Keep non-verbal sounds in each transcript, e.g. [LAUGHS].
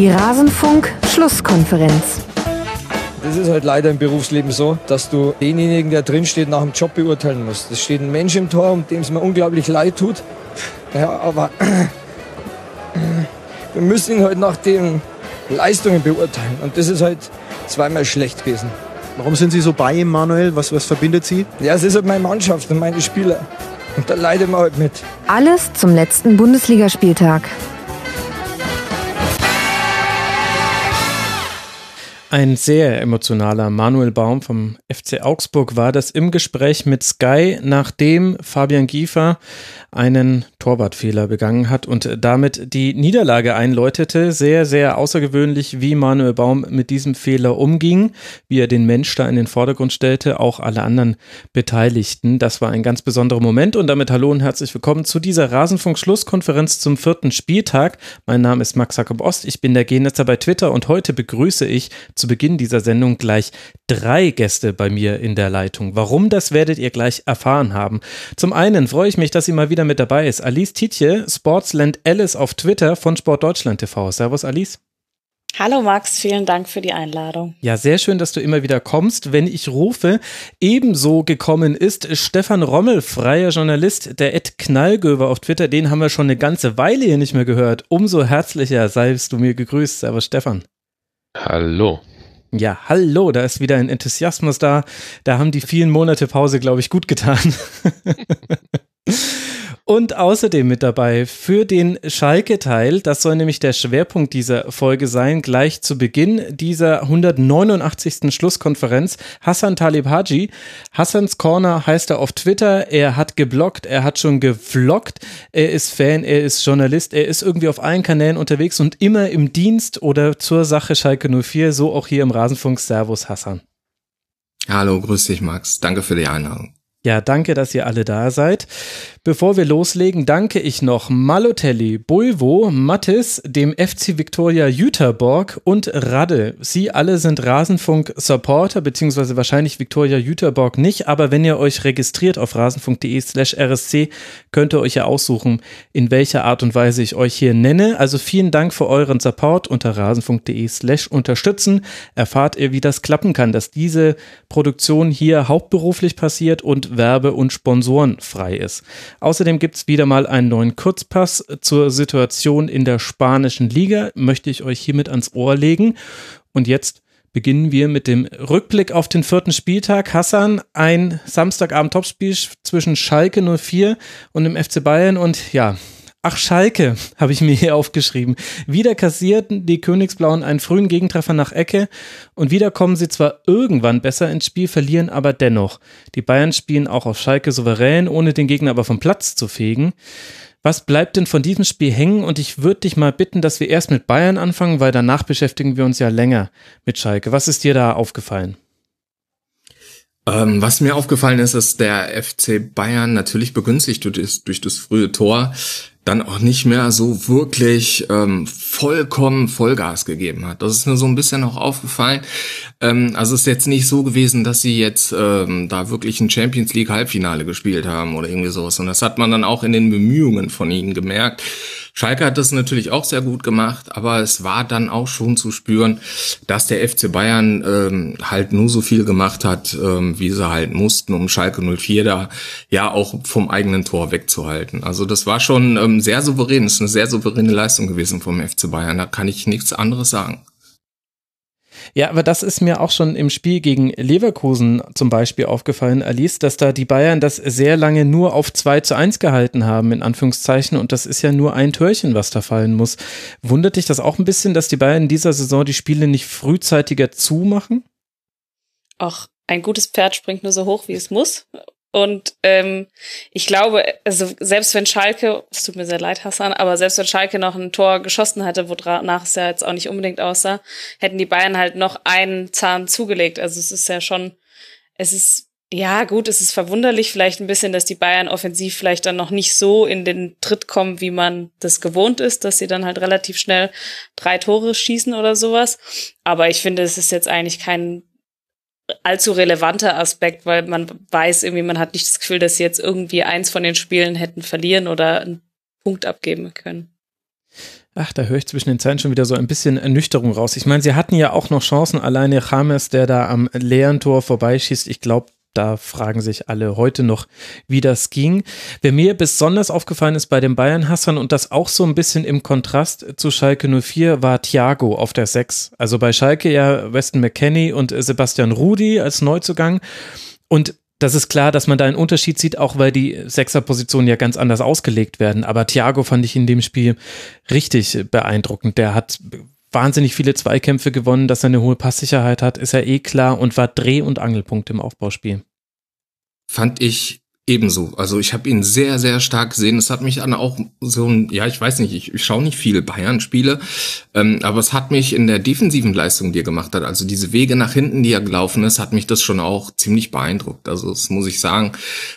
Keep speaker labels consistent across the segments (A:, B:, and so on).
A: Die Rasenfunk-Schlusskonferenz.
B: Das ist halt leider im Berufsleben so, dass du denjenigen, der drinsteht, nach dem Job beurteilen musst. Es steht ein Mensch im Tor, um dem es mir unglaublich leid tut. Ja, aber [CLEARS THROAT] wir müssen ihn halt nach den Leistungen beurteilen. Und das ist halt zweimal schlecht gewesen.
C: Warum sind Sie so bei ihm, Manuel? Was, was verbindet Sie?
B: Ja, es ist halt meine Mannschaft und meine Spieler. Und da leiden wir halt mit.
A: Alles zum letzten Bundesligaspieltag.
D: Ein sehr emotionaler Manuel Baum vom FC Augsburg war das im Gespräch mit Sky, nachdem Fabian Giefer einen Torwartfehler begangen hat und damit die Niederlage einläutete. Sehr, sehr außergewöhnlich, wie Manuel Baum mit diesem Fehler umging, wie er den Mensch da in den Vordergrund stellte, auch alle anderen Beteiligten. Das war ein ganz besonderer Moment und damit hallo und herzlich willkommen zu dieser Rasenfunk-Schlusskonferenz zum vierten Spieltag. Mein Name ist Max Jakob Ost, ich bin der Genetzer bei Twitter und heute begrüße ich zu Beginn dieser Sendung gleich drei Gäste bei mir in der Leitung. Warum, das werdet ihr gleich erfahren haben. Zum einen freue ich mich, dass sie mal wieder mit dabei ist. Alice Tietje, Sportsland Alice auf Twitter von Sportdeutschland TV. Servus, Alice.
E: Hallo Max, vielen Dank für die Einladung.
D: Ja, sehr schön, dass du immer wieder kommst, wenn ich rufe. Ebenso gekommen ist Stefan Rommel, freier Journalist, der Ed Knallgöber auf Twitter. Den haben wir schon eine ganze Weile hier nicht mehr gehört. Umso herzlicher seist du mir gegrüßt. Servus, Stefan.
F: Hallo.
D: Ja, hallo, da ist wieder ein Enthusiasmus da. Da haben die vielen Monate Pause, glaube ich, gut getan. [LAUGHS] Und außerdem mit dabei für den Schalke-Teil, das soll nämlich der Schwerpunkt dieser Folge sein, gleich zu Beginn dieser 189. Schlusskonferenz, Hassan Talib Haji. Hassans Corner heißt er auf Twitter, er hat geblockt, er hat schon gevloggt, er ist Fan, er ist Journalist, er ist irgendwie auf allen Kanälen unterwegs und immer im Dienst oder zur Sache Schalke 04, so auch hier im Rasenfunk. Servus Hassan.
G: Hallo, grüß dich Max, danke für die Einladung.
D: Ja, danke, dass ihr alle da seid. Bevor wir loslegen, danke ich noch Malotelli, Bulvo, Mattis, dem FC Victoria Jüterborg und Radde. Sie alle sind Rasenfunk-Supporter, beziehungsweise wahrscheinlich Victoria Jüterborg nicht, aber wenn ihr euch registriert auf rasenfunk.de slash rsc, könnt ihr euch ja aussuchen, in welcher Art und Weise ich euch hier nenne. Also vielen Dank für euren Support unter rasenfunk.de slash unterstützen. Erfahrt ihr, wie das klappen kann, dass diese Produktion hier hauptberuflich passiert und werbe- und sponsorenfrei ist. Außerdem gibt es wieder mal einen neuen Kurzpass zur Situation in der spanischen Liga, möchte ich euch hiermit ans Ohr legen. Und jetzt beginnen wir mit dem Rückblick auf den vierten Spieltag. Hassan, ein Samstagabend-Topspiel zwischen Schalke 04 und dem FC Bayern und ja, Ach, Schalke, [LAUGHS] habe ich mir hier aufgeschrieben. Wieder kassierten die Königsblauen einen frühen Gegentreffer nach Ecke und wieder kommen sie zwar irgendwann besser ins Spiel, verlieren aber dennoch. Die Bayern spielen auch auf Schalke souverän, ohne den Gegner aber vom Platz zu fegen. Was bleibt denn von diesem Spiel hängen? Und ich würde dich mal bitten, dass wir erst mit Bayern anfangen, weil danach beschäftigen wir uns ja länger mit Schalke. Was ist dir da aufgefallen?
G: Ähm, was mir aufgefallen ist, ist der FC Bayern natürlich begünstigt durch das, durch das frühe Tor dann auch nicht mehr so wirklich ähm, vollkommen Vollgas gegeben hat. Das ist mir so ein bisschen auch aufgefallen. Ähm, also es ist jetzt nicht so gewesen, dass sie jetzt ähm, da wirklich ein Champions League Halbfinale gespielt haben oder irgendwie sowas. Und das hat man dann auch in den Bemühungen von ihnen gemerkt. Schalke hat das natürlich auch sehr gut gemacht, aber es war dann auch schon zu spüren, dass der FC Bayern ähm, halt nur so viel gemacht hat, ähm, wie sie halt mussten, um Schalke 04 da ja auch vom eigenen Tor wegzuhalten. Also das war schon ähm, sehr souverän, das ist eine sehr souveräne Leistung gewesen vom FC Bayern. Da kann ich nichts anderes sagen.
D: Ja, aber das ist mir auch schon im Spiel gegen Leverkusen zum Beispiel aufgefallen, Alice, dass da die Bayern das sehr lange nur auf 2 zu 1 gehalten haben, in Anführungszeichen. Und das ist ja nur ein Türchen, was da fallen muss. Wundert dich das auch ein bisschen, dass die Bayern in dieser Saison die Spiele nicht frühzeitiger zumachen?
E: Ach, ein gutes Pferd springt nur so hoch, wie es muss. Und ähm, ich glaube, also selbst wenn Schalke, es tut mir sehr leid, Hassan, aber selbst wenn Schalke noch ein Tor geschossen hätte, wonach es ja jetzt auch nicht unbedingt aussah, hätten die Bayern halt noch einen Zahn zugelegt. Also es ist ja schon, es ist, ja gut, es ist verwunderlich vielleicht ein bisschen, dass die Bayern offensiv vielleicht dann noch nicht so in den Tritt kommen, wie man das gewohnt ist, dass sie dann halt relativ schnell drei Tore schießen oder sowas. Aber ich finde, es ist jetzt eigentlich kein allzu relevanter Aspekt, weil man weiß irgendwie, man hat nicht das Gefühl, dass sie jetzt irgendwie eins von den Spielen hätten verlieren oder einen Punkt abgeben können.
D: Ach, da höre ich zwischen den Zeilen schon wieder so ein bisschen Ernüchterung raus. Ich meine, sie hatten ja auch noch Chancen. Alleine James, der da am leeren Tor vorbeischießt. Ich glaube, da fragen sich alle heute noch, wie das ging. Wer mir besonders aufgefallen ist bei den Bayern-Hassern und das auch so ein bisschen im Kontrast zu Schalke 04 war Thiago auf der 6. Also bei Schalke ja Weston McKenney und Sebastian Rudi als Neuzugang. Und das ist klar, dass man da einen Unterschied sieht, auch weil die Sechserpositionen ja ganz anders ausgelegt werden. Aber Thiago fand ich in dem Spiel richtig beeindruckend. Der hat wahnsinnig viele Zweikämpfe gewonnen, dass er eine hohe Passsicherheit hat, ist ja eh klar und war Dreh- und Angelpunkt im Aufbauspiel.
G: Fand ich Ebenso. Also ich habe ihn sehr, sehr stark gesehen. Es hat mich an auch so ein, ja, ich weiß nicht, ich, ich schaue nicht viele Bayern-Spiele, ähm, aber es hat mich in der defensiven Leistung, die er gemacht hat, also diese Wege nach hinten, die er gelaufen ist, hat mich das schon auch ziemlich beeindruckt. Also das muss ich sagen.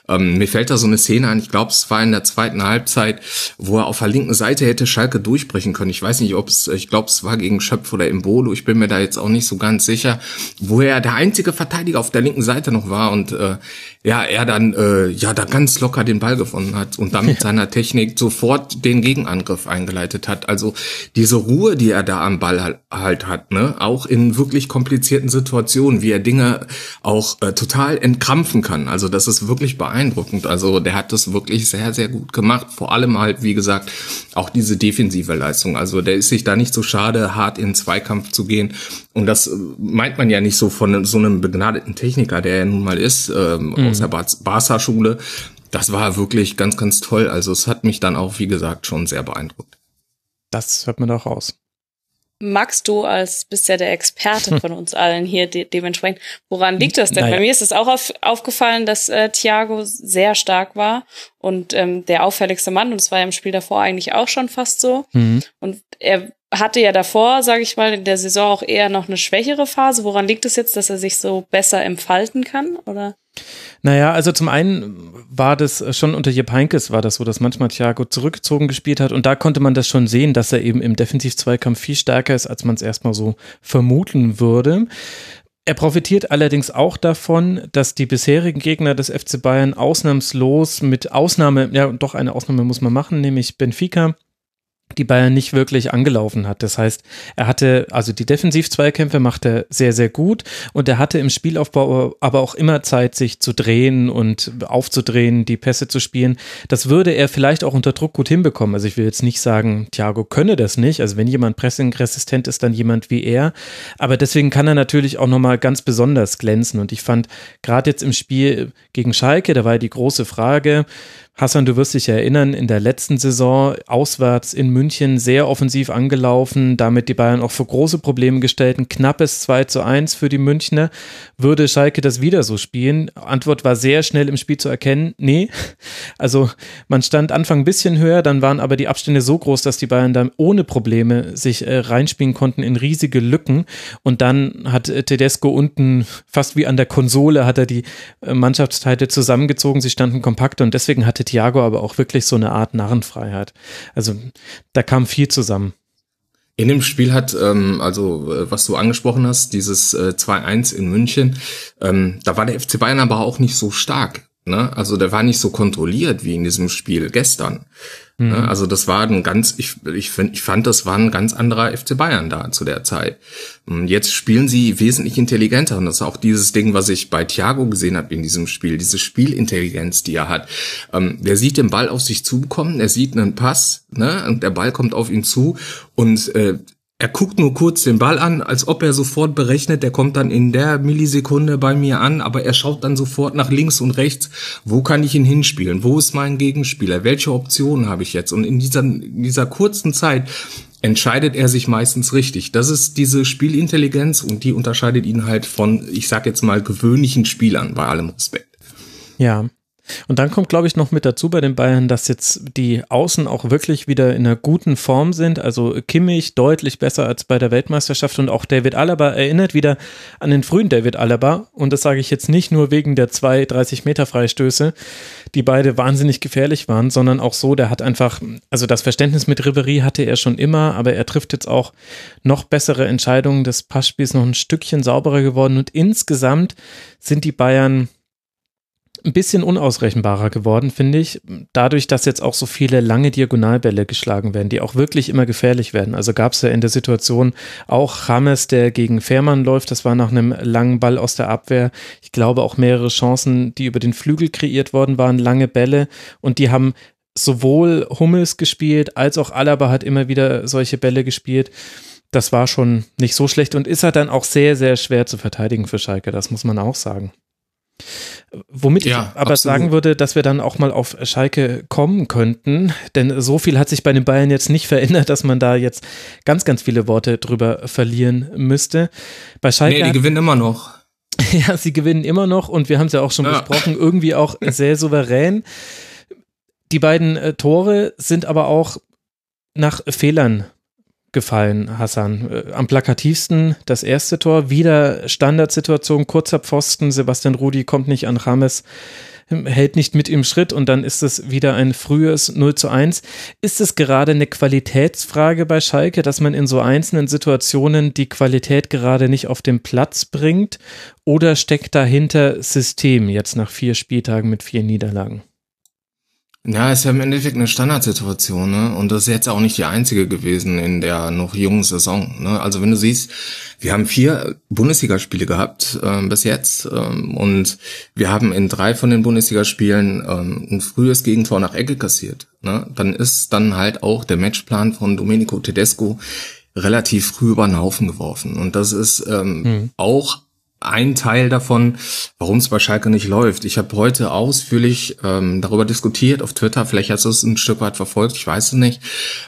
G: Ähm, mir fällt da so eine Szene ein, ich glaube, es war in der zweiten Halbzeit, wo er auf der linken Seite hätte Schalke durchbrechen können. Ich weiß nicht, ob es, ich glaube, es war gegen Schöpf oder Imbolo, ich bin mir da jetzt auch nicht so ganz sicher, wo er der einzige Verteidiger auf der linken Seite noch war und äh, ja, er dann äh, ja da ganz locker den Ball gewonnen hat und dann mit seiner Technik sofort den Gegenangriff eingeleitet hat. Also diese Ruhe, die er da am Ball halt, halt hat, ne, auch in wirklich komplizierten Situationen, wie er Dinge auch äh, total entkrampfen kann. Also das ist wirklich beeindruckend. Also der hat das wirklich sehr, sehr gut gemacht. Vor allem halt, wie gesagt, auch diese defensive Leistung. Also der ist sich da nicht so schade, hart in Zweikampf zu gehen. Und das äh, meint man ja nicht so von so einem begnadeten Techniker, der er nun mal ist, ähm, mhm. aus der Barca-Schule. Das war wirklich ganz, ganz toll. Also es hat mich dann auch, wie gesagt, schon sehr beeindruckt.
D: Das hört man doch raus.
E: Max, du als bist ja der Experte [LAUGHS] von uns allen hier de dementsprechend. Woran liegt das denn? Naja. Bei mir ist es auch auf, aufgefallen, dass äh, Thiago sehr stark war und ähm, der auffälligste Mann. Und es war ja im Spiel davor eigentlich auch schon fast so. Mhm. Und er hatte ja davor, sage ich mal, in der Saison auch eher noch eine schwächere Phase. Woran liegt es jetzt, dass er sich so besser entfalten kann? Oder?
D: Naja, also zum einen war das schon unter Jepp Heinkes war das so, dass manchmal Thiago zurückgezogen gespielt hat und da konnte man das schon sehen, dass er eben im Defensiv-Zweikampf viel stärker ist, als man es erstmal so vermuten würde. Er profitiert allerdings auch davon, dass die bisherigen Gegner des FC Bayern ausnahmslos mit Ausnahme, ja doch eine Ausnahme muss man machen, nämlich Benfica, die Bayern nicht wirklich angelaufen hat. Das heißt, er hatte, also die Defensiv-Zweikämpfe macht er sehr, sehr gut und er hatte im Spielaufbau aber auch immer Zeit, sich zu drehen und aufzudrehen, die Pässe zu spielen. Das würde er vielleicht auch unter Druck gut hinbekommen. Also ich will jetzt nicht sagen, Thiago könne das nicht. Also wenn jemand pressingresistent ist, dann jemand wie er. Aber deswegen kann er natürlich auch nochmal ganz besonders glänzen. Und ich fand gerade jetzt im Spiel gegen Schalke, da war ja die große Frage, Hassan, du wirst dich erinnern, in der letzten Saison auswärts in München sehr offensiv angelaufen, damit die Bayern auch vor große Probleme gestellt. Ein knappes 2 zu 1 für die Münchner. Würde Schalke das wieder so spielen? Antwort war sehr schnell im Spiel zu erkennen. Nee. Also man stand Anfang ein bisschen höher, dann waren aber die Abstände so groß, dass die Bayern dann ohne Probleme sich äh, reinspielen konnten in riesige Lücken. Und dann hat äh, Tedesco unten fast wie an der Konsole hat er die äh, Mannschaftsteile zusammengezogen. Sie standen kompakt und deswegen hatte hatte Thiago aber auch wirklich so eine Art Narrenfreiheit. Also da kam viel zusammen.
G: In dem Spiel hat, ähm, also äh, was du angesprochen hast, dieses äh, 2-1 in München, ähm, da war der FC Bayern aber auch nicht so stark. Ne? Also der war nicht so kontrolliert wie in diesem Spiel gestern. Ne? Mhm. Also das war ein ganz, ich, ich, find, ich fand, das war ein ganz anderer FC Bayern da zu der Zeit. Jetzt spielen sie wesentlich intelligenter und das ist auch dieses Ding, was ich bei Thiago gesehen habe in diesem Spiel, diese Spielintelligenz, die er hat. Ähm, der sieht den Ball auf sich zukommen, er sieht einen Pass, ne, und der Ball kommt auf ihn zu und äh, er guckt nur kurz den Ball an, als ob er sofort berechnet, der kommt dann in der Millisekunde bei mir an, aber er schaut dann sofort nach links und rechts, wo kann ich ihn hinspielen, wo ist mein Gegenspieler, welche Optionen habe ich jetzt? Und in dieser, in dieser kurzen Zeit entscheidet er sich meistens richtig. Das ist diese Spielintelligenz und die unterscheidet ihn halt von, ich sag jetzt mal, gewöhnlichen Spielern, bei allem Respekt.
D: Ja, und dann kommt, glaube ich, noch mit dazu bei den Bayern, dass jetzt die Außen auch wirklich wieder in einer guten Form sind. Also Kimmich deutlich besser als bei der Weltmeisterschaft und auch David Alaba erinnert wieder an den frühen David Alaba. Und das sage ich jetzt nicht nur wegen der zwei 30 Meter Freistöße, die beide wahnsinnig gefährlich waren, sondern auch so, der hat einfach, also das Verständnis mit Ribery hatte er schon immer, aber er trifft jetzt auch noch bessere Entscheidungen. Das Passspiel ist noch ein Stückchen sauberer geworden und insgesamt sind die Bayern ein bisschen unausrechenbarer geworden, finde ich. Dadurch, dass jetzt auch so viele lange Diagonalbälle geschlagen werden, die auch wirklich immer gefährlich werden. Also gab es ja in der Situation auch James, der gegen Fährmann läuft. Das war nach einem langen Ball aus der Abwehr. Ich glaube auch mehrere Chancen, die über den Flügel kreiert worden waren, lange Bälle. Und die haben sowohl Hummels gespielt, als auch Alaba hat immer wieder solche Bälle gespielt das war schon nicht so schlecht und ist halt dann auch sehr, sehr schwer zu verteidigen für Schalke, das muss man auch sagen. Womit ja, ich aber absolut. sagen würde, dass wir dann auch mal auf Schalke kommen könnten, denn so viel hat sich bei den Bayern jetzt nicht verändert, dass man da jetzt ganz, ganz viele Worte drüber verlieren müsste. Bei Schalke.
G: Nee, die gewinnen immer noch. [LAUGHS]
D: ja, sie gewinnen immer noch und wir haben es ja auch schon ja. besprochen, irgendwie auch sehr souverän. Die beiden äh, Tore sind aber auch nach Fehlern gefallen, Hassan? Äh, am plakativsten das erste Tor, wieder Standardsituation, kurzer Pfosten, Sebastian Rudi kommt nicht an Rames, hält nicht mit im Schritt und dann ist es wieder ein frühes 0 zu 1. Ist es gerade eine Qualitätsfrage bei Schalke, dass man in so einzelnen Situationen die Qualität gerade nicht auf den Platz bringt oder steckt dahinter System jetzt nach vier Spieltagen mit vier Niederlagen?
G: Ja, ist ja im Endeffekt eine Standardsituation, ne? Und das ist jetzt auch nicht die einzige gewesen in der noch jungen Saison. Ne? Also wenn du siehst, wir haben vier Bundesligaspiele gehabt äh, bis jetzt ähm, und wir haben in drei von den Bundesligaspielen ähm, ein frühes Gegentor nach Ecke kassiert. Ne? Dann ist dann halt auch der Matchplan von Domenico Tedesco relativ früh über den Haufen geworfen. Und das ist ähm, hm. auch ein Teil davon, warum es bei Schalke nicht läuft. Ich habe heute ausführlich ähm, darüber diskutiert auf Twitter, vielleicht hast du es ein Stück weit verfolgt, ich weiß es nicht,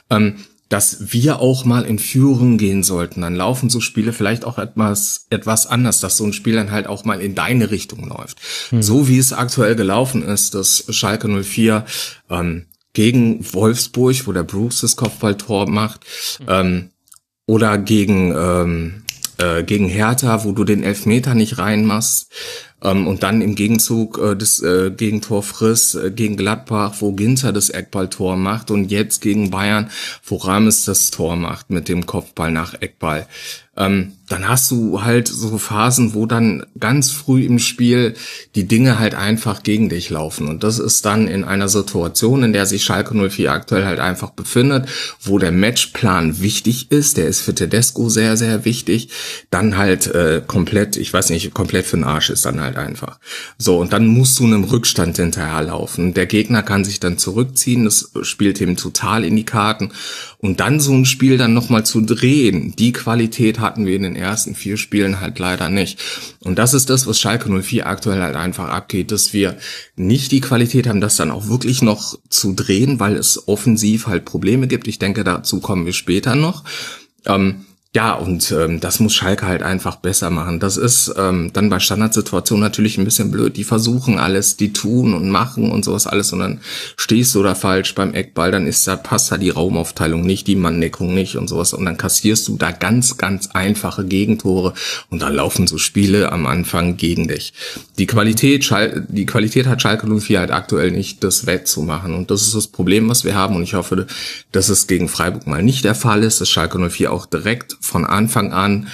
G: ähm, dass wir auch mal in Führung gehen sollten. Dann laufen so Spiele vielleicht auch etwas, etwas anders, dass so ein Spiel dann halt auch mal in deine Richtung läuft. Hm. So wie es aktuell gelaufen ist, dass Schalke 04 ähm, gegen Wolfsburg, wo der Bruce das Kopfballtor macht, hm. ähm, oder gegen ähm, äh, gegen Hertha, wo du den Elfmeter nicht reinmachst ähm, und dann im Gegenzug äh, das äh, Gegentor friss äh, gegen Gladbach, wo Ginter das Eckballtor macht und jetzt gegen Bayern, wo Rames das Tor macht mit dem Kopfball nach Eckball. Ähm, dann hast du halt so Phasen, wo dann ganz früh im Spiel die Dinge halt einfach gegen dich laufen. Und das ist dann in einer Situation, in der sich Schalke 04 aktuell halt einfach befindet, wo der Matchplan wichtig ist, der ist für Tedesco sehr, sehr wichtig, dann halt äh, komplett, ich weiß nicht, komplett für den Arsch ist dann halt einfach. So, und dann musst du einem Rückstand hinterherlaufen. Der Gegner kann sich dann zurückziehen, das spielt ihm total in die Karten. Und dann so ein Spiel dann nochmal zu drehen, die Qualität hatten wir in den ersten vier Spielen halt leider nicht. Und das ist das, was Schalke 04 aktuell halt einfach abgeht, dass wir nicht die Qualität haben, das dann auch wirklich noch zu drehen, weil es offensiv halt Probleme gibt. Ich denke, dazu kommen wir später noch. Ähm, ja, und ähm, das muss Schalke halt einfach besser machen. Das ist ähm, dann bei Standardsituationen natürlich ein bisschen blöd. Die versuchen alles, die tun und machen und sowas alles und dann stehst du da falsch beim Eckball, dann ist da, passt da die Raumaufteilung nicht, die Manndeckung nicht und sowas und dann kassierst du da ganz, ganz einfache Gegentore und dann laufen so Spiele am Anfang gegen dich. Die Qualität, Schal die Qualität hat Schalke 04 halt aktuell nicht, das wettzumachen und das ist das Problem, was wir haben und ich hoffe, dass es gegen Freiburg mal nicht der Fall ist, dass Schalke 04 auch direkt von Anfang an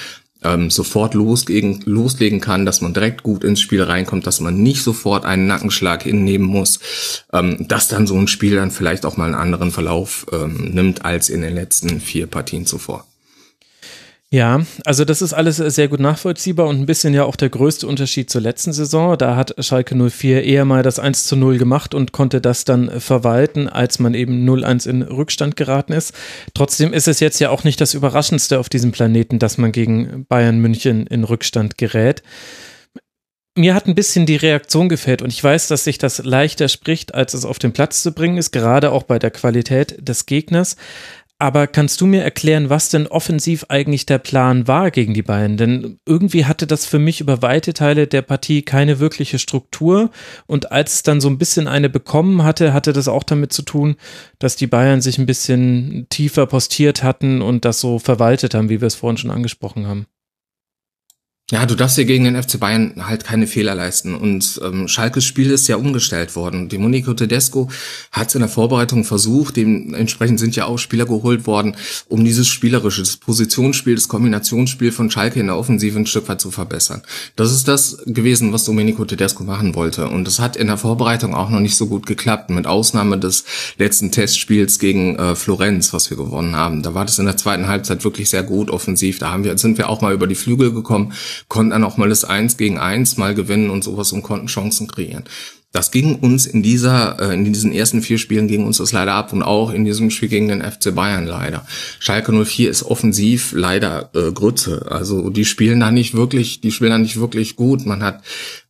G: ähm, sofort loslegen, loslegen kann, dass man direkt gut ins Spiel reinkommt, dass man nicht sofort einen Nackenschlag hinnehmen muss, ähm, dass dann so ein Spiel dann vielleicht auch mal einen anderen Verlauf ähm, nimmt als in den letzten vier Partien zuvor.
D: Ja, also das ist alles sehr gut nachvollziehbar und ein bisschen ja auch der größte Unterschied zur letzten Saison. Da hat Schalke 04 eher mal das 1 zu 0 gemacht und konnte das dann verwalten, als man eben 0-1 in Rückstand geraten ist. Trotzdem ist es jetzt ja auch nicht das Überraschendste auf diesem Planeten, dass man gegen Bayern München in Rückstand gerät. Mir hat ein bisschen die Reaktion gefällt und ich weiß, dass sich das leichter spricht, als es auf den Platz zu bringen ist, gerade auch bei der Qualität des Gegners. Aber kannst du mir erklären, was denn offensiv eigentlich der Plan war gegen die Bayern? Denn irgendwie hatte das für mich über weite Teile der Partie keine wirkliche Struktur. Und als es dann so ein bisschen eine bekommen hatte, hatte das auch damit zu tun, dass die Bayern sich ein bisschen tiefer postiert hatten und das so verwaltet haben, wie wir es vorhin schon angesprochen haben.
G: Ja, du darfst dir gegen den FC Bayern halt keine Fehler leisten. Und ähm, Schalkes Spiel ist ja umgestellt worden. Die Monico Tedesco hat es in der Vorbereitung versucht. Dementsprechend sind ja auch Spieler geholt worden, um dieses spielerische, das Positionsspiel, das Kombinationsspiel von Schalke in der Offensive ein Stück weit zu verbessern. Das ist das gewesen, was Domenico Tedesco machen wollte. Und das hat in der Vorbereitung auch noch nicht so gut geklappt, mit Ausnahme des letzten Testspiels gegen äh, Florenz, was wir gewonnen haben. Da war das in der zweiten Halbzeit wirklich sehr gut offensiv. Da haben wir, sind wir auch mal über die Flügel gekommen konnten dann auch mal das Eins gegen Eins mal gewinnen und sowas und konnten Chancen kreieren. Das ging uns in dieser, äh, in diesen ersten vier Spielen ging uns das leider ab und auch in diesem Spiel gegen den FC Bayern leider. Schalke 04 ist offensiv leider äh, Grütze. Also die spielen da nicht wirklich, die spielen da nicht wirklich gut. Man hat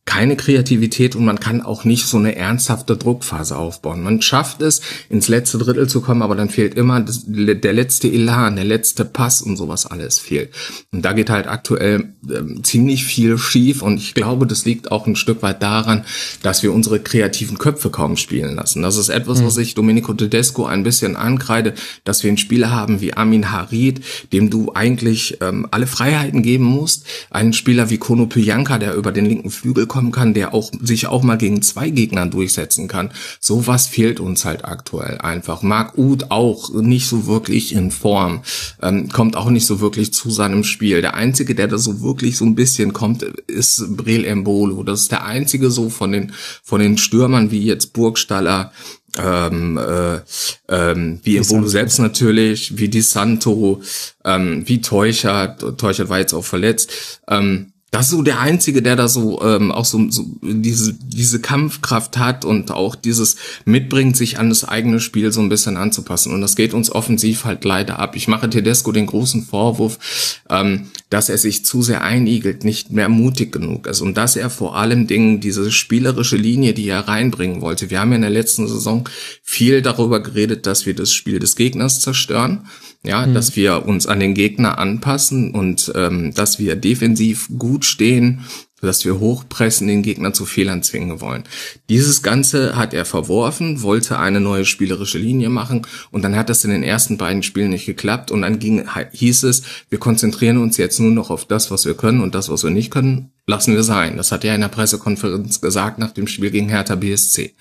G: keine Kreativität und man kann auch nicht so eine ernsthafte Druckphase aufbauen. Man schafft es, ins letzte Drittel zu kommen, aber dann fehlt immer das, der letzte Elan, der letzte Pass und sowas alles fehlt. Und da geht halt aktuell äh, ziemlich viel schief und ich glaube, das liegt auch ein Stück weit daran, dass wir unsere kreativen Köpfe kaum spielen lassen. Das ist etwas, mhm. was ich Domenico Tedesco ein bisschen ankreide, dass wir einen Spieler haben wie Amin Harid, dem du eigentlich ähm, alle Freiheiten geben musst. Einen Spieler wie Kono Pyanka, der über den linken Flügel kommen kann, der auch sich auch mal gegen zwei Gegner durchsetzen kann. Sowas fehlt uns halt aktuell einfach. Marc Uth auch nicht so wirklich in Form, ähm, kommt auch nicht so wirklich zu seinem Spiel. Der einzige, der da so wirklich so ein bisschen kommt, ist Brel Embolo. Das ist der einzige so von den von den Stürmern wie jetzt Burgstaller, ähm, äh, ähm, wie Embolo selbst natürlich, wie Di Santo, ähm, wie Teuchert. Teuchert war jetzt auch verletzt. Ähm, das ist so der Einzige, der da so ähm, auch so, so diese, diese Kampfkraft hat und auch dieses mitbringt, sich an das eigene Spiel so ein bisschen anzupassen. Und das geht uns offensiv halt leider ab. Ich mache Tedesco den großen Vorwurf, ähm, dass er sich zu sehr einigelt, nicht mehr mutig genug ist und dass er vor allem Dingen diese spielerische Linie, die er reinbringen wollte. Wir haben ja in der letzten Saison viel darüber geredet, dass wir das Spiel des Gegners zerstören ja, mhm. dass wir uns an den Gegner anpassen und ähm, dass wir defensiv gut stehen, dass wir hochpressen, den Gegner zu Fehlern zwingen wollen. Dieses Ganze hat er verworfen, wollte eine neue spielerische Linie machen und dann hat das in den ersten beiden Spielen nicht geklappt und dann ging, hieß es, wir konzentrieren uns jetzt nur noch auf das, was wir können und das, was wir nicht können, lassen wir sein. Das hat er in der Pressekonferenz gesagt nach dem Spiel gegen Hertha BSC.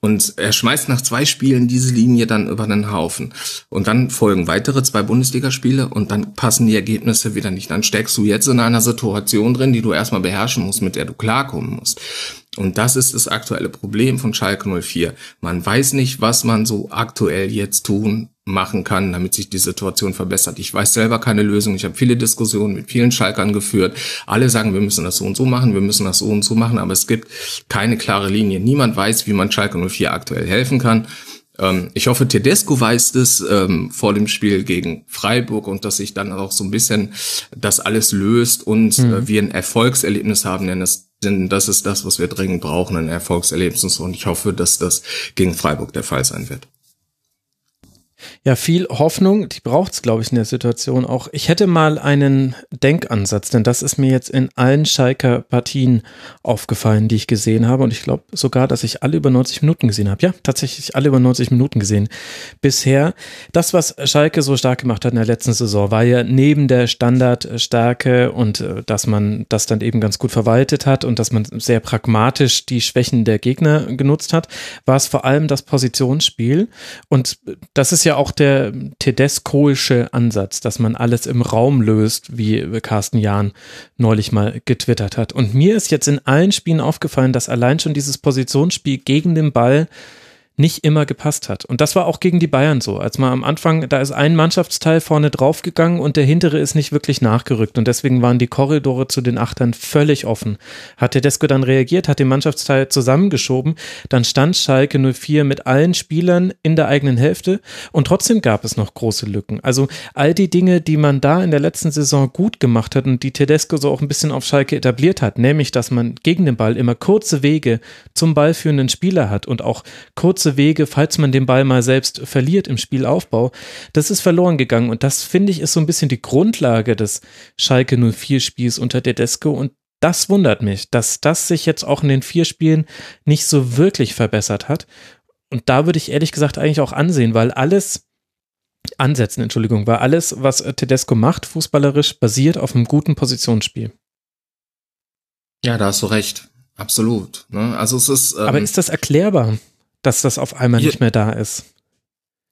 G: Und er schmeißt nach zwei Spielen diese Linie dann über den Haufen. Und dann folgen weitere zwei Bundesligaspiele und dann passen die Ergebnisse wieder nicht. Dann steckst du jetzt in einer Situation drin, die du erstmal beherrschen musst, mit der du klarkommen musst. Und das ist das aktuelle Problem von Schalke 04. Man weiß nicht, was man so aktuell jetzt tun machen kann, damit sich die Situation verbessert. Ich weiß selber keine Lösung. Ich habe viele Diskussionen mit vielen Schalkern geführt. Alle sagen, wir müssen das so und so machen, wir müssen das so und so machen, aber es gibt keine klare Linie. Niemand weiß, wie man Schalke 04 aktuell helfen kann. Ähm, ich hoffe, Tedesco weiß das ähm, vor dem Spiel gegen Freiburg und dass sich dann auch so ein bisschen das alles löst und mhm. äh, wir ein Erfolgserlebnis haben, denn das, denn das ist das, was wir dringend brauchen, ein Erfolgserlebnis und ich hoffe, dass das gegen Freiburg der Fall sein wird.
D: Ja, viel Hoffnung, die braucht es, glaube ich, in der Situation auch. Ich hätte mal einen Denkansatz, denn das ist mir jetzt in allen Schalker Partien aufgefallen, die ich gesehen habe. Und ich glaube sogar, dass ich alle über 90 Minuten gesehen habe. Ja, tatsächlich alle über 90 Minuten gesehen bisher. Das, was Schalke so stark gemacht hat in der letzten Saison, war ja neben der Standardstärke und äh, dass man das dann eben ganz gut verwaltet hat und dass man sehr pragmatisch die Schwächen der Gegner genutzt hat, war es vor allem das Positionsspiel. Und das ist ja auch der Tedescoische Ansatz, dass man alles im Raum löst, wie Carsten Jahn neulich mal getwittert hat. Und mir ist jetzt in allen Spielen aufgefallen, dass allein schon dieses Positionsspiel gegen den Ball nicht immer gepasst hat. Und das war auch gegen die Bayern so. Als man am Anfang, da ist ein Mannschaftsteil vorne draufgegangen und der hintere ist nicht wirklich nachgerückt. Und deswegen waren die Korridore zu den Achtern völlig offen. Hat Tedesco dann reagiert, hat den Mannschaftsteil zusammengeschoben, dann stand Schalke 04 mit allen Spielern in der eigenen Hälfte und trotzdem gab es noch große Lücken. Also all die Dinge, die man da in der letzten Saison gut gemacht hat und die Tedesco so auch ein bisschen auf Schalke etabliert hat, nämlich, dass man gegen den Ball immer kurze Wege zum ballführenden Spieler hat und auch kurze kurze Wege, falls man den Ball mal selbst verliert im Spielaufbau. Das ist verloren gegangen und das finde ich ist so ein bisschen die Grundlage des Schalke 04 Spiels unter Tedesco und das wundert mich, dass das sich jetzt auch in den vier Spielen nicht so wirklich verbessert hat. Und da würde ich ehrlich gesagt eigentlich auch ansehen, weil alles, ansetzen, Entschuldigung, weil alles, was Tedesco macht, fußballerisch, basiert auf einem guten Positionsspiel.
G: Ja, da hast du recht. Absolut. Ne? Also es ist.
D: Ähm, Aber ist das erklärbar, dass das auf einmal nicht mehr da ist?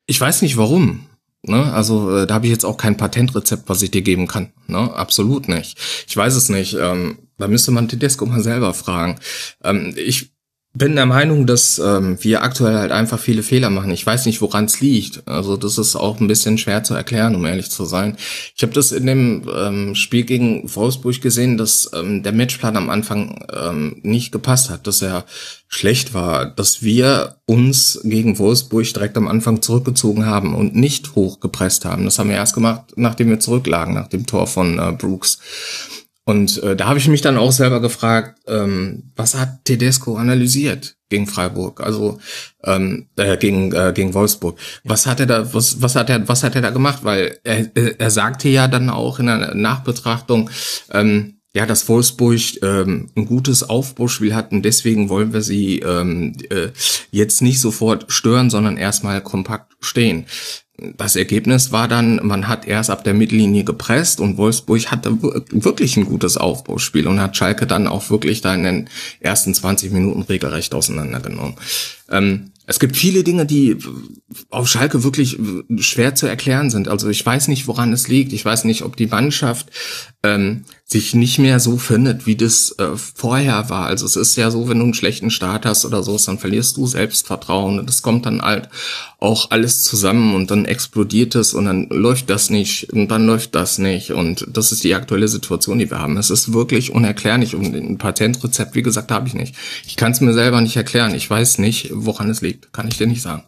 G: Ich weiß nicht warum. Ne? Also äh, da habe ich jetzt auch kein Patentrezept, was ich dir geben kann. Ne? Absolut nicht. Ich weiß es nicht. Ähm, da müsste man Tedesco mal selber fragen. Ähm, ich bin der Meinung, dass ähm, wir aktuell halt einfach viele Fehler machen. Ich weiß nicht, woran es liegt. Also das ist auch ein bisschen schwer zu erklären, um ehrlich zu sein. Ich habe das in dem ähm, Spiel gegen Wolfsburg gesehen, dass ähm, der Matchplan am Anfang ähm, nicht gepasst hat, dass er schlecht war, dass wir uns gegen Wolfsburg direkt am Anfang zurückgezogen haben und nicht hochgepresst haben. Das haben wir erst gemacht, nachdem wir zurücklagen, nach dem Tor von äh, Brooks. Und äh, da habe ich mich dann auch selber gefragt, ähm, was hat Tedesco analysiert gegen Freiburg, also ähm, äh, gegen äh, gegen Wolfsburg. Was hat er da was was hat er was hat er da gemacht? Weil er er sagte ja dann auch in der Nachbetrachtung, ähm, ja, dass Wolfsburg ähm, ein gutes Aufbauspiel hat und deswegen wollen wir sie ähm, äh, jetzt nicht sofort stören, sondern erstmal kompakt stehen das Ergebnis war dann, man hat erst ab der Mittellinie gepresst und Wolfsburg hatte wirklich ein gutes Aufbauspiel und hat Schalke dann auch wirklich da in den ersten 20 Minuten regelrecht auseinandergenommen. Ähm, es gibt viele Dinge, die auf Schalke wirklich schwer zu erklären sind. Also ich weiß nicht, woran es liegt. Ich weiß nicht, ob die Mannschaft ähm, sich nicht mehr so findet, wie das äh, vorher war. Also es ist ja so, wenn du einen schlechten Start hast oder so, dann verlierst du Selbstvertrauen und das kommt dann halt auch alles zusammen und dann explodiert es und dann läuft das nicht und dann läuft das nicht und das ist die aktuelle Situation, die wir haben. Es ist wirklich unerklärlich und ein Patentrezept, wie gesagt, habe ich nicht. Ich kann es mir selber nicht erklären. Ich weiß nicht, woran es liegt liegt. Kann ich dir nicht sagen.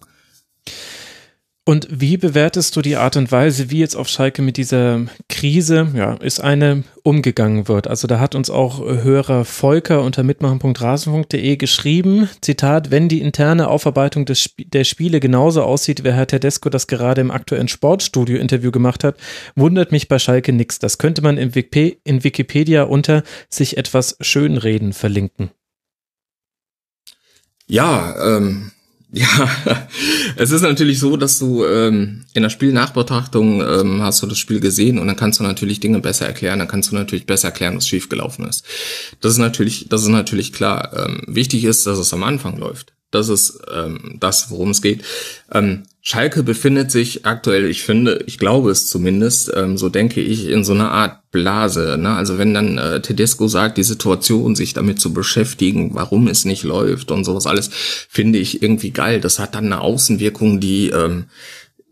D: Und wie bewertest du die Art und Weise, wie jetzt auf Schalke mit dieser Krise, ja, ist eine umgegangen wird? Also da hat uns auch Hörer Volker unter mitmachen.rasen.de geschrieben, Zitat, wenn die interne Aufarbeitung des, der Spiele genauso aussieht, wie Herr Tedesco das gerade im aktuellen Sportstudio-Interview gemacht hat, wundert mich bei Schalke nichts. Das könnte man in, Wiki, in Wikipedia unter sich etwas schönreden verlinken.
G: Ja, ähm, ja, [LAUGHS] es ist natürlich so, dass du ähm, in der Spielnachbetrachtung ähm, hast du das Spiel gesehen und dann kannst du natürlich Dinge besser erklären, dann kannst du natürlich besser erklären, was schiefgelaufen ist. Das ist natürlich, das ist natürlich klar. Ähm, wichtig ist, dass es am Anfang läuft. Das ist ähm, das, worum es geht. Ähm, Schalke befindet sich aktuell, ich finde, ich glaube es zumindest, ähm, so denke ich, in so einer Art Blase. Ne? Also wenn dann äh, Tedesco sagt, die Situation, sich damit zu beschäftigen, warum es nicht läuft und sowas alles, finde ich irgendwie geil. Das hat dann eine Außenwirkung, die ähm,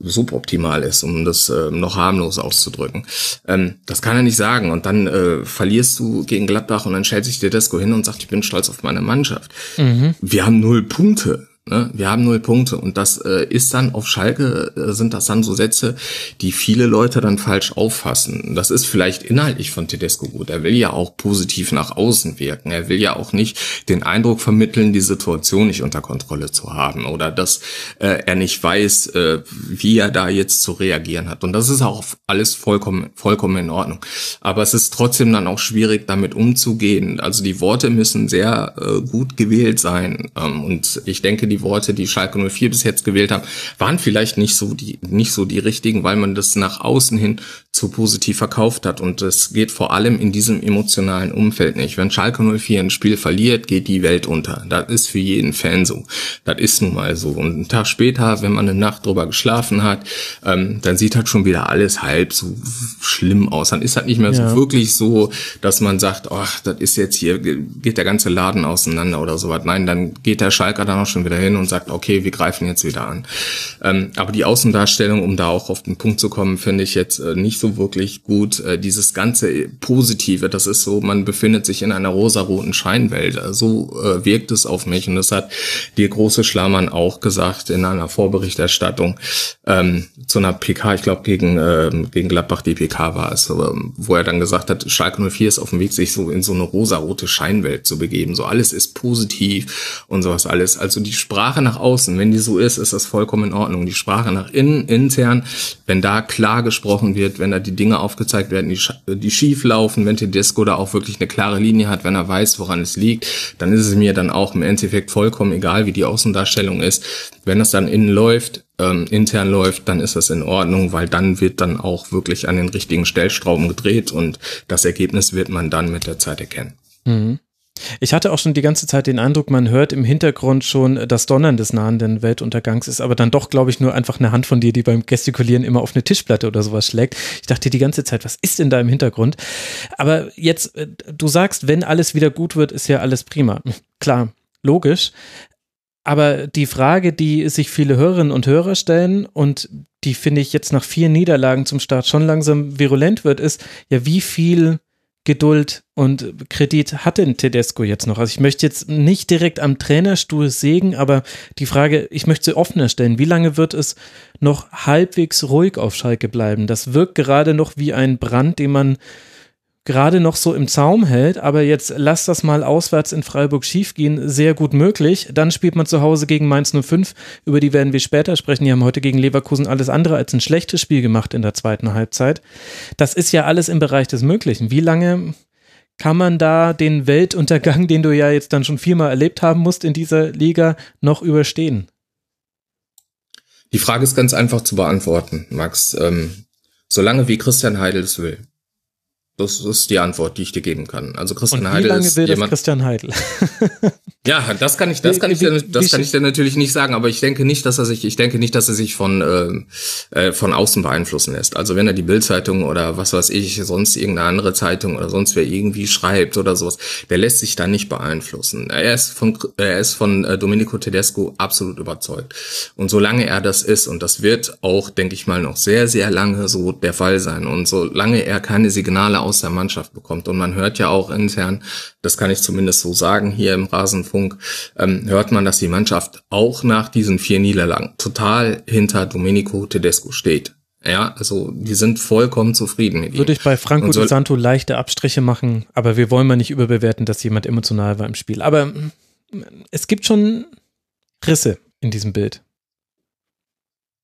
G: suboptimal ist, um das äh, noch harmlos auszudrücken. Ähm, das kann er nicht sagen. Und dann äh, verlierst du gegen Gladbach und dann stellt sich Tedesco hin und sagt, ich bin stolz auf meine Mannschaft. Mhm. Wir haben null Punkte. Ne? Wir haben null Punkte und das äh, ist dann auf Schalke, äh, sind das dann so Sätze, die viele Leute dann falsch auffassen. Das ist vielleicht inhaltlich von Tedesco gut. Er will ja auch positiv nach außen wirken. Er will ja auch nicht den Eindruck vermitteln, die Situation nicht unter Kontrolle zu haben oder dass äh, er nicht weiß, äh, wie er da jetzt zu reagieren hat. Und das ist auch alles vollkommen, vollkommen in Ordnung. Aber es ist trotzdem dann auch schwierig, damit umzugehen. Also die Worte müssen sehr äh, gut gewählt sein. Ähm, und ich denke, die die Worte, die Schalke 04 bis jetzt gewählt haben, waren vielleicht nicht so die, nicht so die richtigen, weil man das nach außen hin zu positiv verkauft hat. Und es geht vor allem in diesem emotionalen Umfeld nicht. Wenn Schalke 04 ein Spiel verliert, geht die Welt unter. Das ist für jeden Fan so. Das ist nun mal so. Und einen Tag später, wenn man eine Nacht drüber geschlafen hat, ähm, dann sieht halt schon wieder alles halb so schlimm aus. Dann ist halt nicht mehr ja. so wirklich so, dass man sagt, ach, das ist jetzt hier, geht der ganze Laden auseinander oder sowas. Nein, dann geht der Schalker dann auch schon wieder hin und sagt, okay, wir greifen jetzt wieder an. Ähm, aber die Außendarstellung, um da auch auf den Punkt zu kommen, finde ich jetzt äh, nicht so wirklich gut. Äh, dieses ganze Positive, das ist so, man befindet sich in einer rosaroten Scheinwelt. Äh, so äh, wirkt es auf mich. Und das hat die große Schlammann auch gesagt in einer Vorberichterstattung ähm, zu einer PK, ich glaube gegen, äh, gegen Gladbach die PK war es, wo er dann gesagt hat, Schalke 04 ist auf dem Weg, sich so in so eine rosarote Scheinwelt zu begeben. So alles ist positiv und sowas alles. Also die Sprache nach außen, wenn die so ist, ist das vollkommen in Ordnung. Die Sprache nach innen, intern, wenn da klar gesprochen wird, wenn da die Dinge aufgezeigt werden, die, die schief laufen, wenn Tedesco da auch wirklich eine klare Linie hat, wenn er weiß, woran es liegt, dann ist es mir dann auch im Endeffekt vollkommen egal, wie die Außendarstellung ist. Wenn das dann innen läuft, ähm, intern läuft, dann ist das in Ordnung, weil dann wird dann auch wirklich an den richtigen Stellstrauben gedreht und das Ergebnis wird man dann mit der Zeit erkennen.
D: Mhm. Ich hatte auch schon die ganze Zeit den Eindruck, man hört im Hintergrund schon das Donnern des nahenden Weltuntergangs, ist aber dann doch, glaube ich, nur einfach eine Hand von dir, die beim Gestikulieren immer auf eine Tischplatte oder sowas schlägt. Ich dachte die ganze Zeit, was ist denn da im Hintergrund? Aber jetzt, äh, du sagst, wenn alles wieder gut wird, ist ja alles prima. Klar, logisch. Aber die Frage, die sich viele Hörerinnen und Hörer stellen und die finde ich jetzt nach vier Niederlagen zum Start schon langsam virulent wird, ist ja, wie viel Geduld und Kredit hat denn Tedesco jetzt noch? Also ich möchte jetzt nicht direkt am Trainerstuhl sägen, aber die Frage, ich möchte sie offener stellen. Wie lange wird es noch halbwegs ruhig auf Schalke bleiben? Das wirkt gerade noch wie ein Brand, den man gerade noch so im Zaum hält, aber jetzt lass das mal auswärts in Freiburg schiefgehen, sehr gut möglich. Dann spielt man zu Hause gegen Mainz 05, über die werden wir später sprechen. Die haben heute gegen Leverkusen alles andere als ein schlechtes Spiel gemacht in der zweiten Halbzeit. Das ist ja alles im Bereich des Möglichen. Wie lange kann man da den Weltuntergang, den du ja jetzt dann schon viermal erlebt haben musst in dieser Liga, noch überstehen?
G: Die Frage ist ganz einfach zu beantworten, Max. Ähm, solange wie Christian Heidel es will. Das ist die Antwort, die ich dir geben kann. Also Christian Heidel
D: lange
G: ist jemand.
D: Christian Heidel? [LAUGHS]
G: Ja, das kann ich, das kann ich, das kann ich dir natürlich nicht sagen. Aber ich denke nicht, dass er sich, ich denke nicht, dass er sich von äh, äh, von außen beeinflussen lässt. Also wenn er die Bildzeitung oder was weiß ich, sonst irgendeine andere Zeitung oder sonst wer irgendwie schreibt oder sowas, der lässt sich da nicht beeinflussen. Er ist von, er ist von äh, Domenico Tedesco absolut überzeugt. Und solange er das ist und das wird auch, denke ich mal, noch sehr, sehr lange so der Fall sein. Und solange er keine Signale aus der Mannschaft bekommt und man hört ja auch intern, das kann ich zumindest so sagen hier im Rasenfunk, ähm, hört man, dass die Mannschaft auch nach diesen vier Niederlagen total hinter Domenico Tedesco steht. Ja, also die sind vollkommen zufrieden mit ihm.
D: Würde ich bei Franco Di Santo leichte Abstriche machen, aber wir wollen mal nicht überbewerten, dass jemand emotional war im Spiel. Aber mm, es gibt schon Risse in diesem Bild.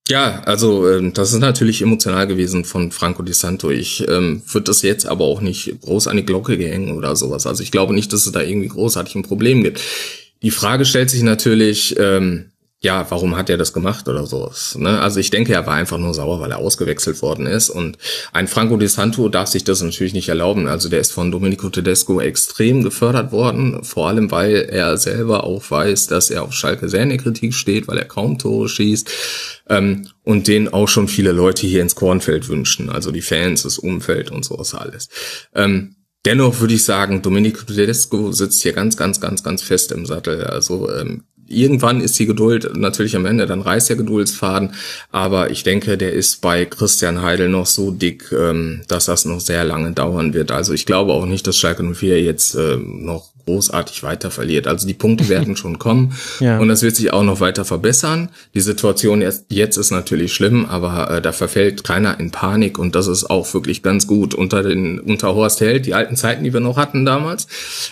G: Ja, also ähm, das ist natürlich emotional gewesen von Franco Di Santo. Ich ähm, würde das jetzt aber auch nicht groß an die Glocke gehängen oder sowas. Also ich glaube nicht, dass es da irgendwie großartig ein Problem gibt. Die Frage stellt sich natürlich, ähm, ja, warum hat er das gemacht oder sowas? Ne? Also ich denke, er war einfach nur sauer, weil er ausgewechselt worden ist. Und ein Franco Di Santo darf sich das natürlich nicht erlauben. Also der ist von Domenico Tedesco extrem gefördert worden, vor allem weil er selber auch weiß, dass er auf Schalke sehr in der Kritik steht, weil er kaum Tore schießt ähm, und den auch schon viele Leute hier ins Kornfeld wünschen, also die Fans, das Umfeld und sowas alles. Ähm, dennoch würde ich sagen, Domenico Tedesco sitzt hier ganz, ganz, ganz, ganz fest im Sattel. Also ähm, irgendwann ist die Geduld natürlich am Ende, dann reißt der Geduldsfaden, aber ich denke, der ist bei Christian Heidel noch so dick, ähm, dass das noch sehr lange dauern wird. Also ich glaube auch nicht, dass Schalke 04 jetzt ähm, noch großartig weiter verliert. Also die Punkte werden schon kommen [LAUGHS]
D: Ja.
G: und das wird sich auch noch weiter verbessern. Die Situation jetzt, jetzt ist natürlich schlimm, aber äh, da verfällt keiner in Panik und das ist auch wirklich ganz gut. Unter den unter Horst Held, die alten Zeiten, die wir noch hatten damals,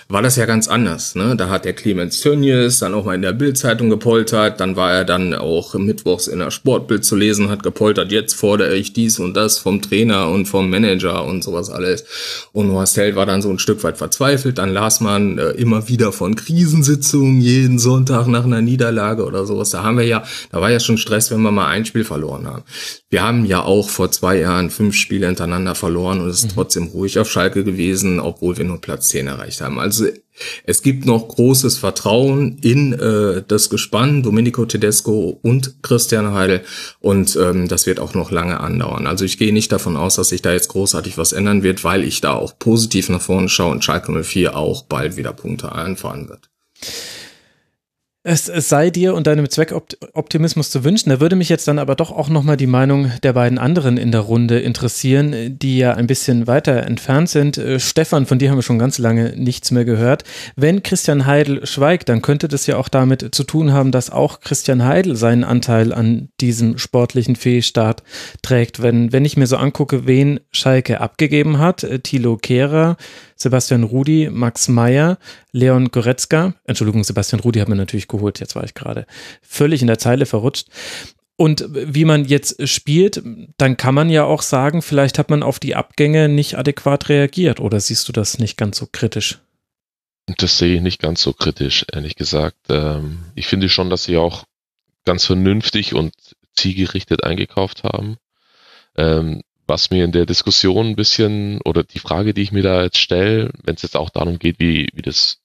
G: war das ja ganz anders. Ne? Da hat der Clemens Tönnies dann auch mal in der Bildzeitung gepoltert, dann war er dann auch mittwochs in der Sportbild zu lesen, hat gepoltert, jetzt fordere ich dies und das vom Trainer und vom Manager und sowas alles. Und Horst Held war dann so ein Stück weit verzweifelt, dann las man äh, immer wieder von Krisensitzungen jeden Sonntag nach einer Niederlage oder sowas. Da haben wir ja, da war ja schon Stress, wenn wir mal ein Spiel verloren haben. Wir haben ja auch vor zwei Jahren fünf Spiele hintereinander verloren und es ist trotzdem ruhig auf Schalke gewesen, obwohl wir nur Platz 10 erreicht haben. Also es gibt noch großes Vertrauen in äh, das Gespann Domenico Tedesco und Christian Heidel und ähm, das wird auch noch lange andauern. Also ich gehe nicht davon aus, dass sich da jetzt großartig was ändern wird, weil ich da auch positiv nach vorne schaue und Schalke 04 auch bald wieder Punkte einfahren wird.
D: Es, sei dir und deinem Zweckoptimismus zu wünschen. Da würde mich jetzt dann aber doch auch nochmal die Meinung der beiden anderen in der Runde interessieren, die ja ein bisschen weiter entfernt sind. Äh, Stefan, von dir haben wir schon ganz lange nichts mehr gehört. Wenn Christian Heidel schweigt, dann könnte das ja auch damit zu tun haben, dass auch Christian Heidel seinen Anteil an diesem sportlichen Fehlstart trägt. Wenn, wenn ich mir so angucke, wen Schalke abgegeben hat, äh, Thilo Kehrer, Sebastian Rudi, Max Meyer, Leon Goretzka. Entschuldigung, Sebastian Rudi hat man natürlich geholt. Jetzt war ich gerade völlig in der Zeile verrutscht. Und wie man jetzt spielt, dann kann man ja auch sagen, vielleicht hat man auf die Abgänge nicht adäquat reagiert. Oder siehst du das nicht ganz so kritisch?
F: Das sehe ich nicht ganz so kritisch, ehrlich gesagt. Ähm, ich finde schon, dass sie auch ganz vernünftig und zielgerichtet eingekauft haben. Ähm, was mir in der Diskussion ein bisschen oder die Frage, die ich mir da jetzt stelle, wenn es jetzt auch darum geht, wie, wie das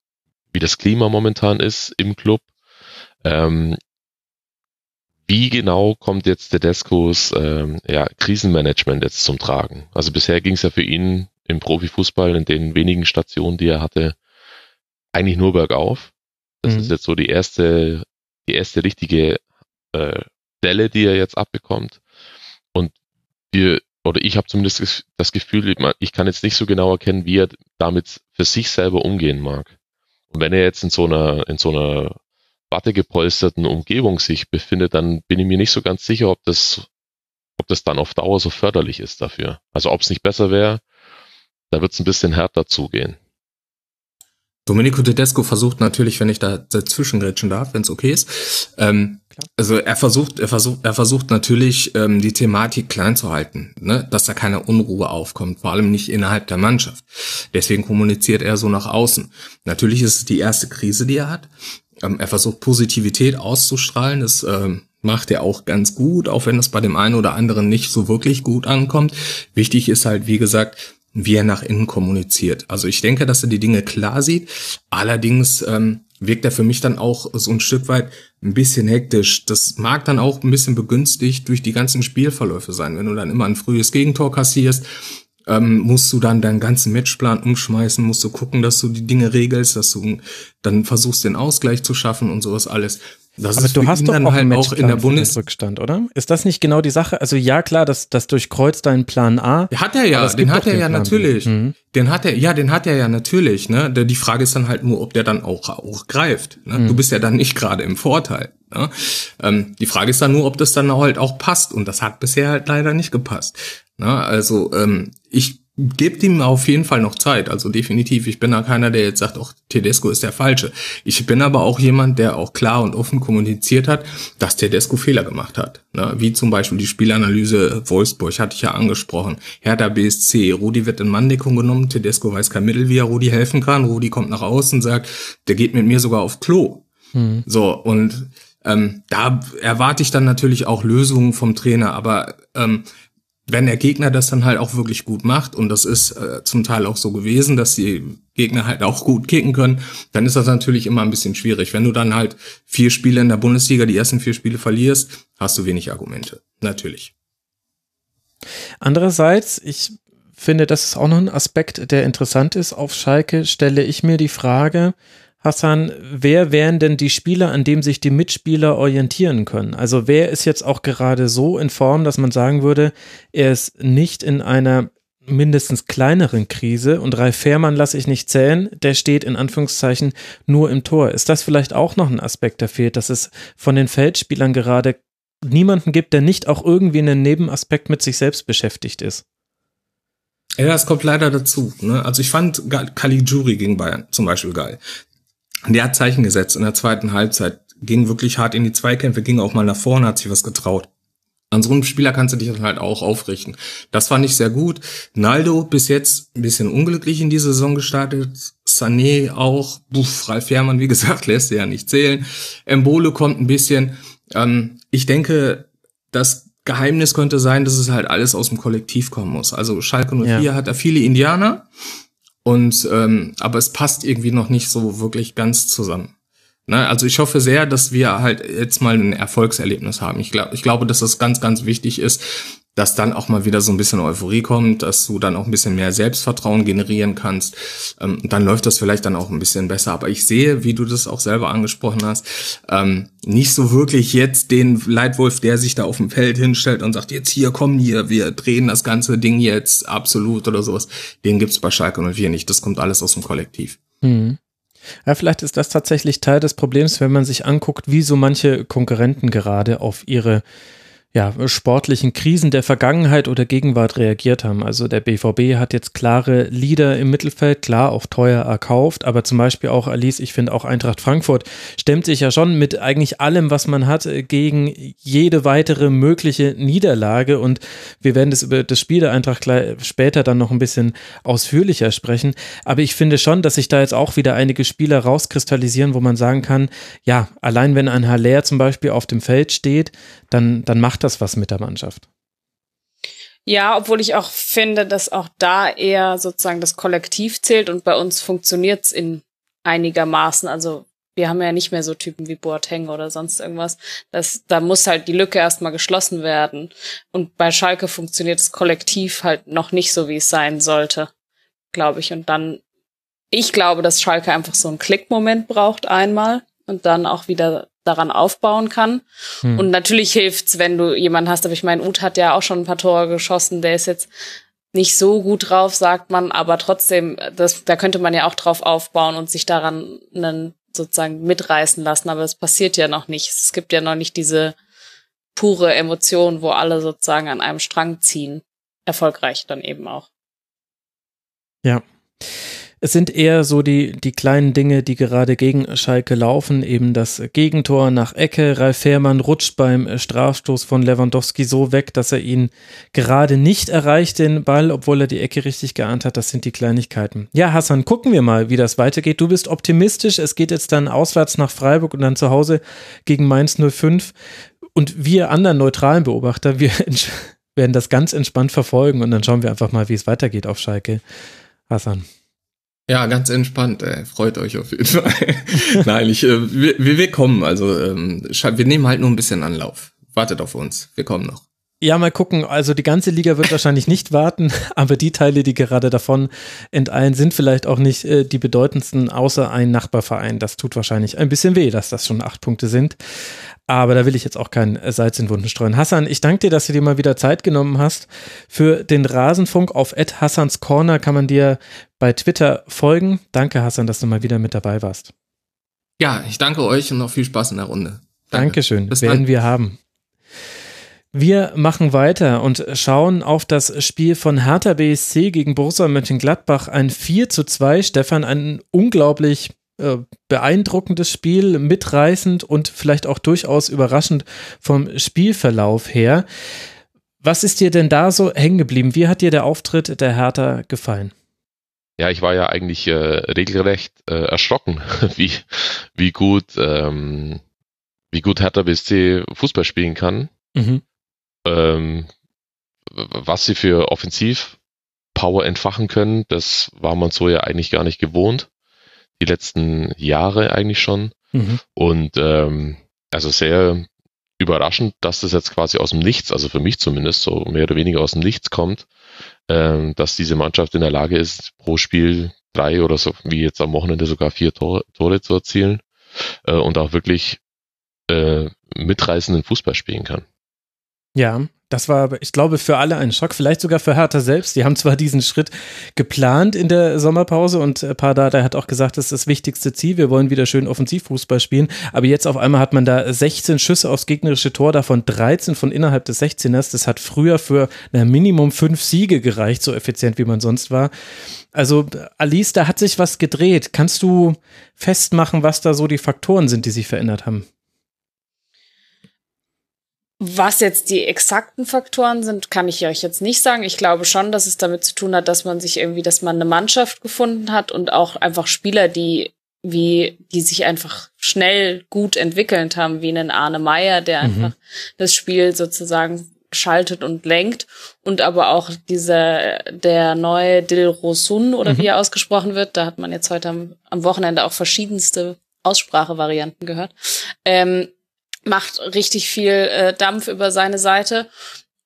F: wie das Klima momentan ist im Club. Ähm, wie genau kommt jetzt Tedescos ähm, ja, Krisenmanagement jetzt zum Tragen? Also bisher ging es ja für ihn im Profifußball in den wenigen Stationen, die er hatte, eigentlich nur bergauf. Das mhm. ist jetzt so die erste, die erste richtige äh, Delle, die er jetzt abbekommt. Und wir, oder ich habe zumindest das Gefühl, ich kann jetzt nicht so genau erkennen, wie er damit für sich selber umgehen mag. Und wenn er jetzt in so einer, in so einer wattegepolsterten Umgebung sich befindet, dann bin ich mir nicht so ganz sicher, ob das, ob das dann auf Dauer so förderlich ist dafür. Also ob es nicht besser wäre, da wird es ein bisschen härter zugehen.
G: Domenico Tedesco versucht natürlich, wenn ich da dazwischen grätschen darf, wenn es okay ist, ähm, also er versucht, er versucht, er versucht natürlich ähm, die Thematik klein zu halten, ne? dass da keine Unruhe aufkommt, vor allem nicht innerhalb der Mannschaft. Deswegen kommuniziert er so nach außen. Natürlich ist es die erste Krise, die er hat. Ähm, er versucht Positivität auszustrahlen. Das ähm, macht er auch ganz gut, auch wenn das bei dem einen oder anderen nicht so wirklich gut ankommt. Wichtig ist halt, wie gesagt, wie er nach innen kommuniziert. Also ich denke, dass er die Dinge klar sieht. Allerdings ähm, wirkt er für mich dann auch so ein Stück weit ein bisschen hektisch. Das mag dann auch ein bisschen begünstigt durch die ganzen Spielverläufe sein. Wenn du dann immer ein frühes Gegentor kassierst, ähm, musst du dann deinen ganzen Matchplan umschmeißen, musst du gucken, dass du die Dinge regelst, dass du dann versuchst, den Ausgleich zu schaffen und sowas alles.
D: Das aber du hast doch auch halt auch in der Bundesrückstand, oder? Ist das nicht genau die Sache? Also ja, klar, das, das durchkreuzt deinen Plan A.
G: Hat er ja, den hat er ja Plan natürlich. Mhm. Den hat er, ja, den hat er ja natürlich. Ne? Die Frage ist dann halt nur, ob der dann auch, auch greift. Ne? Mhm. Du bist ja dann nicht gerade im Vorteil. Ne? Ähm, die Frage ist dann nur, ob das dann halt auch passt. Und das hat bisher halt leider nicht gepasst. Ne? Also ähm, ich Gebt ihm auf jeden Fall noch Zeit. Also definitiv. Ich bin da keiner, der jetzt sagt, auch Tedesco ist der Falsche. Ich bin aber auch jemand, der auch klar und offen kommuniziert hat, dass Tedesco Fehler gemacht hat. Ne? Wie zum Beispiel die Spielanalyse Wolfsburg, hatte ich ja angesprochen. Hertha BSC, Rudi wird in Manndeckung genommen, Tedesco weiß kein Mittel, wie er Rudi helfen kann. Rudi kommt nach außen und sagt, der geht mit mir sogar auf Klo. Mhm. So, und ähm, da erwarte ich dann natürlich auch Lösungen vom Trainer, aber ähm, wenn der Gegner das dann halt auch wirklich gut macht, und das ist äh, zum Teil auch so gewesen, dass die Gegner halt auch gut kicken können, dann ist das natürlich immer ein bisschen schwierig. Wenn du dann halt vier Spiele in der Bundesliga, die ersten vier Spiele verlierst, hast du wenig Argumente. Natürlich.
D: Andererseits, ich finde, das ist auch noch ein Aspekt, der interessant ist. Auf Schalke stelle ich mir die Frage, Hassan, wer wären denn die Spieler, an dem sich die Mitspieler orientieren können? Also wer ist jetzt auch gerade so in Form, dass man sagen würde, er ist nicht in einer mindestens kleineren Krise und Ralf Fährmann lasse ich nicht zählen, der steht in Anführungszeichen nur im Tor. Ist das vielleicht auch noch ein Aspekt, der fehlt, dass es von den Feldspielern gerade niemanden gibt, der nicht auch irgendwie einen Nebenaspekt mit sich selbst beschäftigt ist?
G: Ja, es kommt leider dazu. Ne? Also ich fand Caligiuri gegen Bayern zum Beispiel geil. Der hat Zeichen gesetzt in der zweiten Halbzeit, ging wirklich hart in die Zweikämpfe, ging auch mal nach vorne, hat sich was getraut. An so einem Spieler kannst du dich dann halt auch aufrichten. Das fand ich sehr gut. Naldo bis jetzt ein bisschen unglücklich in die Saison gestartet. Sané auch. Buff, Ralf Fährmann, wie gesagt, [LAUGHS] lässt er ja nicht zählen. Embole kommt ein bisschen. Ähm, ich denke, das Geheimnis könnte sein, dass es halt alles aus dem Kollektiv kommen muss. Also Schalke 04 ja. hat da viele Indianer. Und ähm, aber es passt irgendwie noch nicht so wirklich ganz zusammen. Ne? Also ich hoffe sehr, dass wir halt jetzt mal ein Erfolgserlebnis haben. Ich glaube, ich glaube, dass das ganz, ganz wichtig ist, dass dann auch mal wieder so ein bisschen Euphorie kommt, dass du dann auch ein bisschen mehr Selbstvertrauen generieren kannst. Ähm, dann läuft das vielleicht dann auch ein bisschen besser. Aber ich sehe, wie du das auch selber angesprochen hast, ähm, nicht so wirklich jetzt den Leitwolf, der sich da auf dem Feld hinstellt und sagt, jetzt hier, komm hier, wir drehen das ganze Ding jetzt absolut oder sowas. Den gibt's bei Schalke und wir nicht. Das kommt alles aus dem Kollektiv. Mhm.
D: Ja, vielleicht ist das tatsächlich Teil des Problems, wenn man sich anguckt, wie so manche Konkurrenten gerade auf ihre ja, sportlichen Krisen der Vergangenheit oder Gegenwart reagiert haben. Also der BVB hat jetzt klare Leader im Mittelfeld, klar auch teuer erkauft, aber zum Beispiel auch Alice, ich finde auch Eintracht Frankfurt stemmt sich ja schon mit eigentlich allem, was man hat, gegen jede weitere mögliche Niederlage und wir werden das über das Spiel der Eintracht später dann noch ein bisschen ausführlicher sprechen. Aber ich finde schon, dass sich da jetzt auch wieder einige Spieler rauskristallisieren, wo man sagen kann, ja, allein wenn ein Haller zum Beispiel auf dem Feld steht, dann, dann macht das was mit der Mannschaft.
E: Ja, obwohl ich auch finde, dass auch da eher sozusagen das Kollektiv zählt und bei uns funktioniert's in einigermaßen, also wir haben ja nicht mehr so Typen wie Boateng oder sonst irgendwas. Das, da muss halt die Lücke erstmal geschlossen werden. Und bei Schalke funktioniert das Kollektiv halt noch nicht so, wie es sein sollte, glaube ich. Und dann, ich glaube, dass Schalke einfach so einen Klickmoment braucht einmal und dann auch wieder daran aufbauen kann. Hm. Und natürlich hilft's, wenn du jemanden hast, aber ich meine, Uth hat ja auch schon ein paar Tore geschossen, der ist jetzt nicht so gut drauf, sagt man, aber trotzdem, das, da könnte man ja auch drauf aufbauen und sich daran einen sozusagen mitreißen lassen, aber es passiert ja noch nicht. Es gibt ja noch nicht diese pure Emotion, wo alle sozusagen an einem Strang ziehen. Erfolgreich dann eben auch.
D: Ja. Es sind eher so die, die kleinen Dinge, die gerade gegen Schalke laufen. Eben das Gegentor nach Ecke. Ralf Fährmann rutscht beim Strafstoß von Lewandowski so weg, dass er ihn gerade nicht erreicht, den Ball, obwohl er die Ecke richtig geahnt hat. Das sind die Kleinigkeiten. Ja, Hassan, gucken wir mal, wie das weitergeht. Du bist optimistisch. Es geht jetzt dann auswärts nach Freiburg und dann zu Hause gegen Mainz 05. Und wir anderen neutralen Beobachter, wir [LAUGHS] werden das ganz entspannt verfolgen und dann schauen wir einfach mal, wie es weitergeht auf Schalke. Hassan.
G: Ja, ganz entspannt. Ey. Freut euch auf jeden [LAUGHS] Fall. Nein, ich, äh, wir, wir kommen. Also ähm, wir nehmen halt nur ein bisschen Anlauf. Wartet auf uns. Wir kommen noch.
D: Ja, mal gucken. Also die ganze Liga wird wahrscheinlich nicht warten, [LAUGHS] aber die Teile, die gerade davon enteilen, sind vielleicht auch nicht äh, die bedeutendsten, außer ein Nachbarverein. Das tut wahrscheinlich ein bisschen weh, dass das schon acht Punkte sind. Aber da will ich jetzt auch kein Salz in Wunden streuen. Hassan, ich danke dir, dass du dir mal wieder Zeit genommen hast. Für den Rasenfunk auf Ed Hassans Corner kann man dir bei Twitter folgen. Danke, Hassan, dass du mal wieder mit dabei warst.
G: Ja, ich danke euch und noch viel Spaß in der Runde.
D: Danke. Dankeschön. Bis Werden dann. wir haben. Wir machen weiter und schauen auf das Spiel von Hertha BSC gegen Borussia Mönchengladbach. Ein 4 zu 2. Stefan, ein unglaublich äh, beeindruckendes Spiel, mitreißend und vielleicht auch durchaus überraschend vom Spielverlauf her. Was ist dir denn da so hängen geblieben? Wie hat dir der Auftritt der Hertha gefallen?
F: Ja, ich war ja eigentlich äh, regelrecht äh, erschrocken, [LAUGHS] wie, wie gut, ähm, wie gut Hertha BSC Fußball spielen kann. Mhm. Ähm, was sie für Offensivpower entfachen können, das war man so ja eigentlich gar nicht gewohnt die letzten Jahre eigentlich schon. Mhm. Und ähm, also sehr überraschend, dass das jetzt quasi aus dem Nichts, also für mich zumindest, so mehr oder weniger aus dem Nichts kommt, ähm, dass diese Mannschaft in der Lage ist, pro Spiel drei oder so, wie jetzt am Wochenende sogar vier Tore, Tore zu erzielen äh, und auch wirklich äh, mitreißenden Fußball spielen kann.
D: Ja, das war, ich glaube, für alle ein Schock, vielleicht sogar für Hertha selbst. Die haben zwar diesen Schritt geplant in der Sommerpause und Pardada hat auch gesagt, das ist das wichtigste Ziel. Wir wollen wieder schön Offensivfußball spielen. Aber jetzt auf einmal hat man da 16 Schüsse aufs gegnerische Tor, davon 13 von innerhalb des 16ers. Das hat früher für na, Minimum fünf Siege gereicht, so effizient wie man sonst war. Also Alice, da hat sich was gedreht. Kannst du festmachen, was da so die Faktoren sind, die sich verändert haben?
E: Was jetzt die exakten Faktoren sind, kann ich euch jetzt nicht sagen. Ich glaube schon, dass es damit zu tun hat, dass man sich irgendwie, dass man eine Mannschaft gefunden hat und auch einfach Spieler, die wie die sich einfach schnell gut entwickelt haben, wie einen Arne Meyer, der mhm. einfach das Spiel sozusagen schaltet und lenkt und aber auch dieser der neue Dil Rosun oder mhm. wie er ausgesprochen wird, da hat man jetzt heute am, am Wochenende auch verschiedenste Aussprachevarianten gehört. Ähm, macht richtig viel äh, Dampf über seine Seite.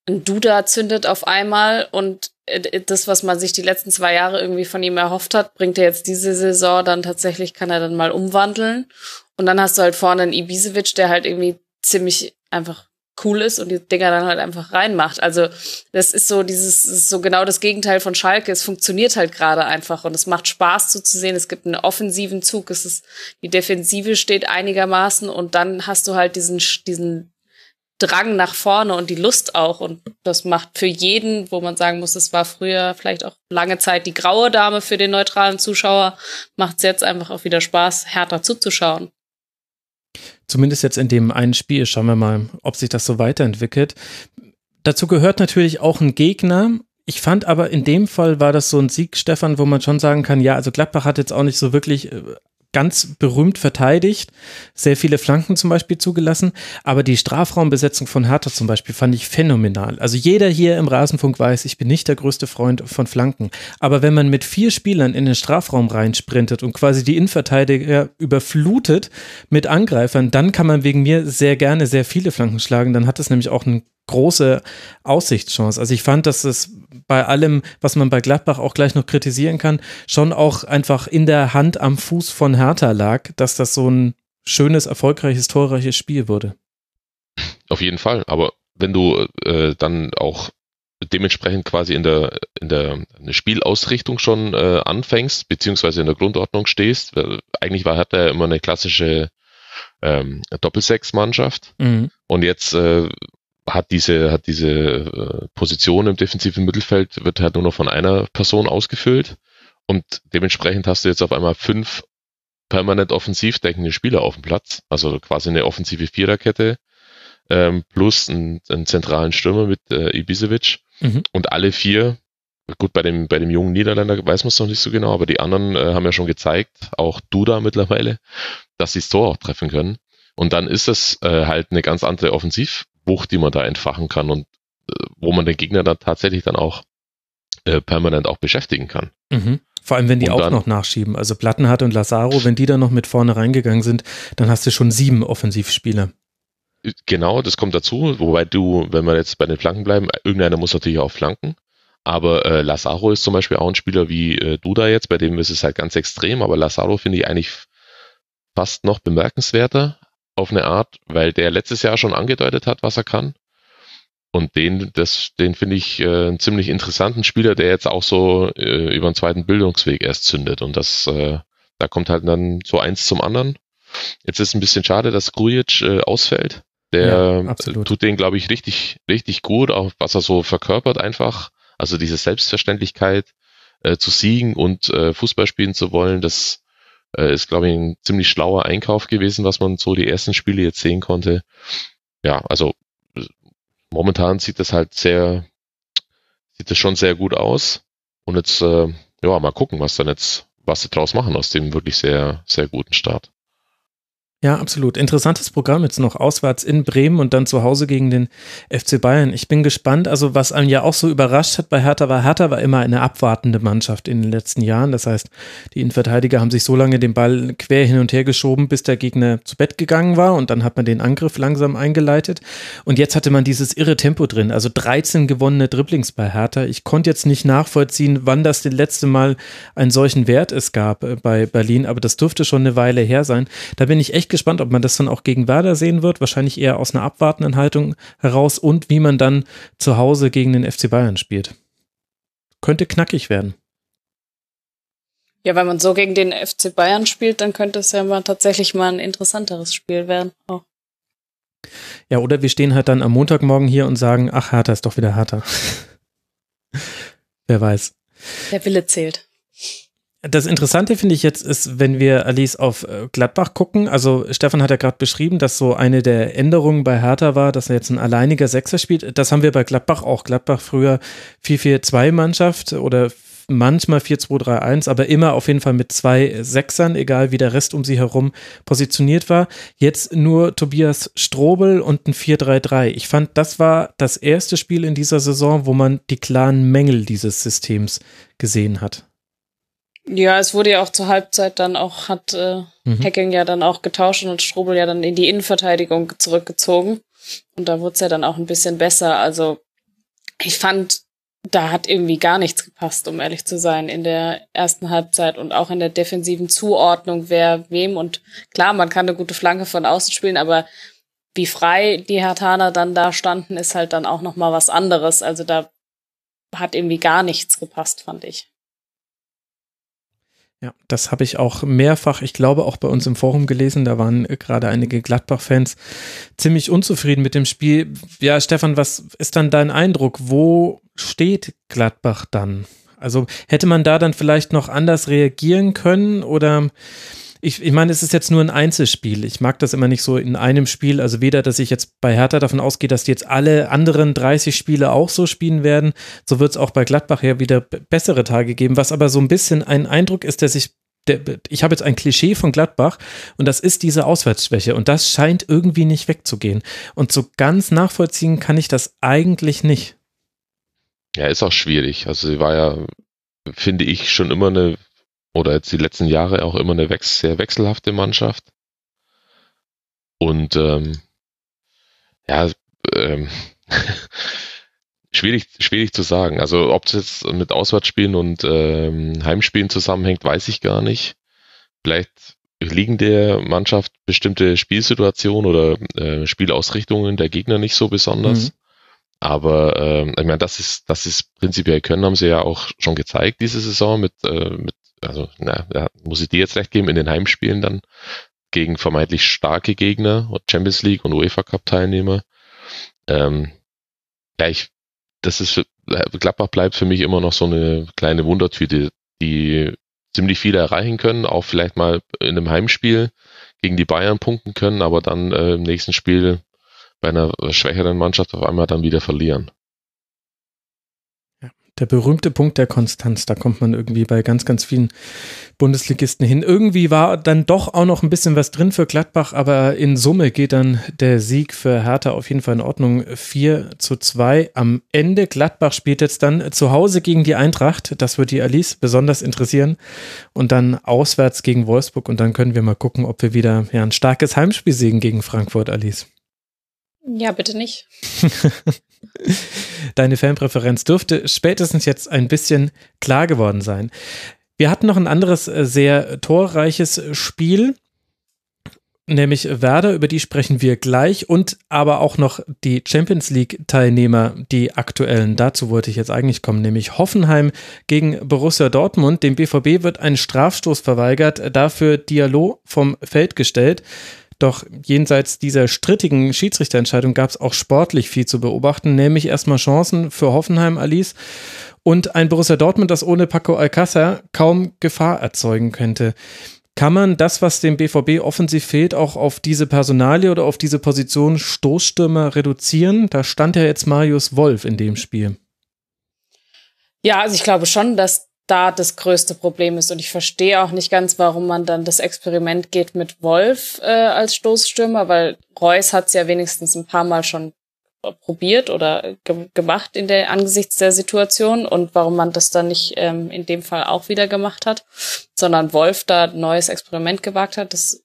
E: Ein Duda zündet auf einmal und äh, das, was man sich die letzten zwei Jahre irgendwie von ihm erhofft hat, bringt er jetzt diese Saison dann tatsächlich, kann er dann mal umwandeln. Und dann hast du halt vorne einen Ibisevic, der halt irgendwie ziemlich einfach cool ist und die Dinger dann halt einfach reinmacht. Also das ist so dieses, ist so genau das Gegenteil von Schalke. Es funktioniert halt gerade einfach und es macht Spaß so zu sehen. Es gibt einen offensiven Zug. Es ist, die Defensive steht einigermaßen und dann hast du halt diesen, diesen Drang nach vorne und die Lust auch. Und das macht für jeden, wo man sagen muss, es war früher vielleicht auch lange Zeit die graue Dame für den neutralen Zuschauer, macht es jetzt einfach auch wieder Spaß, härter zuzuschauen.
D: Zumindest jetzt in dem einen Spiel. Schauen wir mal, ob sich das so weiterentwickelt. Dazu gehört natürlich auch ein Gegner. Ich fand aber in dem Fall war das so ein Sieg, Stefan, wo man schon sagen kann, ja, also Gladbach hat jetzt auch nicht so wirklich äh, ganz berühmt verteidigt, sehr viele Flanken zum Beispiel zugelassen, aber die Strafraumbesetzung von Hertha zum Beispiel fand ich phänomenal. Also jeder hier im Rasenfunk weiß, ich bin nicht der größte Freund von Flanken, aber wenn man mit vier Spielern in den Strafraum reinsprintet und quasi die Innenverteidiger überflutet mit Angreifern, dann kann man wegen mir sehr gerne sehr viele Flanken schlagen, dann hat es nämlich auch einen große Aussichtschance. Also ich fand, dass es bei allem, was man bei Gladbach auch gleich noch kritisieren kann, schon auch einfach in der Hand am Fuß von Hertha lag, dass das so ein schönes, erfolgreiches, torreiches Spiel wurde.
F: Auf jeden Fall, aber wenn du äh, dann auch dementsprechend quasi in der, in der, Spielausrichtung schon äh, anfängst, beziehungsweise in der Grundordnung stehst, eigentlich war Hertha ja immer eine klassische ähm, Doppelsechs-Mannschaft. Mhm. Und jetzt äh, hat diese, hat diese äh, Position im defensiven Mittelfeld, wird halt nur noch von einer Person ausgefüllt. Und dementsprechend hast du jetzt auf einmal fünf permanent offensiv denkende Spieler auf dem Platz. Also quasi eine offensive Viererkette ähm, plus einen, einen zentralen Stürmer mit äh, Ibisevic. Mhm. Und alle vier, gut, bei dem, bei dem jungen Niederländer weiß man es noch nicht so genau, aber die anderen äh, haben ja schon gezeigt, auch Duda mittlerweile, dass sie das Tor auch treffen können. Und dann ist es äh, halt eine ganz andere Offensiv, Wucht, die man da entfachen kann und äh, wo man den Gegner dann tatsächlich dann auch äh, permanent auch beschäftigen kann.
D: Mhm. Vor allem, wenn die und auch dann, noch nachschieben. Also Plattenhardt und Lazaro, wenn die dann noch mit vorne reingegangen sind, dann hast du schon sieben Offensivspieler.
F: Genau, das kommt dazu. Wobei du, wenn wir jetzt bei den Flanken bleiben, irgendeiner muss natürlich auch flanken. Aber äh, Lazaro ist zum Beispiel auch ein Spieler wie äh, Duda jetzt, bei dem ist es halt ganz extrem. Aber Lazaro finde ich eigentlich fast noch bemerkenswerter, auf eine Art, weil der letztes Jahr schon angedeutet hat, was er kann. Und den, das, den finde ich äh, einen ziemlich interessanten Spieler, der jetzt auch so äh, über einen zweiten Bildungsweg erst zündet. Und das, äh, da kommt halt dann so eins zum anderen. Jetzt ist ein bisschen schade, dass Grujic äh, ausfällt. Der ja, tut den, glaube ich, richtig, richtig gut, auch was er so verkörpert einfach. Also diese Selbstverständlichkeit äh, zu siegen und äh, Fußball spielen zu wollen, das äh, ist, glaube ich, ein ziemlich schlauer Einkauf gewesen, was man so die ersten Spiele jetzt sehen konnte. Ja, also momentan sieht das halt sehr, sieht das schon sehr gut aus. Und jetzt, äh, ja, mal gucken, was dann jetzt, was sie draus machen aus dem wirklich sehr, sehr guten Start.
D: Ja, absolut. Interessantes Programm jetzt noch auswärts in Bremen und dann zu Hause gegen den FC Bayern. Ich bin gespannt. Also was einen ja auch so überrascht hat bei Hertha war, Hertha war immer eine abwartende Mannschaft in den letzten Jahren. Das heißt, die Innenverteidiger haben sich so lange den Ball quer hin und her geschoben, bis der Gegner zu Bett gegangen war und dann hat man den Angriff langsam eingeleitet. Und jetzt hatte man dieses irre Tempo drin. Also 13 gewonnene Dribblings bei Hertha. Ich konnte jetzt nicht nachvollziehen, wann das das letzte Mal einen solchen Wert es gab äh, bei Berlin, aber das dürfte schon eine Weile her sein. Da bin ich echt gespannt, ob man das dann auch gegen Werder sehen wird. Wahrscheinlich eher aus einer abwartenden Haltung heraus und wie man dann zu Hause gegen den FC Bayern spielt. Könnte knackig werden.
E: Ja, wenn man so gegen den FC Bayern spielt, dann könnte es ja mal tatsächlich mal ein interessanteres Spiel werden. Oh.
D: Ja, oder wir stehen halt dann am Montagmorgen hier und sagen, ach, Hertha ist doch wieder Hertha. [LAUGHS] Wer weiß.
E: Der Wille zählt.
D: Das Interessante finde ich jetzt ist, wenn wir Alice auf äh, Gladbach gucken. Also Stefan hat ja gerade beschrieben, dass so eine der Änderungen bei Hertha war, dass er jetzt ein alleiniger Sechser spielt. Das haben wir bei Gladbach auch. Gladbach früher 4-4-2-Mannschaft oder manchmal 4-2-3-1, aber immer auf jeden Fall mit zwei Sechsern, egal wie der Rest um sie herum positioniert war. Jetzt nur Tobias Strobel und ein 4-3-3. Ich fand, das war das erste Spiel in dieser Saison, wo man die klaren Mängel dieses Systems gesehen hat.
E: Ja, es wurde ja auch zur Halbzeit dann auch, hat äh, mhm. Hacking ja dann auch getauscht und Strobel ja dann in die Innenverteidigung zurückgezogen. Und da wurde es ja dann auch ein bisschen besser. Also ich fand, da hat irgendwie gar nichts gepasst, um ehrlich zu sein, in der ersten Halbzeit und auch in der defensiven Zuordnung, wer wem. Und klar, man kann eine gute Flanke von außen spielen, aber wie frei die Hertaner dann da standen, ist halt dann auch nochmal was anderes. Also da hat irgendwie gar nichts gepasst, fand ich.
D: Ja, das habe ich auch mehrfach, ich glaube auch bei uns im Forum gelesen, da waren gerade einige Gladbach-Fans ziemlich unzufrieden mit dem Spiel. Ja, Stefan, was ist dann dein Eindruck? Wo steht Gladbach dann? Also hätte man da dann vielleicht noch anders reagieren können oder ich, ich meine, es ist jetzt nur ein Einzelspiel. Ich mag das immer nicht so in einem Spiel. Also weder, dass ich jetzt bei Hertha davon ausgehe, dass die jetzt alle anderen 30 Spiele auch so spielen werden, so wird es auch bei Gladbach ja wieder bessere Tage geben. Was aber so ein bisschen ein Eindruck ist, der sich der, ich habe jetzt ein Klischee von Gladbach und das ist diese Auswärtsschwäche und das scheint irgendwie nicht wegzugehen. Und so ganz nachvollziehen kann ich das eigentlich nicht.
F: Ja, ist auch schwierig. Also sie war ja, finde ich, schon immer eine, oder jetzt die letzten Jahre auch immer eine wechs sehr wechselhafte Mannschaft. Und ähm, ja, ähm, [LAUGHS] schwierig, schwierig zu sagen. Also ob es jetzt mit Auswärtsspielen und ähm, Heimspielen zusammenhängt, weiß ich gar nicht. Vielleicht liegen der Mannschaft bestimmte Spielsituationen oder äh, Spielausrichtungen der Gegner nicht so besonders. Mhm. Aber ähm, ich meine, das ist, das ist prinzipiell können, haben sie ja auch schon gezeigt diese Saison mit, äh, mit also na, da muss ich dir jetzt recht geben, in den Heimspielen dann gegen vermeintlich starke Gegner, Champions League und UEFA Cup Teilnehmer. Ähm, ja, ich, das ist für, Gladbach bleibt für mich immer noch so eine kleine Wundertüte, die ziemlich viele erreichen können, auch vielleicht mal in einem Heimspiel gegen die Bayern punkten können, aber dann äh, im nächsten Spiel bei einer schwächeren Mannschaft auf einmal dann wieder verlieren
D: der berühmte Punkt der Konstanz. Da kommt man irgendwie bei ganz, ganz vielen Bundesligisten hin. Irgendwie war dann doch auch noch ein bisschen was drin für Gladbach, aber in Summe geht dann der Sieg für Hertha auf jeden Fall in Ordnung. 4 zu 2 am Ende. Gladbach spielt jetzt dann zu Hause gegen die Eintracht. Das wird die Alice besonders interessieren. Und dann auswärts gegen Wolfsburg. Und dann können wir mal gucken, ob wir wieder ja, ein starkes Heimspiel sehen gegen Frankfurt, Alice.
E: Ja, bitte nicht. [LAUGHS]
D: Deine Fanpräferenz dürfte spätestens jetzt ein bisschen klar geworden sein. Wir hatten noch ein anderes äh, sehr torreiches Spiel, nämlich Werder, über die sprechen wir gleich und aber auch noch die Champions League Teilnehmer, die aktuellen. Dazu wollte ich jetzt eigentlich kommen, nämlich Hoffenheim gegen Borussia Dortmund. Dem BVB wird ein Strafstoß verweigert, dafür Dialog vom Feld gestellt. Doch jenseits dieser strittigen Schiedsrichterentscheidung gab es auch sportlich viel zu beobachten, nämlich erstmal Chancen für Hoffenheim, Alice, und ein Borussia Dortmund, das ohne Paco Alcázar kaum Gefahr erzeugen könnte. Kann man das, was dem BVB offensiv fehlt, auch auf diese Personalie oder auf diese Position Stoßstürmer reduzieren? Da stand ja jetzt Marius Wolf in dem Spiel.
E: Ja, also ich glaube schon, dass da das größte Problem ist. Und ich verstehe auch nicht ganz, warum man dann das Experiment geht mit Wolf äh, als Stoßstürmer, weil Reus hat es ja wenigstens ein paar Mal schon probiert oder ge gemacht in der angesichts der Situation und warum man das dann nicht ähm, in dem Fall auch wieder gemacht hat, sondern Wolf da ein neues Experiment gewagt hat, das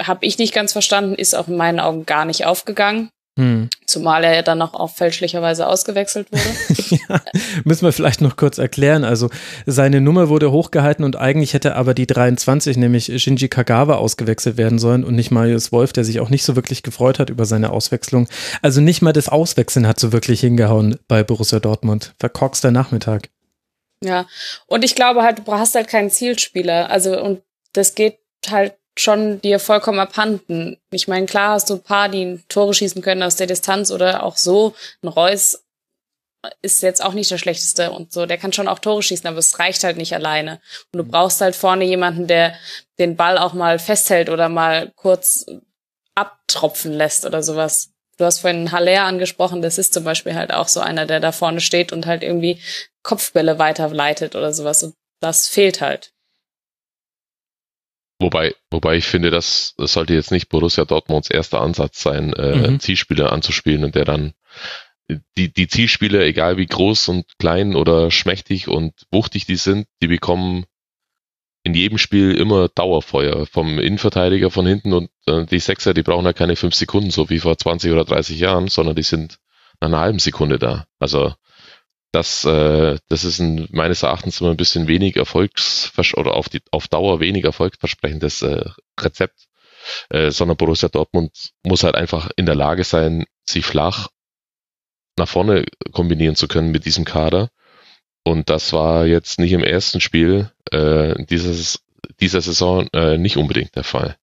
E: habe ich nicht ganz verstanden, ist auch in meinen Augen gar nicht aufgegangen. Hm. Zumal er ja dann noch auch fälschlicherweise ausgewechselt wurde. [LAUGHS]
D: ja, müssen wir vielleicht noch kurz erklären. Also seine Nummer wurde hochgehalten und eigentlich hätte aber die 23, nämlich Shinji Kagawa, ausgewechselt werden sollen und nicht Marius Wolf, der sich auch nicht so wirklich gefreut hat über seine Auswechslung. Also nicht mal das Auswechseln hat so wirklich hingehauen bei Borussia Dortmund. Verkorkster Nachmittag.
E: Ja, und ich glaube halt, du hast halt keinen Zielspieler. Also und das geht halt schon dir vollkommen abhanden. Ich meine, klar hast du ein paar, die Tore schießen können aus der Distanz oder auch so. Ein Reus ist jetzt auch nicht der schlechteste und so. Der kann schon auch Tore schießen, aber es reicht halt nicht alleine. Und du brauchst halt vorne jemanden, der den Ball auch mal festhält oder mal kurz abtropfen lässt oder sowas. Du hast vorhin Haller angesprochen, das ist zum Beispiel halt auch so einer, der da vorne steht und halt irgendwie Kopfbälle weiterleitet oder sowas. Und das fehlt halt.
F: Wobei, wobei ich finde, das, das sollte jetzt nicht Borussia Dortmunds erster Ansatz sein, äh, mhm. Zielspieler anzuspielen und der dann die, die Zielspieler, egal wie groß und klein oder schmächtig und wuchtig die sind, die bekommen in jedem Spiel immer Dauerfeuer vom Innenverteidiger von hinten und äh, die Sechser, die brauchen ja keine fünf Sekunden, so wie vor 20 oder 30 Jahren, sondern die sind nach einer halben Sekunde da. Also das, äh, das ist ein, meines Erachtens immer ein bisschen wenig erfolgsvers oder auf, die, auf Dauer wenig erfolgsversprechendes äh, Rezept, äh, sondern Borussia Dortmund muss halt einfach in der Lage sein, sie flach nach vorne kombinieren zu können mit diesem Kader. Und das war jetzt nicht im ersten Spiel äh, dieses, dieser Saison äh, nicht unbedingt der Fall.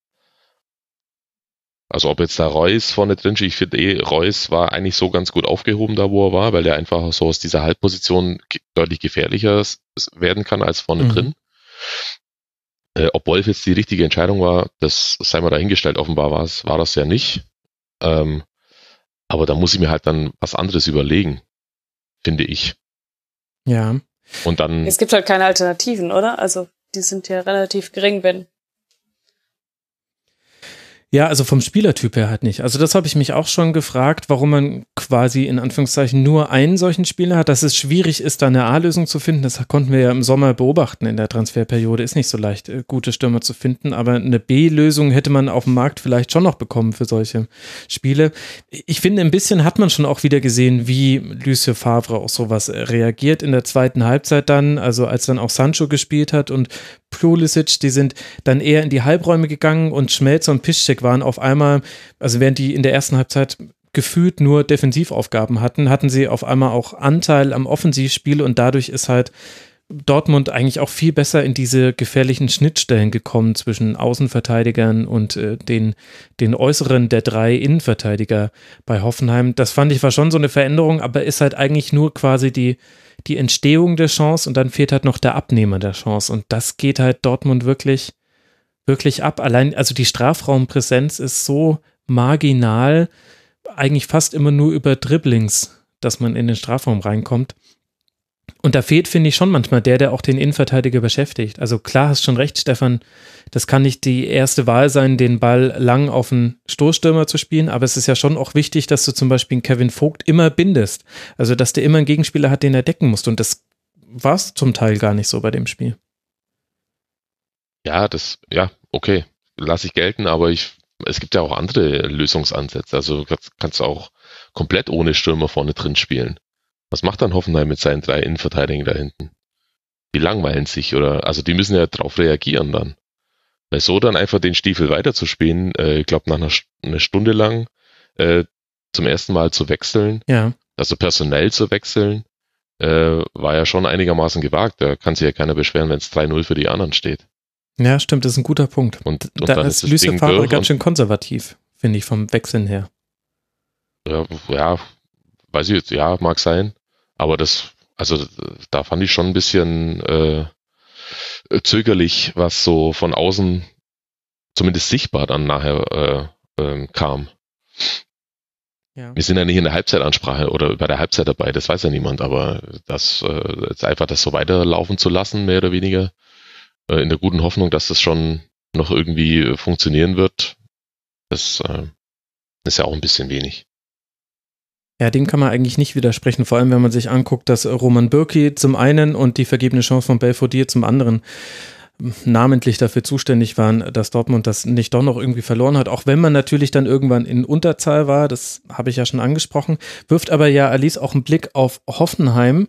F: Also ob jetzt da Reus vorne drin steht, ich finde eh, Reus war eigentlich so ganz gut aufgehoben da, wo er war, weil er einfach so aus dieser Halbposition deutlich gefährlicher werden kann als vorne mhm. drin. Äh, ob Wolf jetzt die richtige Entscheidung war, das sei mal dahingestellt. Offenbar war es, war das ja nicht. Ähm, aber da muss ich mir halt dann was anderes überlegen, finde ich.
D: Ja.
F: Und dann.
E: Es gibt halt keine Alternativen, oder? Also die sind ja relativ gering, wenn
D: Ja, also vom Spielertyp her halt nicht. Also das habe ich mich auch schon gefragt, warum man quasi in Anführungszeichen nur einen solchen Spieler hat, dass es schwierig ist, da eine A-Lösung zu finden. Das konnten wir ja im Sommer beobachten in der Transferperiode. Ist nicht so leicht, äh, gute Stürmer zu finden, aber eine B-Lösung hätte man auf dem Markt vielleicht schon noch bekommen für solche Spiele. Ich finde, ein bisschen hat man schon auch wieder gesehen, wie Lucie Favre auf sowas äh, reagiert in der zweiten Halbzeit dann, also als dann auch Sancho gespielt hat und Pulisic, die sind dann eher in die Halbräume gegangen und Schmelzer und Piszczek waren auf einmal, also während die in der ersten Halbzeit gefühlt nur Defensivaufgaben hatten, hatten sie auf einmal auch Anteil am Offensivspiel und dadurch ist halt Dortmund eigentlich auch viel besser in diese gefährlichen Schnittstellen gekommen zwischen Außenverteidigern und äh, den, den äußeren der drei Innenverteidiger bei Hoffenheim. Das fand ich war schon so eine Veränderung, aber ist halt eigentlich nur quasi die, die Entstehung der Chance und dann fehlt halt noch der Abnehmer der Chance. Und das geht halt Dortmund wirklich, wirklich ab. Allein, also die Strafraumpräsenz ist so marginal, eigentlich fast immer nur über Dribblings, dass man in den Strafraum reinkommt. Und da fehlt, finde ich, schon manchmal der, der auch den Innenverteidiger beschäftigt. Also klar, hast schon recht, Stefan, das kann nicht die erste Wahl sein, den Ball lang auf einen Stoßstürmer zu spielen, aber es ist ja schon auch wichtig, dass du zum Beispiel einen Kevin Vogt immer bindest. Also, dass der immer einen Gegenspieler hat, den er decken muss. Und das war es zum Teil gar nicht so bei dem Spiel.
F: Ja, das, ja, okay, lasse ich gelten, aber ich, es gibt ja auch andere Lösungsansätze. Also kannst, kannst du auch komplett ohne Stürmer vorne drin spielen. Was macht dann Hoffenheim mit seinen drei Innenverteidigern da hinten? Die langweilen sich oder, also die müssen ja drauf reagieren dann. Weil so dann einfach den Stiefel weiterzuspielen, äh, ich glaube nach einer, einer, Stunde lang äh, zum ersten Mal zu wechseln,
D: ja.
F: also personell zu wechseln, äh, war ja schon einigermaßen gewagt. Da kann sich ja keiner beschweren, wenn es 3-0 für die anderen steht.
D: Ja, stimmt, das ist ein guter Punkt.
F: Und, und
D: da ist Lüse Favre ganz schön konservativ, finde ich, vom Wechseln her.
F: Ja, ja, weiß ich jetzt, ja, mag sein. Aber das, also da fand ich schon ein bisschen äh, zögerlich, was so von außen zumindest sichtbar dann nachher äh, äh, kam. Ja. Wir sind ja nicht in der Halbzeitansprache oder bei der Halbzeit dabei, das weiß ja niemand, aber das äh, jetzt einfach das so weiterlaufen zu lassen, mehr oder weniger, äh, in der guten Hoffnung, dass das schon noch irgendwie funktionieren wird, das äh, ist ja auch ein bisschen wenig.
D: Ja, dem kann man eigentlich nicht widersprechen, vor allem wenn man sich anguckt, dass Roman Bürki zum einen und die vergebene Chance von Belfodil zum anderen namentlich dafür zuständig waren, dass Dortmund das nicht doch noch irgendwie verloren hat, auch wenn man natürlich dann irgendwann in Unterzahl war, das habe ich ja schon angesprochen, wirft aber ja Alice auch einen Blick auf Hoffenheim,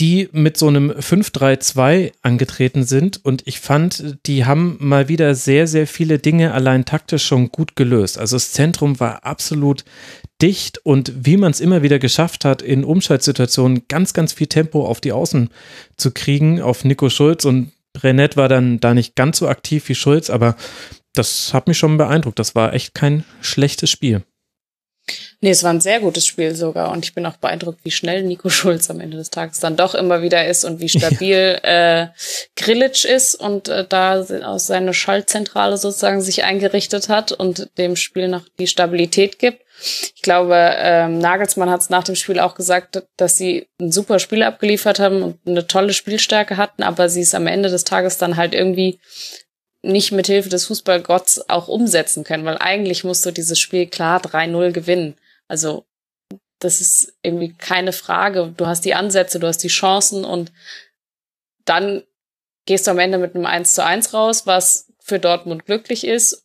D: die mit so einem 5-3-2 angetreten sind. Und ich fand, die haben mal wieder sehr, sehr viele Dinge allein taktisch schon gut gelöst. Also das Zentrum war absolut dicht und wie man es immer wieder geschafft hat, in Umschaltsituationen ganz, ganz viel Tempo auf die Außen zu kriegen, auf Nico Schulz und Renett war dann da nicht ganz so aktiv wie Schulz, aber das hat mich schon beeindruckt. Das war echt kein schlechtes Spiel.
E: Nee, es war ein sehr gutes Spiel sogar und ich bin auch beeindruckt, wie schnell Nico [LAUGHS] Schulz am Ende des Tages dann doch immer wieder ist und wie stabil ja. äh, Grillitsch ist und äh, da aus seine Schaltzentrale sozusagen sich eingerichtet hat und dem Spiel noch die Stabilität gibt. Ich glaube, ähm, Nagelsmann hat es nach dem Spiel auch gesagt, dass sie ein super Spiel abgeliefert haben und eine tolle Spielstärke hatten, aber sie es am Ende des Tages dann halt irgendwie nicht mit Hilfe des Fußballgotts auch umsetzen können, weil eigentlich musst du dieses Spiel klar 3-0 gewinnen. Also das ist irgendwie keine Frage. Du hast die Ansätze, du hast die Chancen und dann gehst du am Ende mit einem 1 zu 1 raus, was für Dortmund glücklich ist,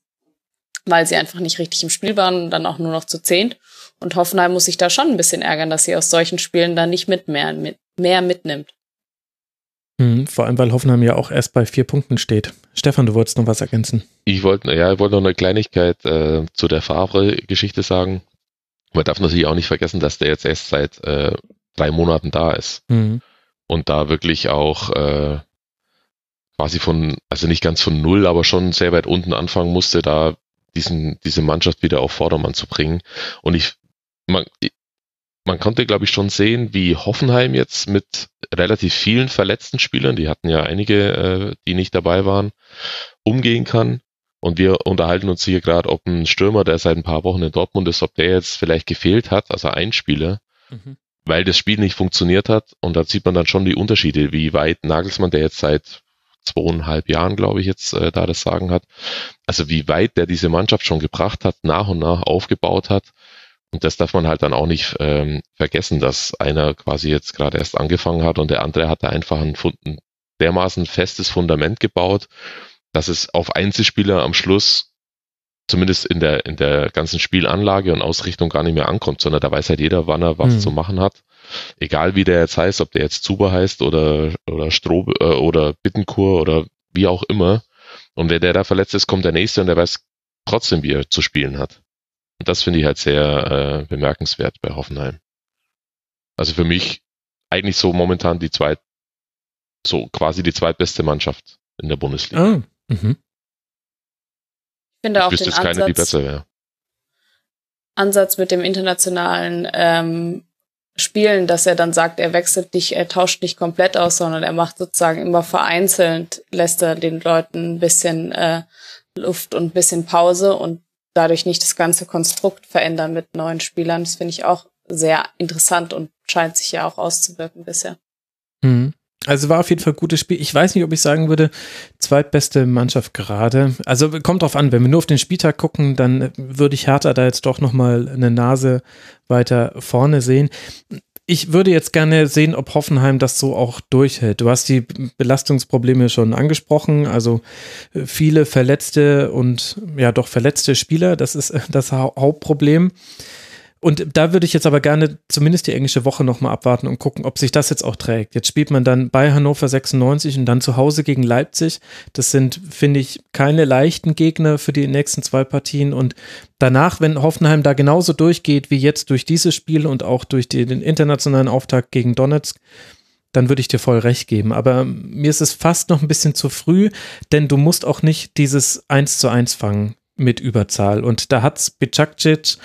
E: weil sie einfach nicht richtig im Spiel waren und dann auch nur noch zu zehnt. Und Hoffenheim muss sich da schon ein bisschen ärgern, dass sie aus solchen Spielen dann nicht mit mehr, mit mehr mitnimmt.
D: Mhm, vor allem, weil Hoffenheim ja auch erst bei vier Punkten steht. Stefan, du wolltest noch was ergänzen.
F: Ich wollte, ja, ich wollte noch eine Kleinigkeit äh, zu der Favre-Geschichte sagen. Man darf natürlich auch nicht vergessen, dass der jetzt erst seit äh, drei Monaten da ist. Mhm. Und da wirklich auch äh, quasi von, also nicht ganz von null, aber schon sehr weit unten anfangen musste, da diesen, diese Mannschaft wieder auf Vordermann zu bringen. Und ich, man, man konnte, glaube ich, schon sehen, wie Hoffenheim jetzt mit relativ vielen verletzten Spielern, die hatten ja einige, äh, die nicht dabei waren, umgehen kann. Und wir unterhalten uns hier gerade, ob ein Stürmer, der seit ein paar Wochen in Dortmund ist, ob der jetzt vielleicht gefehlt hat, also ein Spieler, mhm. weil das Spiel nicht funktioniert hat. Und da sieht man dann schon die Unterschiede, wie weit Nagelsmann, der jetzt seit zweieinhalb Jahren, glaube ich, jetzt äh, da das Sagen hat. Also wie weit der diese Mannschaft schon gebracht hat, nach und nach aufgebaut hat. Und das darf man halt dann auch nicht ähm, vergessen, dass einer quasi jetzt gerade erst angefangen hat und der andere hat da einfach ein, ein dermaßen festes Fundament gebaut, dass es auf Einzelspieler am Schluss zumindest in der, in der ganzen Spielanlage und Ausrichtung gar nicht mehr ankommt, sondern da weiß halt jeder, wann er was mhm. zu machen hat. Egal wie der jetzt heißt, ob der jetzt Zuber heißt oder, oder Stroh äh, oder Bittenkur oder wie auch immer. Und wenn der da verletzt ist, kommt der nächste und der weiß trotzdem, wie er zu spielen hat. Und das finde ich halt sehr äh, bemerkenswert bei Hoffenheim. Also für mich eigentlich so momentan die zweit, so quasi die zweitbeste Mannschaft in der Bundesliga. Ah, mhm
E: finde ich
F: auch den Ansatz, keine, die besser wäre.
E: Ansatz mit dem internationalen ähm, Spielen, dass er dann sagt, er wechselt nicht, er tauscht nicht komplett aus, sondern er macht sozusagen immer vereinzelt, lässt er den Leuten ein bisschen äh, Luft und ein bisschen Pause und dadurch nicht das ganze Konstrukt verändern mit neuen Spielern. Das finde ich auch sehr interessant und scheint sich ja auch auszuwirken bisher.
D: Mhm. Also war auf jeden Fall ein gutes Spiel. Ich weiß nicht, ob ich sagen würde, zweitbeste Mannschaft gerade. Also kommt drauf an, wenn wir nur auf den Spieltag gucken, dann würde ich Hertha da jetzt doch nochmal eine Nase weiter vorne sehen. Ich würde jetzt gerne sehen, ob Hoffenheim das so auch durchhält. Du hast die Belastungsprobleme schon angesprochen, also viele verletzte und ja doch verletzte Spieler, das ist das Hauptproblem. Und da würde ich jetzt aber gerne zumindest die englische Woche nochmal abwarten und gucken, ob sich das jetzt auch trägt. Jetzt spielt man dann bei Hannover 96 und dann zu Hause gegen Leipzig. Das sind, finde ich, keine leichten Gegner für die nächsten zwei Partien. Und danach, wenn Hoffenheim da genauso durchgeht wie jetzt durch dieses Spiel und auch durch den internationalen Auftakt gegen Donetsk, dann würde ich dir voll recht geben. Aber mir ist es fast noch ein bisschen zu früh, denn du musst auch nicht dieses 1 zu 1 fangen mit Überzahl. Und da hat Bicakcic,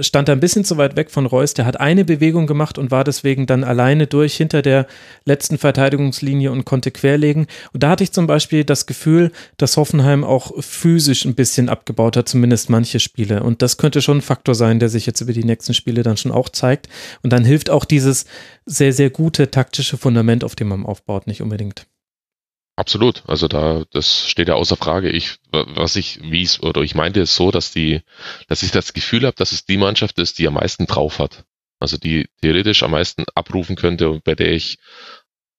D: stand da ein bisschen zu weit weg von Reus, der hat eine Bewegung gemacht und war deswegen dann alleine durch hinter der letzten Verteidigungslinie und konnte querlegen. Und da hatte ich zum Beispiel das Gefühl, dass Hoffenheim auch physisch ein bisschen abgebaut hat, zumindest manche Spiele. Und das könnte schon ein Faktor sein, der sich jetzt über die nächsten Spiele dann schon auch zeigt. Und dann hilft auch dieses sehr, sehr gute taktische Fundament, auf dem man aufbaut, nicht unbedingt.
F: Absolut. Also da, das steht ja außer Frage. Ich, was ich, wie es, oder ich meinte es so, dass die, dass ich das Gefühl habe, dass es die Mannschaft ist, die am meisten drauf hat. Also die theoretisch am meisten abrufen könnte und bei der ich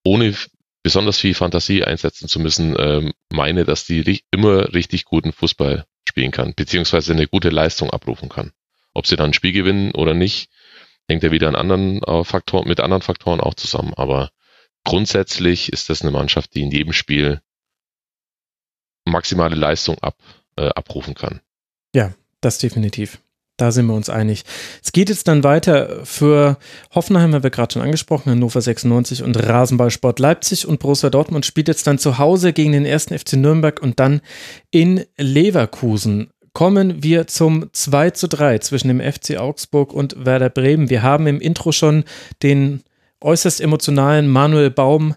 F: ohne besonders viel Fantasie einsetzen zu müssen, ähm, meine, dass die immer richtig guten Fußball spielen kann, beziehungsweise eine gute Leistung abrufen kann. Ob sie dann ein Spiel gewinnen oder nicht, hängt ja wieder an anderen äh, Faktoren, mit anderen Faktoren auch zusammen. Aber grundsätzlich ist das eine Mannschaft, die in jedem Spiel maximale Leistung ab, äh, abrufen kann.
D: Ja, das definitiv. Da sind wir uns einig. Es geht jetzt dann weiter für Hoffenheim, haben wir gerade schon angesprochen, Hannover 96 und Rasenballsport Leipzig und Borussia Dortmund spielt jetzt dann zu Hause gegen den ersten FC Nürnberg und dann in Leverkusen. Kommen wir zum 2 zu 3 zwischen dem FC Augsburg und Werder Bremen. Wir haben im Intro schon den äußerst emotionalen Manuel Baum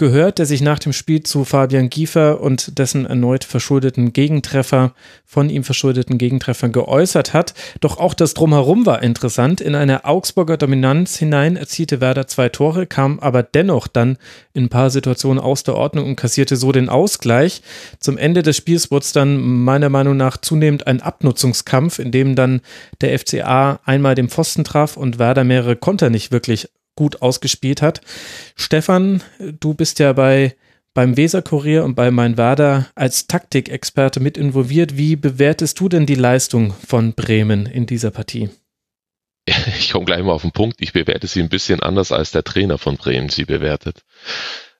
D: gehört, der sich nach dem Spiel zu Fabian Giefer und dessen erneut verschuldeten Gegentreffer, von ihm verschuldeten Gegentreffern geäußert hat. Doch auch das Drumherum war interessant. In eine Augsburger Dominanz hinein erzielte Werder zwei Tore, kam aber dennoch dann in ein paar Situationen aus der Ordnung und kassierte so den Ausgleich. Zum Ende des Spiels wurde es dann meiner Meinung nach zunehmend ein Abnutzungskampf, in dem dann der FCA einmal den Pfosten traf und Werder mehrere Konter nicht wirklich gut ausgespielt hat. Stefan, du bist ja bei beim Weserkurier und bei Mein Werder als Taktikexperte mit involviert. Wie bewertest du denn die Leistung von Bremen in dieser Partie? [LAUGHS]
F: Ich komme gleich mal auf den Punkt. Ich bewerte sie ein bisschen anders, als der Trainer von Bremen sie bewertet.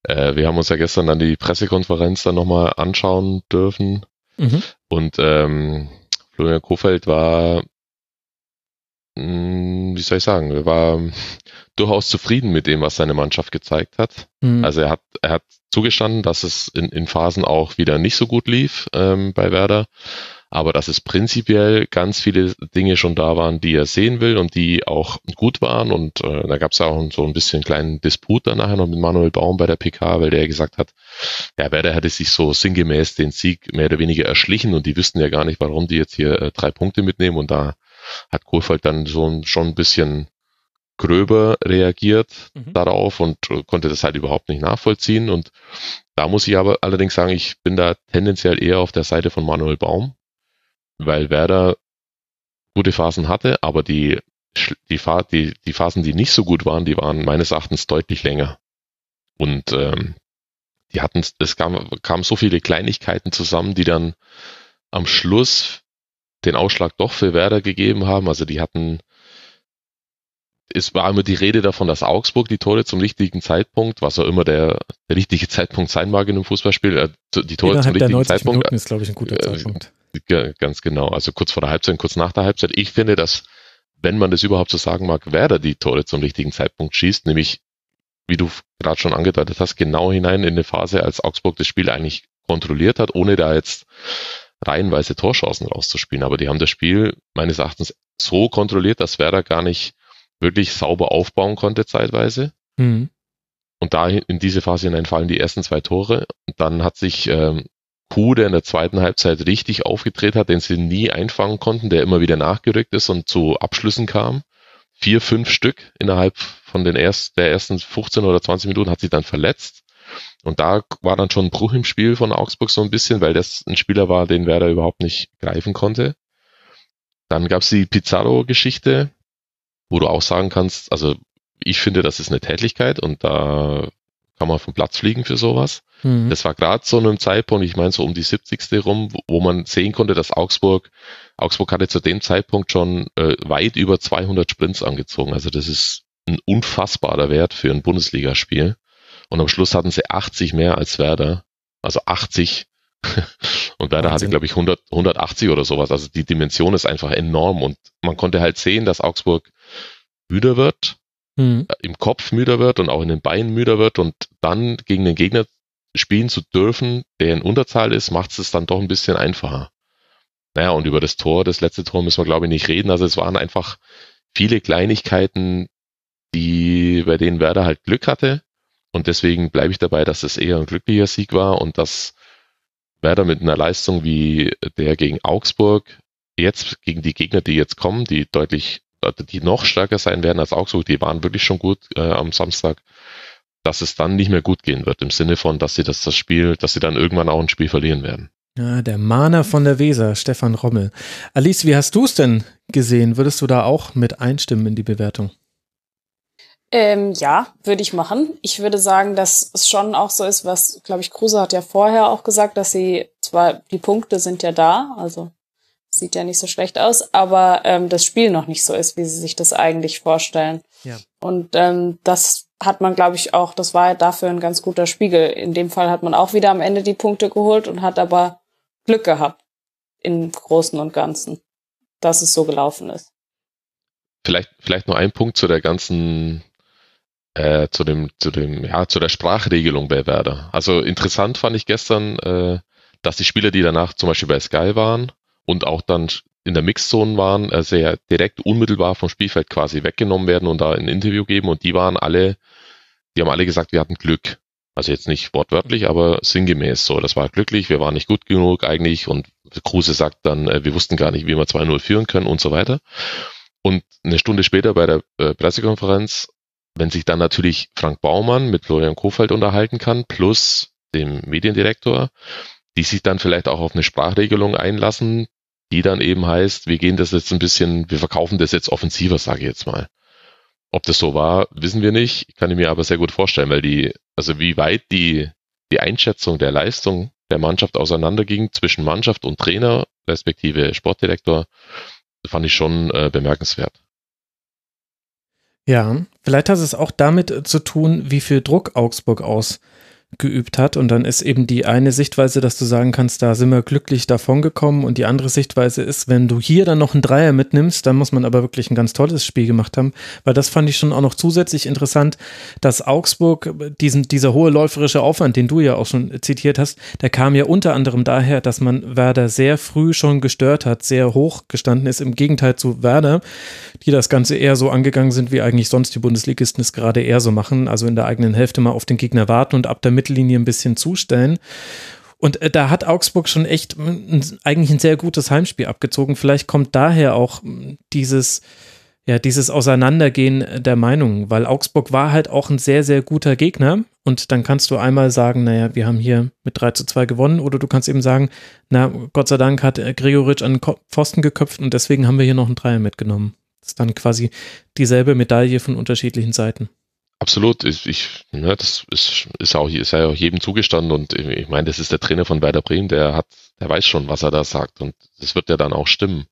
F: Äh, wir haben uns ja gestern dann die Pressekonferenz dann nochmal anschauen dürfen. Mhm. Und ähm, Florian Kofeld war, wie soll ich sagen, war durchaus zufrieden mit dem, was seine Mannschaft gezeigt hat. Mhm. Also er hat, er hat zugestanden, dass es in, in Phasen auch wieder nicht so gut lief ähm, bei Werder, aber dass es prinzipiell ganz viele Dinge schon da waren, die er sehen will und die auch gut waren. Und äh, da gab es auch so ein bisschen einen kleinen Disput dann nachher noch mit Manuel Baum bei der PK, weil der gesagt hat, ja, Werder hätte sich so sinngemäß den Sieg mehr oder weniger erschlichen und die wüssten ja gar nicht, warum die jetzt hier äh, drei Punkte mitnehmen. Und da hat Kohlfeld dann so schon ein bisschen gröber reagiert
D: Mhm.
F: darauf und äh, konnte das halt überhaupt nicht nachvollziehen. Und da muss ich aber allerdings sagen, ich bin da tendenziell eher auf der Seite von Manuel Baum, weil Werder gute Phasen hatte, aber die, die, die, die Phasen, die nicht so gut waren, die waren meines Erachtens deutlich länger. Und ähm, die hatten, es kam, kamen so viele Kleinigkeiten zusammen, die dann am Schluss den Ausschlag doch für Werder gegeben haben. Also die hatten, es war immer die Rede davon, dass Augsburg die Tore zum richtigen Zeitpunkt, was auch immer der, der richtige Zeitpunkt sein mag in einem Fußballspiel, äh, die Tore zum
D: Innerhalb der
F: richtigen
D: 90
F: Zeitpunkt,
D: Minuten ist, glaube ich, ein guter
F: äh,
D: Zeitpunkt.
F: Ge- Ganz genau. Also kurz vor der Halbzeit, kurz nach der Halbzeit. Ich finde, dass, wenn man das überhaupt so sagen mag, Werder die Tore zum richtigen Zeitpunkt schießt, nämlich, wie du gerade schon angedeutet hast, genau hinein in eine Phase, als Augsburg das Spiel eigentlich kontrolliert hat, ohne da jetzt reihenweise Torchancen rauszuspielen. Aber die haben das Spiel meines Erachtens so kontrolliert, dass Werder gar nicht wirklich sauber aufbauen konnte zeitweise.
D: Mhm.
F: Und da in diese Phase hinein fallen die ersten zwei Tore. Und dann hat sich ähm, Kuh, der in der zweiten Halbzeit richtig aufgedreht hat, den sie nie einfangen konnten, der immer wieder nachgerückt ist und zu Abschlüssen kam. Vier, fünf Stück innerhalb von den erst, der ersten 15 oder 20 Minuten hat sich dann verletzt. Und da war dann schon ein Bruch im Spiel von Augsburg so ein bisschen, weil das ein Spieler war, den Werder überhaupt nicht greifen konnte. Dann gab es die Pizarro-Geschichte, wo du auch sagen kannst, also ich finde, das ist eine Tätlichkeit und da kann man vom Platz fliegen für sowas.
D: Mhm.
F: Das war gerade so einem Zeitpunkt, ich meine so um die 70. rum, wo- wo man sehen konnte, dass Augsburg, Augsburg hatte zu dem Zeitpunkt schon äh, weit über 200 Sprints angezogen. Also das ist ein unfassbarer Wert für ein Bundesligaspiel. Und am Schluss hatten sie 80 mehr als Werder. Also 80. [LAUGHS] Und Werder hatte, glaube ich, 100, 180 oder sowas. Also die Dimension ist einfach enorm. Und man konnte halt sehen, dass Augsburg müder wird,
D: Mhm.
F: im Kopf müder wird und auch in den Beinen müder wird und dann gegen den Gegner spielen zu dürfen, der in Unterzahl ist, macht es dann doch ein bisschen einfacher. Naja, und über das Tor, das letzte Tor müssen wir, glaube ich, nicht reden. Also es waren einfach viele Kleinigkeiten, die, bei denen Werder halt Glück hatte. Und deswegen bleibe ich dabei, dass es eher ein glücklicher Sieg war und dass Werder mit einer Leistung wie der gegen Augsburg jetzt gegen die Gegner, die jetzt kommen, die deutlich, die noch stärker sein werden als Augsburg, die waren wirklich schon gut äh, am Samstag, dass es dann nicht mehr gut gehen wird im Sinne von, dass sie das, das Spiel, dass sie dann irgendwann auch ein Spiel verlieren werden.
D: Ja, der Mahner von der Weser, Stefan Rommel. Alice, wie hast du es denn gesehen? Würdest du da auch mit einstimmen in die Bewertung?
E: Ähm, ja, würde ich machen. Ich würde sagen, dass es schon auch so ist, was, glaube ich, Kruse hat ja vorher auch gesagt, dass sie zwar die Punkte sind ja da, also sieht ja nicht so schlecht aus, aber ähm, das Spiel noch nicht so ist, wie sie sich das eigentlich vorstellen.
D: Ja.
E: Und ähm, das hat man, glaube ich, auch, das war dafür ein ganz guter Spiegel. In dem Fall hat man auch wieder am Ende die Punkte geholt und hat aber Glück gehabt im Großen und Ganzen, dass es so gelaufen ist.
F: Vielleicht, vielleicht nur ein Punkt zu der ganzen, äh, zu dem, zu dem, ja, zu der Sprachregelung bei Werder. Also interessant fand ich gestern, äh, dass die Spieler, die danach zum Beispiel bei Sky waren und auch dann in der Mixzone waren, äh, sehr direkt unmittelbar vom Spielfeld quasi weggenommen werden und da ein Interview geben und die waren alle, die haben alle gesagt, wir hatten Glück. Also jetzt nicht wortwörtlich, aber sinngemäß so. Das war glücklich, wir waren nicht gut genug eigentlich und Kruse sagt dann, äh, wir wussten gar nicht, wie wir 2-0 führen können und so weiter. Und eine Stunde später bei der äh, Pressekonferenz, wenn sich dann natürlich Frank Baumann mit Florian Kofeld unterhalten kann, plus dem Mediendirektor, die sich dann vielleicht auch auf eine Sprachregelung einlassen, die dann eben heißt, wir gehen das jetzt ein bisschen, wir verkaufen das jetzt offensiver, sage ich jetzt mal. Ob das so war, wissen wir nicht, kann ich mir aber sehr gut vorstellen, weil die, also wie weit die, die Einschätzung der Leistung der Mannschaft auseinanderging zwischen Mannschaft und Trainer, respektive Sportdirektor, fand ich schon äh, bemerkenswert.
D: Ja, vielleicht hat es auch damit äh, zu tun, wie viel Druck Augsburg ausgeübt hat. Und dann ist eben die eine Sichtweise, dass du sagen kannst, da sind wir glücklich davongekommen. Und die andere Sichtweise ist, wenn du hier dann noch einen Dreier mitnimmst, dann muss man aber wirklich ein ganz tolles Spiel gemacht haben. Weil das fand ich schon auch noch zusätzlich interessant, dass Augsburg diesen, dieser hohe läuferische Aufwand, den du ja auch schon zitiert hast, der kam ja unter anderem daher, dass man Werder sehr früh schon gestört hat, sehr hoch gestanden ist, im Gegenteil zu Werder, die das Ganze eher so angegangen sind, wie eigentlich sonst die Bundesligisten es gerade eher so machen, also in der eigenen Hälfte mal auf den Gegner warten und ab der Mittellinie ein bisschen zustellen. Und äh, da hat Augsburg schon echt ein, eigentlich ein sehr gutes Heimspiel abgezogen. Vielleicht kommt daher auch mm, dieses, ja, dieses Auseinandergehen der Meinungen, weil Augsburg war halt auch ein sehr, sehr guter Gegner. Und dann kannst du einmal sagen, naja, wir haben hier mit 3 zu 2 gewonnen, oder du kannst eben sagen, na, Gott sei Dank hat Gregoritsch an den Pfosten geköpft und deswegen haben wir hier noch einen Dreier mitgenommen. Das ist dann quasi dieselbe Medaille von unterschiedlichen Seiten.
F: Absolut. Ich, ich ne, das ist, ist auch ist ja auch jedem zugestanden und ich meine, das ist der Trainer von Werder Bremen, der hat, der weiß schon, was er da sagt und das wird ja dann auch stimmen.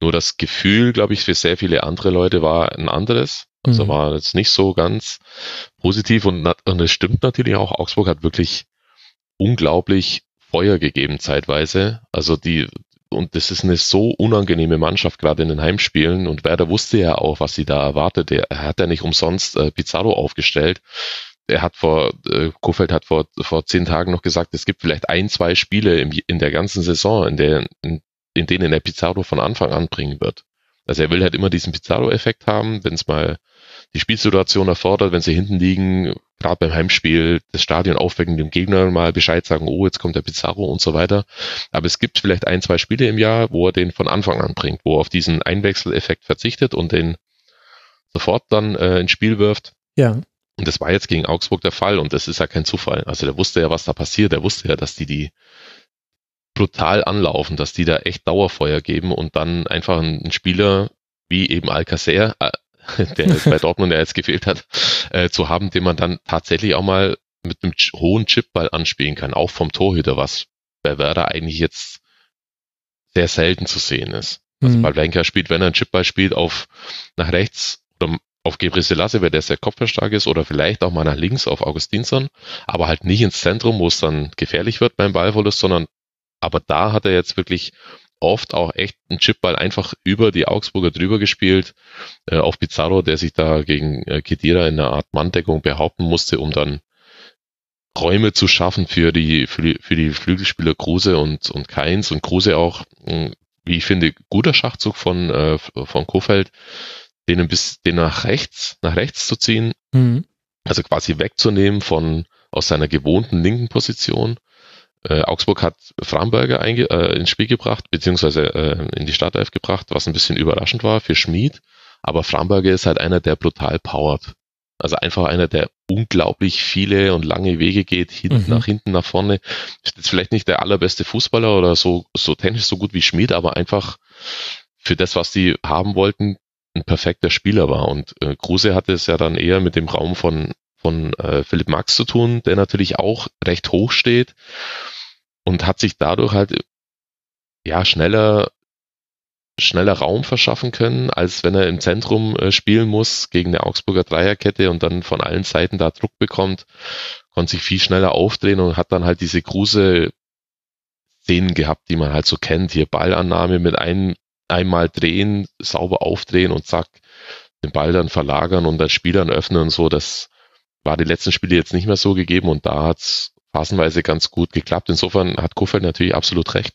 F: Nur das Gefühl, glaube ich, für sehr viele andere Leute war ein anderes. Also mhm. war jetzt nicht so ganz positiv und, und es stimmt natürlich auch. Augsburg hat wirklich unglaublich Feuer gegeben zeitweise. Also die, und das ist eine so unangenehme Mannschaft, gerade in den Heimspielen. Und Werder wusste ja auch, was sie da erwartet. Er hat ja nicht umsonst äh, Pizarro aufgestellt. Er hat vor, äh, Kofeld hat vor, vor zehn Tagen noch gesagt, es gibt vielleicht ein, zwei Spiele im, in der ganzen Saison, in, der, in, in denen er Pizarro von Anfang an bringen wird. Also er will halt immer diesen Pizarro-Effekt haben, wenn es mal die Spielsituation erfordert, wenn sie hinten liegen, gerade beim Heimspiel, das Stadion aufwecken, dem Gegner mal Bescheid sagen, oh, jetzt kommt der Pizarro und so weiter. Aber es gibt vielleicht ein, zwei Spiele im Jahr, wo er den von Anfang an bringt, wo er auf diesen Einwechseleffekt verzichtet und den sofort dann äh, ins Spiel wirft.
D: Ja.
F: Und das war jetzt gegen Augsburg der Fall und das ist ja kein Zufall. Also der wusste ja, was da passiert. Der wusste ja, dass die die brutal anlaufen, dass die da echt Dauerfeuer geben und dann einfach einen Spieler wie eben Alcacer, äh, [LAUGHS] der bei Dortmund ja jetzt gefehlt hat, äh, zu haben, den man dann tatsächlich auch mal mit einem hohen Chipball anspielen kann, auch vom Torhüter, was bei Werder eigentlich jetzt sehr selten zu sehen ist. Also mhm. Pavlenka spielt, wenn er einen Chipball spielt, auf nach rechts oder auf Gebre Selassie, weil der sehr kopfballstark ist, oder vielleicht auch mal nach links auf Augustinsson, aber halt nicht ins Zentrum, wo es dann gefährlich wird beim Ballverlust, sondern aber da hat er jetzt wirklich oft auch echt einen Chipball einfach über die Augsburger drüber gespielt, äh, auf Pizarro, der sich da gegen äh, Kedira in einer Art Manndeckung behaupten musste, um dann Räume zu schaffen für die, für die, für die Flügelspieler Kruse und, und Keins und Kruse auch, mh, wie ich finde, guter Schachzug von, äh, von Kofeld, den bis, den nach rechts, nach rechts zu ziehen, mhm. also quasi wegzunehmen von, aus seiner gewohnten linken Position äh, Augsburg hat Framberger einge äh, ins Spiel gebracht, beziehungsweise äh, in die Startelf gebracht, was ein bisschen überraschend war für Schmid. Aber Framberger ist halt einer, der brutal powert. Also einfach einer, der unglaublich viele und lange Wege geht, hinten mhm. nach hinten, nach vorne. Ist jetzt vielleicht nicht der allerbeste Fußballer oder so, so technisch so gut wie Schmid, aber einfach für das, was die haben wollten, ein perfekter Spieler war. Und äh, Kruse hatte es ja dann eher mit dem Raum von, von äh, Philipp Max zu tun, der natürlich auch recht hoch steht und hat sich dadurch halt ja schneller schneller Raum verschaffen können, als wenn er im Zentrum äh, spielen muss gegen eine Augsburger Dreierkette und dann von allen Seiten da Druck bekommt, konnte sich viel schneller aufdrehen und hat dann halt diese große Szenen gehabt, die man halt so kennt. Hier Ballannahme mit ein, einmal drehen, sauber aufdrehen und zack, den Ball dann verlagern und das Spiel dann öffnen und so. Das war die letzten Spiele jetzt nicht mehr so gegeben und da hat's phasenweise ganz gut geklappt. Insofern hat Kofeld natürlich absolut recht,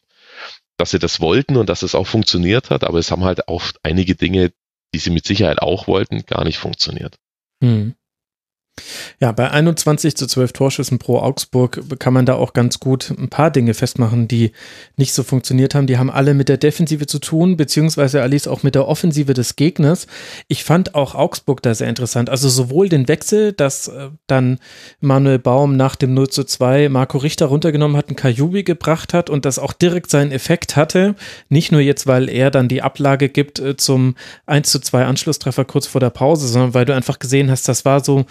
F: dass sie das wollten und dass es auch funktioniert hat, aber es haben halt auch einige Dinge, die sie mit Sicherheit auch wollten, gar nicht funktioniert. Hm.
D: Ja, bei 21 zu 12 Torschüssen pro Augsburg kann man da auch ganz gut ein paar Dinge festmachen, die nicht so funktioniert haben. Die haben alle mit der Defensive zu tun, beziehungsweise Alice auch mit der Offensive des Gegners. Ich fand auch Augsburg da sehr interessant. Also sowohl den Wechsel, dass äh, dann Manuel Baum nach dem 0 zu 2 Marco Richter runtergenommen hat, einen Kajubi gebracht hat und das auch direkt seinen Effekt hatte. Nicht nur jetzt, weil er dann die Ablage gibt äh, zum 1 zu 2 Anschlusstreffer kurz vor der Pause, sondern weil du einfach gesehen hast, das war so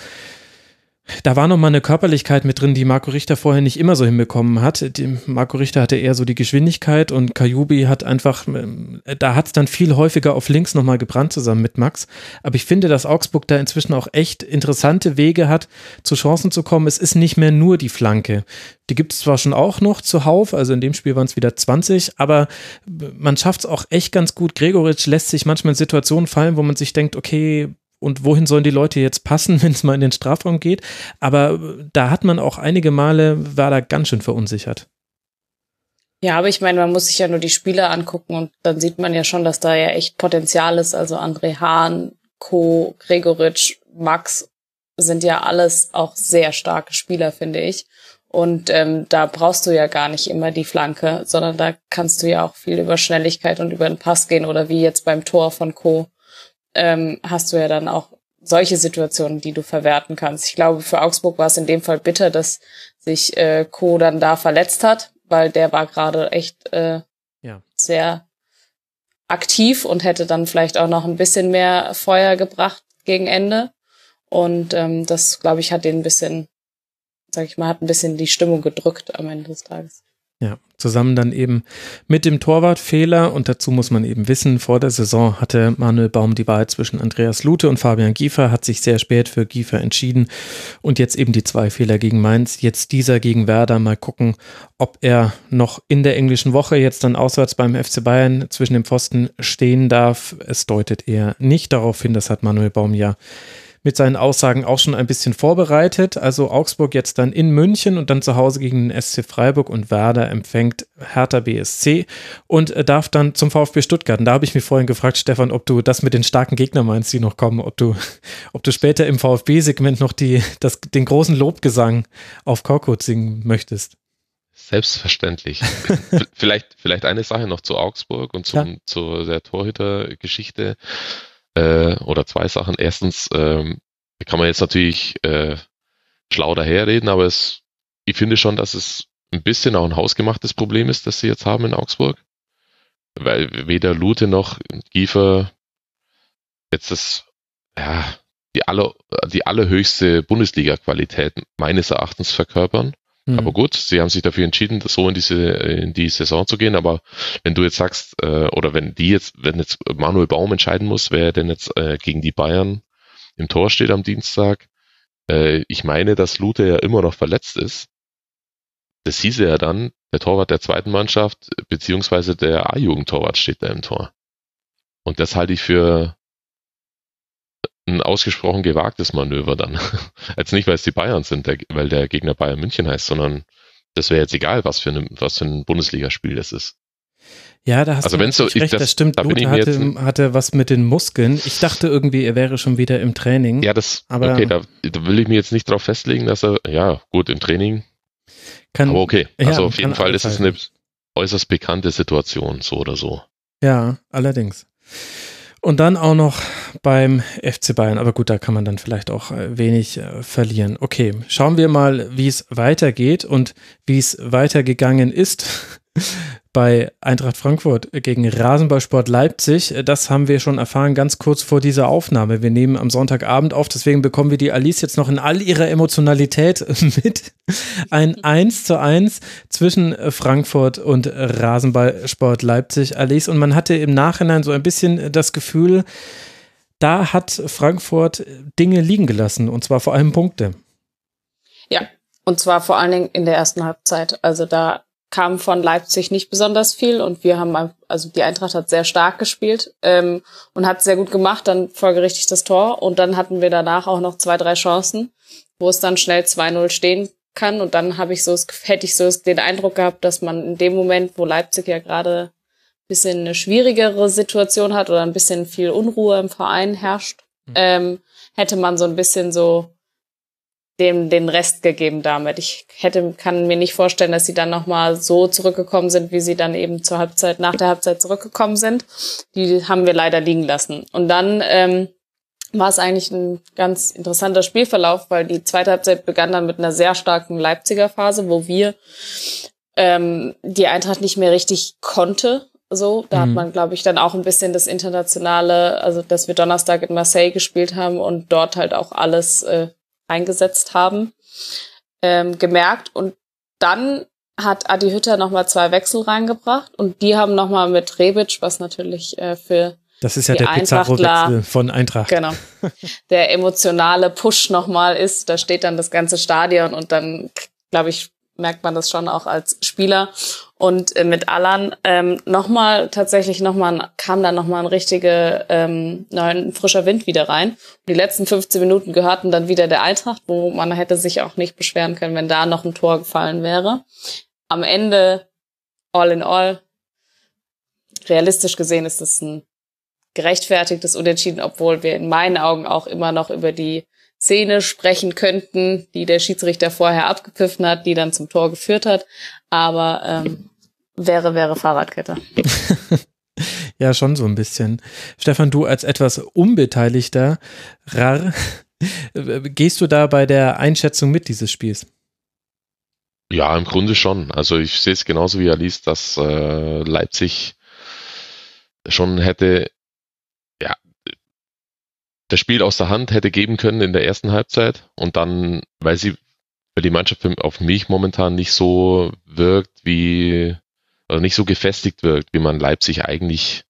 D: da war noch mal eine Körperlichkeit mit drin, die Marco Richter vorher nicht immer so hinbekommen hat. Die, Marco Richter hatte eher so die Geschwindigkeit und Kajubi hat einfach, äh, da hat es dann viel häufiger auf links noch mal gebrannt zusammen mit Max. Aber ich finde, dass Augsburg da inzwischen auch echt interessante Wege hat, zu Chancen zu kommen. Es ist nicht mehr nur die Flanke. Die gibt es zwar schon auch noch zuhauf, also in dem Spiel waren es wieder 20, aber man schafft es auch echt ganz gut. Gregoritsch lässt sich manchmal in Situationen fallen, wo man sich denkt, okay, und wohin sollen die Leute jetzt passen, [LAUGHS] wenn es mal in den Strafraum geht. Aber da hat man auch einige Male, war da ganz schön verunsichert.
E: Ja, aber ich meine, man muss sich ja nur die Spieler angucken und dann sieht man ja schon, dass da ja echt Potenzial ist. Also André Hahn, Co, Gregoritsch, Max sind ja alles auch sehr starke Spieler, finde ich. Und ähm, da brauchst du ja gar nicht immer die Flanke, sondern da kannst du ja auch viel über Schnelligkeit und über den Pass gehen oder wie jetzt beim Tor von Co ähm, hast du ja dann auch solche Situationen, die du verwerten kannst. Ich glaube, für Augsburg war es in dem Fall bitter, dass sich äh, Co. dann da verletzt hat, weil der war gerade echt äh, ja. sehr aktiv und hätte dann vielleicht auch noch ein bisschen mehr Feuer gebracht gegen Ende. Und ähm, das, glaube ich, hat den ein bisschen, sag ich mal, hat ein bisschen die Stimmung gedrückt am Ende des Tages.
D: Ja, zusammen dann eben mit dem Torwartfehler und dazu muss man eben wissen, vor der Saison hatte Manuel Baum die Wahl zwischen Andreas Lute und Fabian Giefer, hat sich sehr spät für Giefer entschieden und jetzt eben die zwei Fehler gegen Mainz, jetzt dieser gegen Werder, mal gucken, ob er noch in der englischen Woche jetzt dann auswärts beim FC Bayern zwischen dem Pfosten stehen darf. Es deutet eher nicht darauf hin, das hat Manuel Baum ja mit seinen Aussagen auch schon ein bisschen vorbereitet. Also Augsburg jetzt dann in München und dann zu Hause gegen den SC Freiburg und Werder empfängt Hertha BSC und äh, darf dann zum VfB Stuttgart. Und da habe ich mich vorhin gefragt, Stefan, ob du das mit den starken Gegnern meinst, die noch kommen, ob du, [LAUGHS] ob du später im VfB-Segment noch die, das, den großen Lobgesang auf Korkut singen möchtest.
F: Selbstverständlich. [LAUGHS] vielleicht, vielleicht eine Sache noch zu Augsburg und zum, ja. zu der Torhüter-Geschichte äh, oder zwei Sachen. Erstens ähm, kann man jetzt natürlich äh, schlau daherreden, aber es, ich finde schon, dass es ein bisschen auch ein hausgemachtes Problem ist, das sie jetzt haben in Augsburg. Weil weder Lute noch Giefer jetzt das, ja, die, aller, die allerhöchste Bundesliga-Qualität meines Erachtens verkörpern. Mhm. Aber gut, sie haben sich dafür entschieden, so in diese in die Saison zu gehen. Aber wenn du jetzt sagst, äh, oder wenn die jetzt, wenn jetzt Manuel Baum entscheiden muss, wer denn jetzt äh, gegen die Bayern im Tor steht am Dienstag, äh, ich meine, dass Lute ja immer noch verletzt ist. Das hieße ja dann, der Torwart der zweiten Mannschaft, beziehungsweise der A-Jugendtorwart steht da im Tor. Und das halte ich für ein ausgesprochen gewagtes Manöver dann. [LAUGHS] Jetzt nicht, weil es die Bayern sind, der, weil der Gegner Bayern München heißt, sondern das wäre jetzt egal, was für, eine, was für ein Bundesligaspiel das ist.
D: Ja, da hast also du so,
F: ich,
D: recht, das, das stimmt. Da Lute hatte, hatte was mit den Muskeln. Ich dachte irgendwie, er wäre schon wieder im Training.
F: Ja, das, aber okay, da, da will ich mir jetzt nicht darauf festlegen, dass er, ja, gut, im Training. Kann, aber okay, also ja, auf jeden Fall ist es eine äußerst bekannte Situation, so oder so.
D: Ja, allerdings. Und dann auch noch beim FC Bayern. Aber gut, da kann man dann vielleicht auch äh, wenig äh, verlieren. Okay, schauen wir mal, wie es weitergeht und wie es weitergegangen ist bei Eintracht Frankfurt gegen Rasenballsport Leipzig. Das haben wir schon erfahren ganz kurz vor dieser Aufnahme. Wir nehmen am Sonntagabend auf, deswegen bekommen wir die Alice jetzt noch in all ihrer Emotionalität [LAUGHS] mit. Ein 1 zu 1 zwischen Frankfurt und Rasenballsport Leipzig, Alice. Und man hatte im Nachhinein so ein bisschen das Gefühl, da hat Frankfurt Dinge liegen gelassen und zwar vor allem Punkte.
E: Ja, und zwar vor allen Dingen in der ersten Halbzeit. Also da kam von Leipzig nicht besonders viel und wir haben, also die Eintracht hat sehr stark gespielt ähm, und hat sehr gut gemacht, dann folgerichtig das Tor und dann hatten wir danach auch noch zwei, drei Chancen, wo es dann schnell 2-0 stehen kann und dann habe ich so, hätte ich so den Eindruck gehabt, dass man in dem Moment, wo Leipzig ja gerade ein bisschen eine schwierigere Situation hat oder ein bisschen viel Unruhe im Verein herrscht, mhm. ähm, hätte man so ein bisschen so dem den Rest gegeben damit. Ich hätte kann mir nicht vorstellen, dass sie dann noch mal so zurückgekommen sind, wie sie dann eben zur Halbzeit nach der Halbzeit zurückgekommen sind. Die haben wir leider liegen lassen. Und dann ähm, war es eigentlich ein ganz interessanter Spielverlauf, weil die zweite Halbzeit begann dann mit einer sehr starken Leipziger Phase, wo wir ähm, die Eintracht nicht mehr richtig konnte. So, da mhm. hat man, glaube ich, dann auch ein bisschen das internationale, also dass wir Donnerstag in Marseille gespielt haben und dort halt auch alles äh, eingesetzt haben, ähm, gemerkt. Und dann hat Adi Hütter nochmal zwei Wechsel reingebracht und die haben nochmal mit Rebic, was natürlich äh, für
D: das ist ja der Pizarro-Wechsel von Eintracht.
E: Genau. Der emotionale Push nochmal ist, da steht dann das ganze Stadion und dann, glaube ich, merkt man das schon auch als Spieler. Und äh, mit Alan ähm, nochmal, tatsächlich nochmal, kam dann nochmal ein richtiger ähm, neuen, frischer Wind wieder rein. Und die letzten 15 Minuten gehörten dann wieder der Eintracht, wo man hätte sich auch nicht beschweren können, wenn da noch ein Tor gefallen wäre. Am Ende, all in all, realistisch gesehen ist es ein gerechtfertigtes Unentschieden, obwohl wir in meinen Augen auch immer noch über die Szene sprechen könnten, die der Schiedsrichter vorher abgepfiffen hat, die dann zum Tor geführt hat. Aber ähm, wäre, wäre Fahrradkette. [LAUGHS]
D: Ja, schon so ein bisschen. Stefan, du als etwas unbeteiligter Rar, [LAUGHS] gehst du da bei der Einschätzung mit dieses Spiels?
F: Ja, im Grunde schon. Also ich sehe es genauso wie Alice, dass äh, Leipzig schon hätte, das Spiel aus der Hand hätte geben können in der ersten Halbzeit und dann, weil sie, weil die Mannschaft auf mich momentan nicht so wirkt wie, oder nicht so gefestigt wirkt, wie man Leipzig eigentlich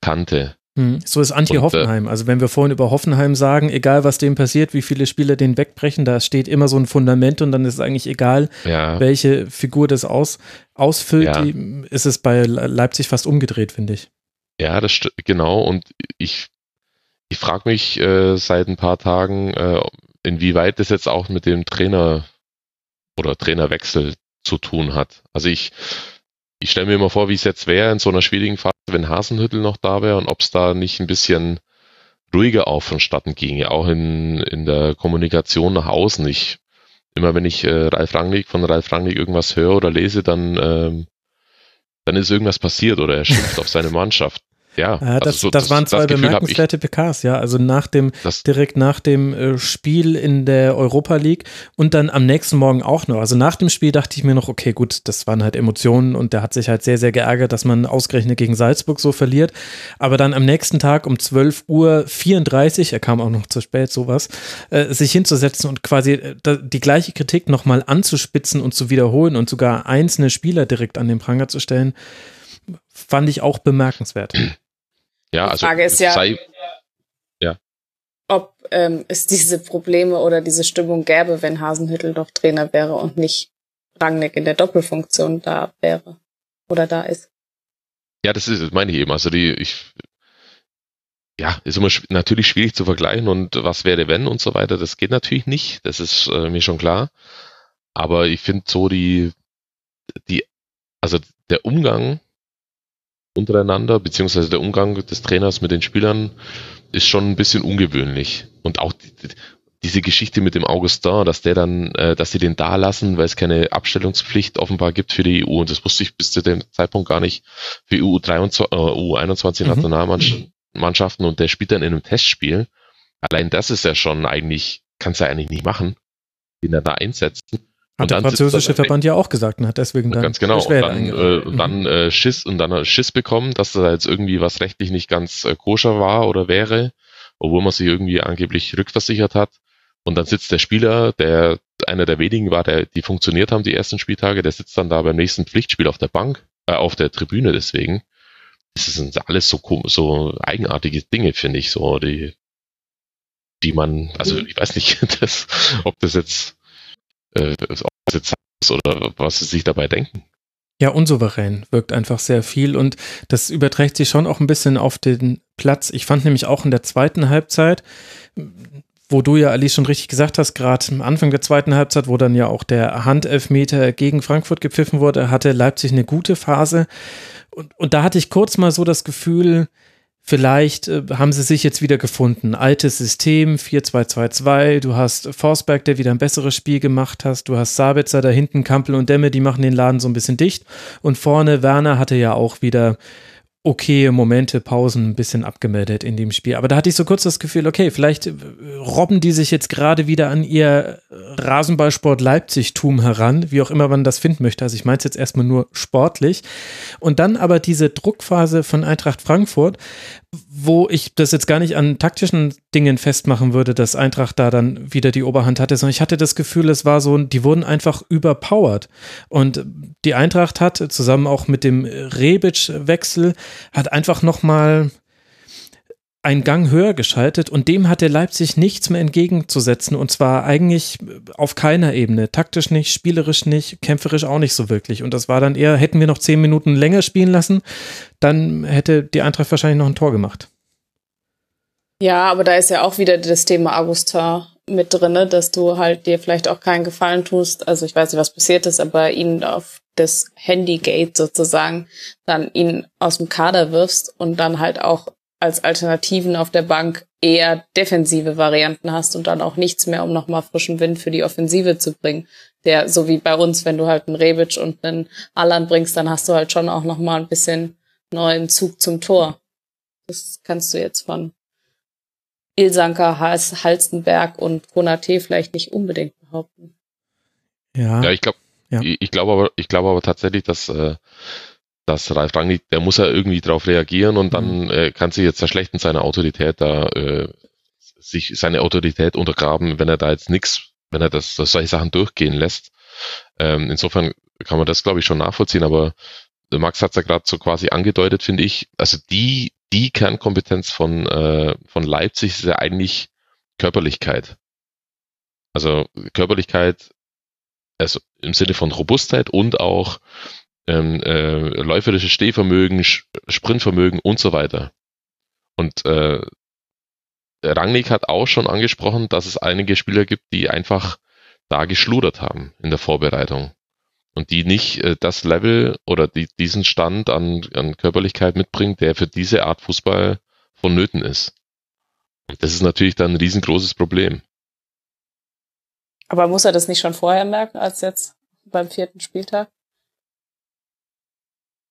F: kannte.
D: Hm, so ist Anti-Hoffenheim. Äh, also wenn wir vorhin über Hoffenheim sagen, egal was dem passiert, wie viele Spieler den wegbrechen, da steht immer so ein Fundament und dann ist es eigentlich egal, ja. welche Figur das aus, ausfüllt. Ja. Die, ist es bei Leipzig fast umgedreht, finde ich.
F: Ja, das genau. Und ich, ich frage mich äh, seit ein paar Tagen, äh, inwieweit das jetzt auch mit dem Trainer oder Trainerwechsel zu tun hat. Also ich, ich stelle mir immer vor, wie es jetzt wäre in so einer schwierigen Phase, wenn Hasenhüttel noch da wäre und ob es da nicht ein bisschen ruhiger auch vonstatten ginge, auch in, in der Kommunikation nach außen. Ich, immer wenn ich äh, Ralf Rangnick von Ralf Rangnick irgendwas höre oder lese, dann, ähm, dann ist irgendwas passiert oder er schimpft auf seine Mannschaft. Ja,
D: ja das, also so, das, das, waren zwei das bemerkenswerte PKs, ja. Also nach dem, direkt nach dem äh, Spiel in der Europa League und dann am nächsten Morgen auch noch. Also nach dem Spiel dachte ich mir noch, okay, gut, das waren halt Emotionen und der hat sich halt sehr, sehr geärgert, dass man ausgerechnet gegen Salzburg so verliert. Aber dann am nächsten Tag um 12 Uhr 34, er kam auch noch zu spät, sowas, äh, sich hinzusetzen und quasi äh, die gleiche Kritik nochmal anzuspitzen und zu wiederholen und sogar einzelne Spieler direkt an den Pranger zu stellen, fand ich auch bemerkenswert. [CLEARS THROAT]
F: Ja,
E: also die Frage ist ja, sei, ja. ob ähm, es diese Probleme oder diese Stimmung gäbe, wenn Hasenhüttel doch Trainer wäre und nicht Rangnick in der Doppelfunktion da wäre oder da ist.
F: Ja, das ist, das meine ich eben. Also die, ich, ja, ist immer natürlich schwierig zu vergleichen und was wäre wenn und so weiter. Das geht natürlich nicht. Das ist äh, mir schon klar. Aber ich finde so die, die, also der Umgang untereinander, beziehungsweise der Umgang des Trainers mit den Spielern ist schon ein bisschen ungewöhnlich. Und auch die, diese Geschichte mit dem Augustin, dass der dann, äh, dass sie den da lassen, weil es keine Abstellungspflicht offenbar gibt für die EU. Und das wusste ich bis zu dem Zeitpunkt gar nicht für EU 23, äh, U21 mhm. Nationalmannschaften und der spielt dann in einem Testspiel. Allein das ist ja schon eigentlich, kannst du ja eigentlich nicht machen, den er da einsetzen.
D: Hat der französische Verband ja auch gesagt und hat deswegen dann
F: ganz genau und dann, äh, mhm. dann äh, Schiss und dann Schiss bekommen, dass da jetzt irgendwie was rechtlich nicht ganz äh, koscher war oder wäre, obwohl man sich irgendwie angeblich rückversichert hat. Und dann sitzt der Spieler, der einer der wenigen war, der die funktioniert haben die ersten Spieltage, der sitzt dann da beim nächsten Pflichtspiel auf der Bank, äh, auf der Tribüne deswegen. Das sind alles so so eigenartige Dinge, finde ich, so die die man, also ich weiß nicht, [LAUGHS] das, ob das jetzt äh, ist oder was sie sich dabei denken.
D: Ja, unsouverän wirkt einfach sehr viel und das überträgt sich schon auch ein bisschen auf den Platz. Ich fand nämlich auch in der zweiten Halbzeit, wo du ja, Alice, schon richtig gesagt hast, gerade am Anfang der zweiten Halbzeit, wo dann ja auch der Handelfmeter gegen Frankfurt gepfiffen wurde, hatte Leipzig eine gute Phase. Und, und da hatte ich kurz mal so das Gefühl, Vielleicht äh, haben sie sich jetzt wieder gefunden. Altes System, 4-2-2-2. Du hast Forsberg, der wieder ein besseres Spiel gemacht hast. Du hast Sabitzer da hinten, Kampel und Demme, die machen den Laden so ein bisschen dicht. Und vorne Werner hatte ja auch wieder okay Momente, Pausen ein bisschen abgemeldet in dem Spiel. Aber da hatte ich so kurz das Gefühl, okay, vielleicht äh, robben die sich jetzt gerade wieder an ihr Rasenballsport Leipzig-Tum heran, wie auch immer man das finden möchte. Also ich meine es jetzt erstmal nur sportlich. Und dann aber diese Druckphase von Eintracht Frankfurt, wo ich das jetzt gar nicht an taktischen Dingen festmachen würde, dass Eintracht da dann wieder die Oberhand hatte, sondern ich hatte das Gefühl, es war so, die wurden einfach überpowered. Und die Eintracht hat zusammen auch mit dem Rebic-Wechsel hat einfach nochmal einen Gang höher geschaltet und dem hatte Leipzig nichts mehr entgegenzusetzen und zwar eigentlich auf keiner Ebene. Taktisch nicht, spielerisch nicht, kämpferisch auch nicht so wirklich. Und das war dann eher, hätten wir noch zehn Minuten länger spielen lassen, dann hätte die Eintracht wahrscheinlich noch ein Tor gemacht.
E: Ja, aber da ist ja auch wieder das Thema Augustin mit drinne, dass du halt dir vielleicht auch keinen Gefallen tust. Also ich weiß nicht, was passiert ist, aber ihn auf das Handygate sozusagen dann ihn aus dem Kader wirfst und dann halt auch als Alternativen auf der Bank eher defensive Varianten hast und dann auch nichts mehr, um nochmal frischen Wind für die Offensive zu bringen. Der, so wie bei uns, wenn du halt einen Rebic und einen Allan bringst, dann hast du halt schon auch nochmal ein bisschen neuen Zug zum Tor. Das kannst du jetzt von Ilsanker, Halstenberg und Konate vielleicht nicht unbedingt behaupten.
D: Ja,
F: Ja, ich glaube,
D: Ja.
F: ich, ich glaube aber, ich glaube aber tatsächlich, dass, äh, dass Ralf Rangnick, der muss ja irgendwie darauf reagieren und dann äh, kann sich jetzt verschlechtern seine Autorität da, äh, sich seine Autorität untergraben, wenn er da jetzt nichts, wenn er das, das solche Sachen durchgehen lässt. Ähm, insofern kann man das, glaube ich, schon nachvollziehen, aber Max hat es ja gerade so quasi angedeutet, finde ich. Also die, die Kernkompetenz von, äh, von Leipzig ist ja eigentlich Körperlichkeit. Also Körperlichkeit also im Sinne von Robustheit und auch ähm, äh, läuferisches Stehvermögen, Sch- Sprintvermögen und so weiter. Und äh, Rangnick hat auch schon angesprochen, dass es einige Spieler gibt, die einfach da geschludert haben in der Vorbereitung und die nicht äh, das Level oder die, diesen Stand an, an Körperlichkeit mitbringen, der für diese Art Fußball vonnöten ist. Und das ist natürlich dann ein riesengroßes Problem.
E: Aber muss er das nicht schon vorher merken, als jetzt beim vierten Spieltag?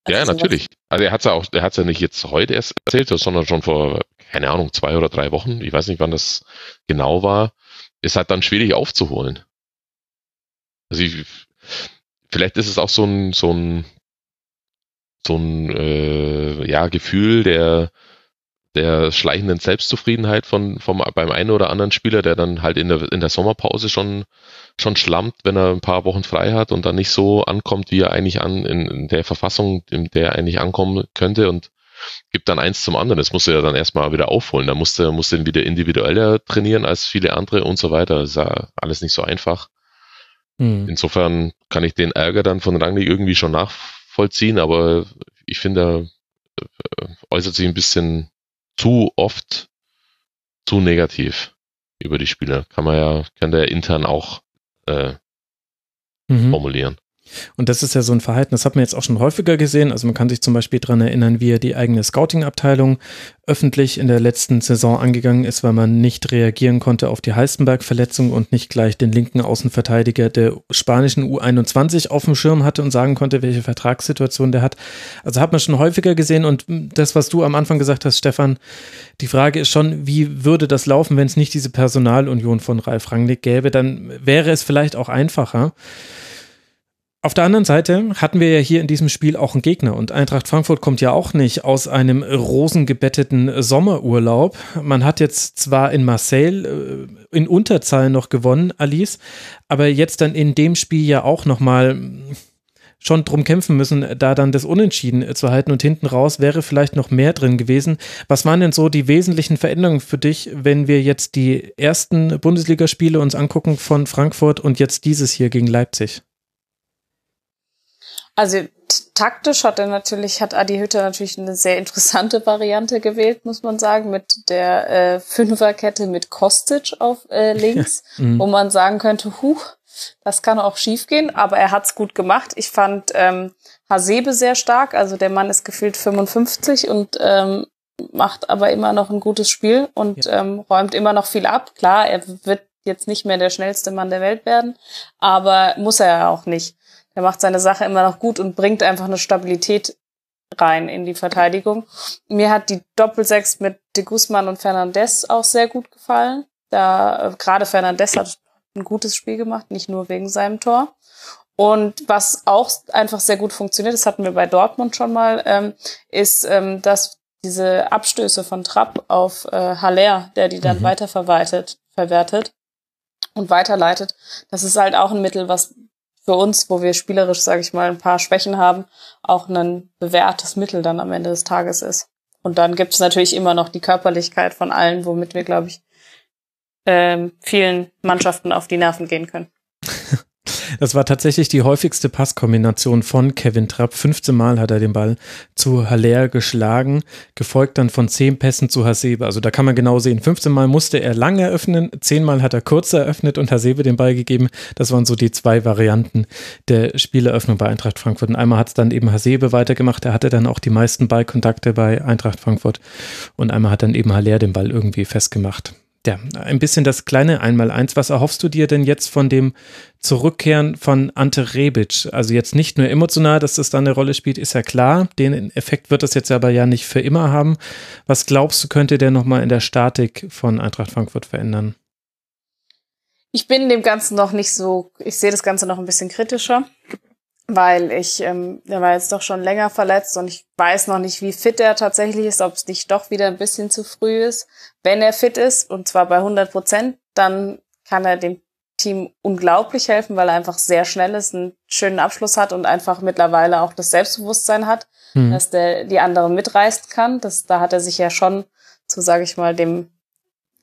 F: Ja,
E: Also
F: natürlich. Also er hat es ja auch, er hat ja nicht jetzt heute erst erzählt, sondern schon vor, keine Ahnung, zwei oder drei Wochen. Ich weiß nicht, wann das genau war. Ist halt dann schwierig aufzuholen. Also ich, vielleicht ist es auch so ein, so ein, so ein, äh, ja, Gefühl der, der schleichenden Selbstzufriedenheit von, vom, beim einen oder anderen Spieler, der dann halt in der, in der Sommerpause schon, schon schlammt, wenn er ein paar Wochen frei hat und dann nicht so ankommt, wie er eigentlich an, in, in der Verfassung, in der er eigentlich ankommen könnte und gibt dann eins zum anderen. Das musst du ja dann erstmal wieder aufholen. Da musst du, musst du ihn wieder individueller trainieren als viele andere und so weiter. Das ist ja alles nicht so einfach.
D: Hm.
F: Insofern kann ich den Ärger dann von Rangnick irgendwie schon nachvollziehen, aber ich finde, er äh, äußert sich ein bisschen zu oft zu negativ über die Spieler. Kann man ja, kann der intern auch äh,
D: Mhm.
F: formulieren.
D: Und das ist ja so ein Verhalten, das hat man jetzt auch schon häufiger gesehen. Also man kann sich zum Beispiel daran erinnern, wie er die eigene Scouting-Abteilung öffentlich in der letzten Saison angegangen ist, weil man nicht reagieren konnte auf die Heistenberg-Verletzung und nicht gleich den linken Außenverteidiger der spanischen U21 auf dem Schirm hatte und sagen konnte, welche Vertragssituation der hat. Also hat man schon häufiger gesehen und das, was du am Anfang gesagt hast, Stefan, die Frage ist schon, wie würde das laufen, wenn es nicht diese Personalunion von Ralf Rangnick gäbe, dann wäre es vielleicht auch einfacher. Auf der anderen Seite hatten wir ja hier in diesem Spiel auch einen Gegner und Eintracht Frankfurt kommt ja auch nicht aus einem rosengebetteten Sommerurlaub. Man hat jetzt zwar in Marseille äh, in Unterzahl noch gewonnen, Alice, aber jetzt dann in dem Spiel ja auch nochmal schon drum kämpfen müssen, da dann das Unentschieden äh, zu halten und hinten raus wäre vielleicht noch mehr drin gewesen. Was waren denn so die wesentlichen Veränderungen für dich, wenn wir jetzt die ersten Bundesligaspiele uns angucken von Frankfurt und jetzt dieses hier gegen Leipzig?
E: Also taktisch hat er natürlich, hat Adi Hütter natürlich eine sehr interessante Variante gewählt, muss man sagen, mit der äh, Fünferkette mit Kostic auf äh, [LAUGHS] links,
D: Mhm.
E: wo man sagen könnte, huch, das kann auch schiefgehen, aber er hat's gut gemacht. Ich fand ähm, Hasebe sehr stark, also der Mann ist gefühlt 55 und ähm, macht aber immer noch ein gutes Spiel und ähm, räumt immer noch viel ab. Klar, er wird jetzt nicht mehr der schnellste Mann der Welt werden, aber muss er ja auch nicht. Er macht seine Sache immer noch gut und bringt einfach eine Stabilität rein in die Verteidigung. Mir hat die Doppelsechs mit De Guzman und Fernandez auch sehr gut gefallen. Da äh, gerade Fernandez hat ein gutes Spiel gemacht, nicht nur wegen seinem Tor. Und was auch einfach sehr gut funktioniert, das hatten wir bei Dortmund schon mal, ähm, ist, ähm, dass diese Abstöße von Trapp auf äh, Haller, der die dann
D: Mhm.
E: weiterverwaltet, verwertet und weiterleitet, das ist halt auch ein Mittel, was für uns, wo wir spielerisch, sage ich mal, ein paar Schwächen haben, auch ein bewährtes Mittel dann am Ende des Tages ist. Und dann gibt es natürlich immer noch die Körperlichkeit von allen, womit wir, glaube ich, ähm, vielen Mannschaften auf die Nerven gehen können.
D: Das war tatsächlich die häufigste Passkombination von Kevin Trapp. 15 Mal hat er den Ball zu Haller geschlagen, gefolgt dann von 10 Pässen zu Hasebe. Also da kann man genau sehen, 15 Mal musste er lang eröffnen, 10 Mal hat er kurz eröffnet und Hasebe den Ball gegeben. Das waren so die zwei Varianten der Spieleröffnung bei Eintracht Frankfurt. Und einmal hat es dann eben Hasebe weitergemacht, er hatte dann auch die meisten Ballkontakte bei Eintracht Frankfurt. Und einmal hat dann eben Haller den Ball irgendwie festgemacht. Ja, ein bisschen das kleine Einmaleins. Was erhoffst du dir denn jetzt von dem Zurückkehren von Ante Rebic? Also jetzt nicht nur emotional, dass das da eine Rolle spielt, ist ja klar. Den Effekt wird das jetzt aber ja nicht für immer haben. Was glaubst du, könnte der nochmal in der Statik von Eintracht Frankfurt verändern?
E: Ich bin dem Ganzen noch nicht so, ich sehe das Ganze noch ein bisschen kritischer weil ich, ähm, der war jetzt doch schon länger verletzt und ich weiß noch nicht, wie fit er tatsächlich ist, ob es nicht doch wieder ein bisschen zu früh ist. Wenn er fit ist, und zwar bei 100 Prozent, dann kann er dem Team unglaublich helfen, weil er einfach sehr schnell ist, einen schönen Abschluss hat und einfach mittlerweile auch das Selbstbewusstsein hat, mhm. dass der die anderen mitreißen kann. Das, da hat er sich ja schon zu, sage ich mal, dem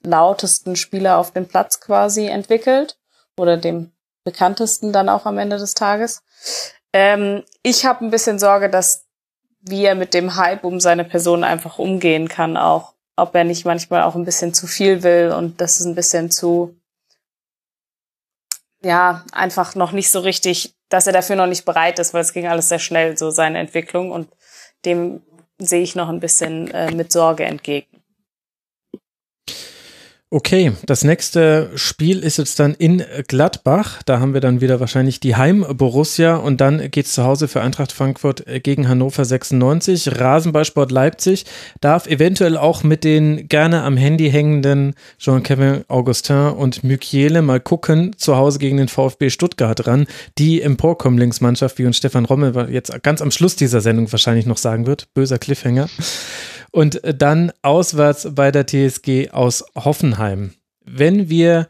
E: lautesten Spieler auf dem Platz quasi entwickelt oder dem bekanntesten dann auch am Ende des Tages. Ähm, ich habe ein bisschen Sorge, dass wie er mit dem Hype um seine Person einfach umgehen kann, auch ob er nicht manchmal auch ein bisschen zu viel will und das ist ein bisschen zu, ja, einfach noch nicht so richtig, dass er dafür noch nicht bereit ist, weil es ging alles sehr schnell, so seine Entwicklung und dem sehe ich noch ein bisschen äh, mit Sorge entgegen.
D: Okay, das nächste Spiel ist jetzt dann in Gladbach. Da haben wir dann wieder wahrscheinlich die Heim-Borussia und dann geht's zu Hause für Eintracht Frankfurt gegen Hannover 96. Rasenballsport Leipzig darf eventuell auch mit den gerne am Handy hängenden Jean-Kevin Augustin und Mykiele mal gucken, zu Hause gegen den VfB Stuttgart ran. Die Emporkommlingsmannschaft, wie uns Stefan Rommel jetzt ganz am Schluss dieser Sendung wahrscheinlich noch sagen wird. Böser Cliffhanger und dann auswärts bei der TSG aus Hoffenheim. Wenn wir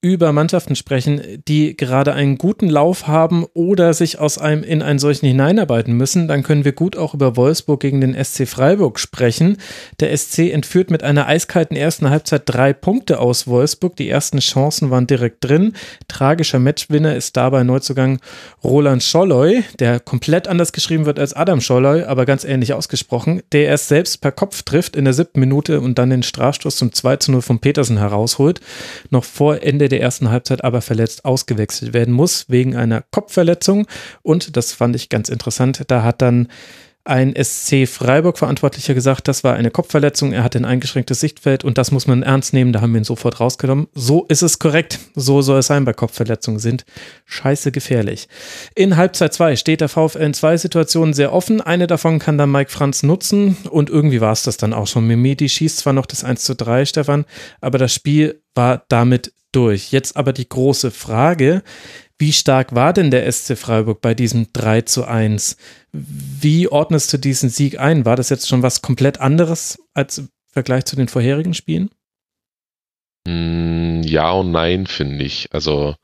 D: über Mannschaften sprechen, die gerade einen guten Lauf haben oder sich aus einem in einen solchen hineinarbeiten müssen, dann können wir gut auch über Wolfsburg gegen den SC Freiburg sprechen. Der SC entführt mit einer eiskalten ersten Halbzeit drei Punkte aus Wolfsburg. Die ersten Chancen waren direkt drin. Tragischer Matchwinner ist dabei Neuzugang Roland Scholloy, der komplett anders geschrieben wird als Adam Scholloy, aber ganz ähnlich ausgesprochen, der erst selbst per Kopf trifft in der siebten Minute und dann den Strafstoß zum 2 zu 0 von Petersen herausholt. Noch vor Ende der ersten Halbzeit aber verletzt ausgewechselt werden muss wegen einer Kopfverletzung. Und das fand ich ganz interessant. Da hat dann ein SC Freiburg-Verantwortlicher gesagt, das war eine Kopfverletzung, er hat ein eingeschränktes Sichtfeld und das muss man ernst nehmen, da haben wir ihn sofort rausgenommen. So ist es korrekt, so soll es sein bei Kopfverletzungen, sind scheiße gefährlich. In Halbzeit 2 steht der VfL in zwei Situationen sehr offen, eine davon kann dann Mike Franz nutzen und irgendwie war es das dann auch schon. Mimedi schießt zwar noch das 1 zu 3, Stefan, aber das Spiel war damit durch. Jetzt aber die große Frage, wie stark war denn der SC Freiburg bei diesem 3 zu 1? Wie ordnest du diesen Sieg ein? War das jetzt schon was komplett anderes als im Vergleich zu den vorherigen Spielen?
F: Mm, ja und nein, finde ich. Also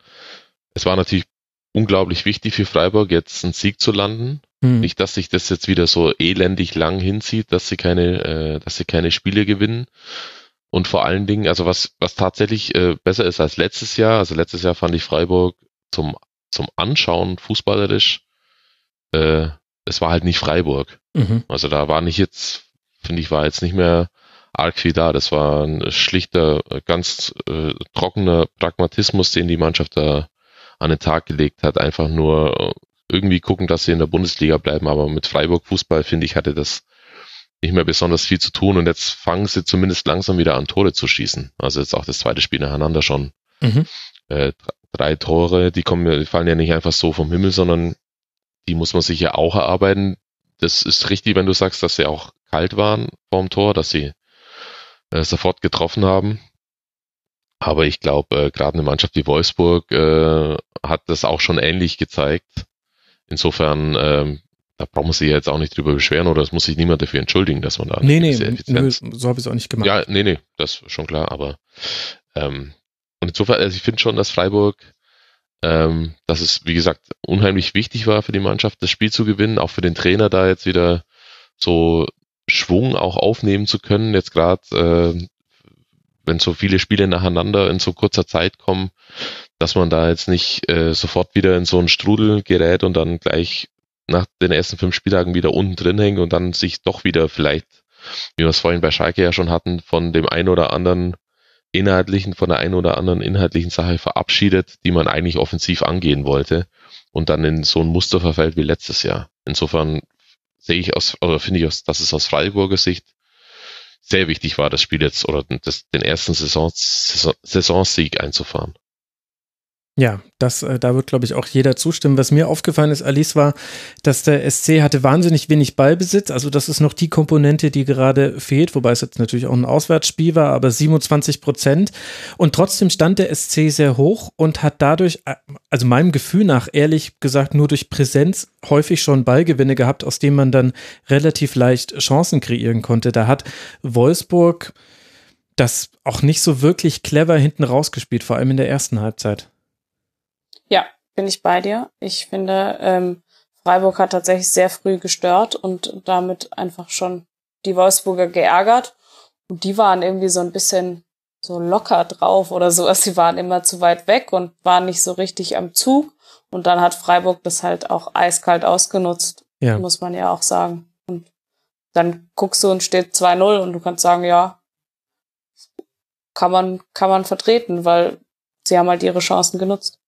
F: es war natürlich unglaublich wichtig für Freiburg, jetzt einen Sieg zu landen. Hm. Nicht, dass sich das jetzt wieder so elendig lang hinzieht, dass sie keine, äh, dass sie keine Spiele gewinnen, und vor allen Dingen, also was, was tatsächlich äh, besser ist als letztes Jahr, also letztes Jahr fand ich Freiburg zum, zum Anschauen fußballerisch, äh, es war halt nicht Freiburg. Mhm. Also da war nicht jetzt, finde ich, war jetzt nicht mehr arg viel da. Das war ein schlichter, ganz äh, trockener Pragmatismus, den die Mannschaft da an den Tag gelegt hat. Einfach nur irgendwie gucken, dass sie in der Bundesliga bleiben. Aber mit Freiburg Fußball, finde ich, hatte das nicht mehr besonders viel zu tun und jetzt fangen sie zumindest langsam wieder an, Tore zu schießen. Also jetzt auch das zweite Spiel nacheinander schon. Mhm. Äh, drei Tore, die kommen, die fallen ja nicht einfach so vom Himmel, sondern die muss man sich ja auch erarbeiten. Das ist richtig, wenn du sagst, dass sie auch kalt waren vorm Tor, dass sie äh, sofort getroffen haben. Aber ich glaube, äh, gerade eine Mannschaft wie Wolfsburg äh, hat das auch schon ähnlich gezeigt. Insofern ähm, da braucht man sich jetzt auch nicht drüber beschweren oder es muss sich niemand dafür entschuldigen, dass man da
D: nee, nee, nö, so habe ich es auch nicht gemacht.
F: Ja, nee, nee, das ist schon klar, aber ähm, und insofern, also ich finde schon, dass Freiburg, ähm, dass es, wie gesagt, unheimlich wichtig war für die Mannschaft, das Spiel zu gewinnen, auch für den Trainer da jetzt wieder so Schwung auch aufnehmen zu können, jetzt gerade, äh, wenn so viele Spiele nacheinander in so kurzer Zeit kommen, dass man da jetzt nicht äh, sofort wieder in so einen Strudel gerät und dann gleich nach den ersten fünf Spieltagen wieder unten drin hängen und dann sich doch wieder vielleicht, wie wir es vorhin bei Schalke ja schon hatten, von dem einen oder anderen inhaltlichen, von der einen oder anderen inhaltlichen Sache verabschiedet, die man eigentlich offensiv angehen wollte und dann in so ein Muster verfällt wie letztes Jahr. Insofern sehe ich aus, oder finde ich aus, dass es aus Freiburger Sicht sehr wichtig war, das Spiel jetzt oder das, den ersten Saison, Saisonsieg einzufahren.
D: Ja, das, äh, da wird, glaube ich, auch jeder zustimmen. Was mir aufgefallen ist, Alice, war, dass der SC hatte wahnsinnig wenig Ballbesitz. Also das ist noch die Komponente, die gerade fehlt, wobei es jetzt natürlich auch ein Auswärtsspiel war, aber 27 Prozent. Und trotzdem stand der SC sehr hoch und hat dadurch, äh, also meinem Gefühl nach, ehrlich gesagt, nur durch Präsenz häufig schon Ballgewinne gehabt, aus denen man dann relativ leicht Chancen kreieren konnte. Da hat Wolfsburg das auch nicht so wirklich clever hinten rausgespielt, vor allem in der ersten Halbzeit.
E: Bin ich bei dir. Ich finde, ähm, Freiburg hat tatsächlich sehr früh gestört und damit einfach schon die Wolfsburger geärgert. Und die waren irgendwie so ein bisschen so locker drauf oder so. Also sie waren immer zu weit weg und waren nicht so richtig am Zug. Und dann hat Freiburg das halt auch eiskalt ausgenutzt, ja. muss man ja auch sagen. Und dann guckst du und steht 2-0 und du kannst sagen, ja, kann man, kann man vertreten, weil sie haben halt ihre Chancen genutzt.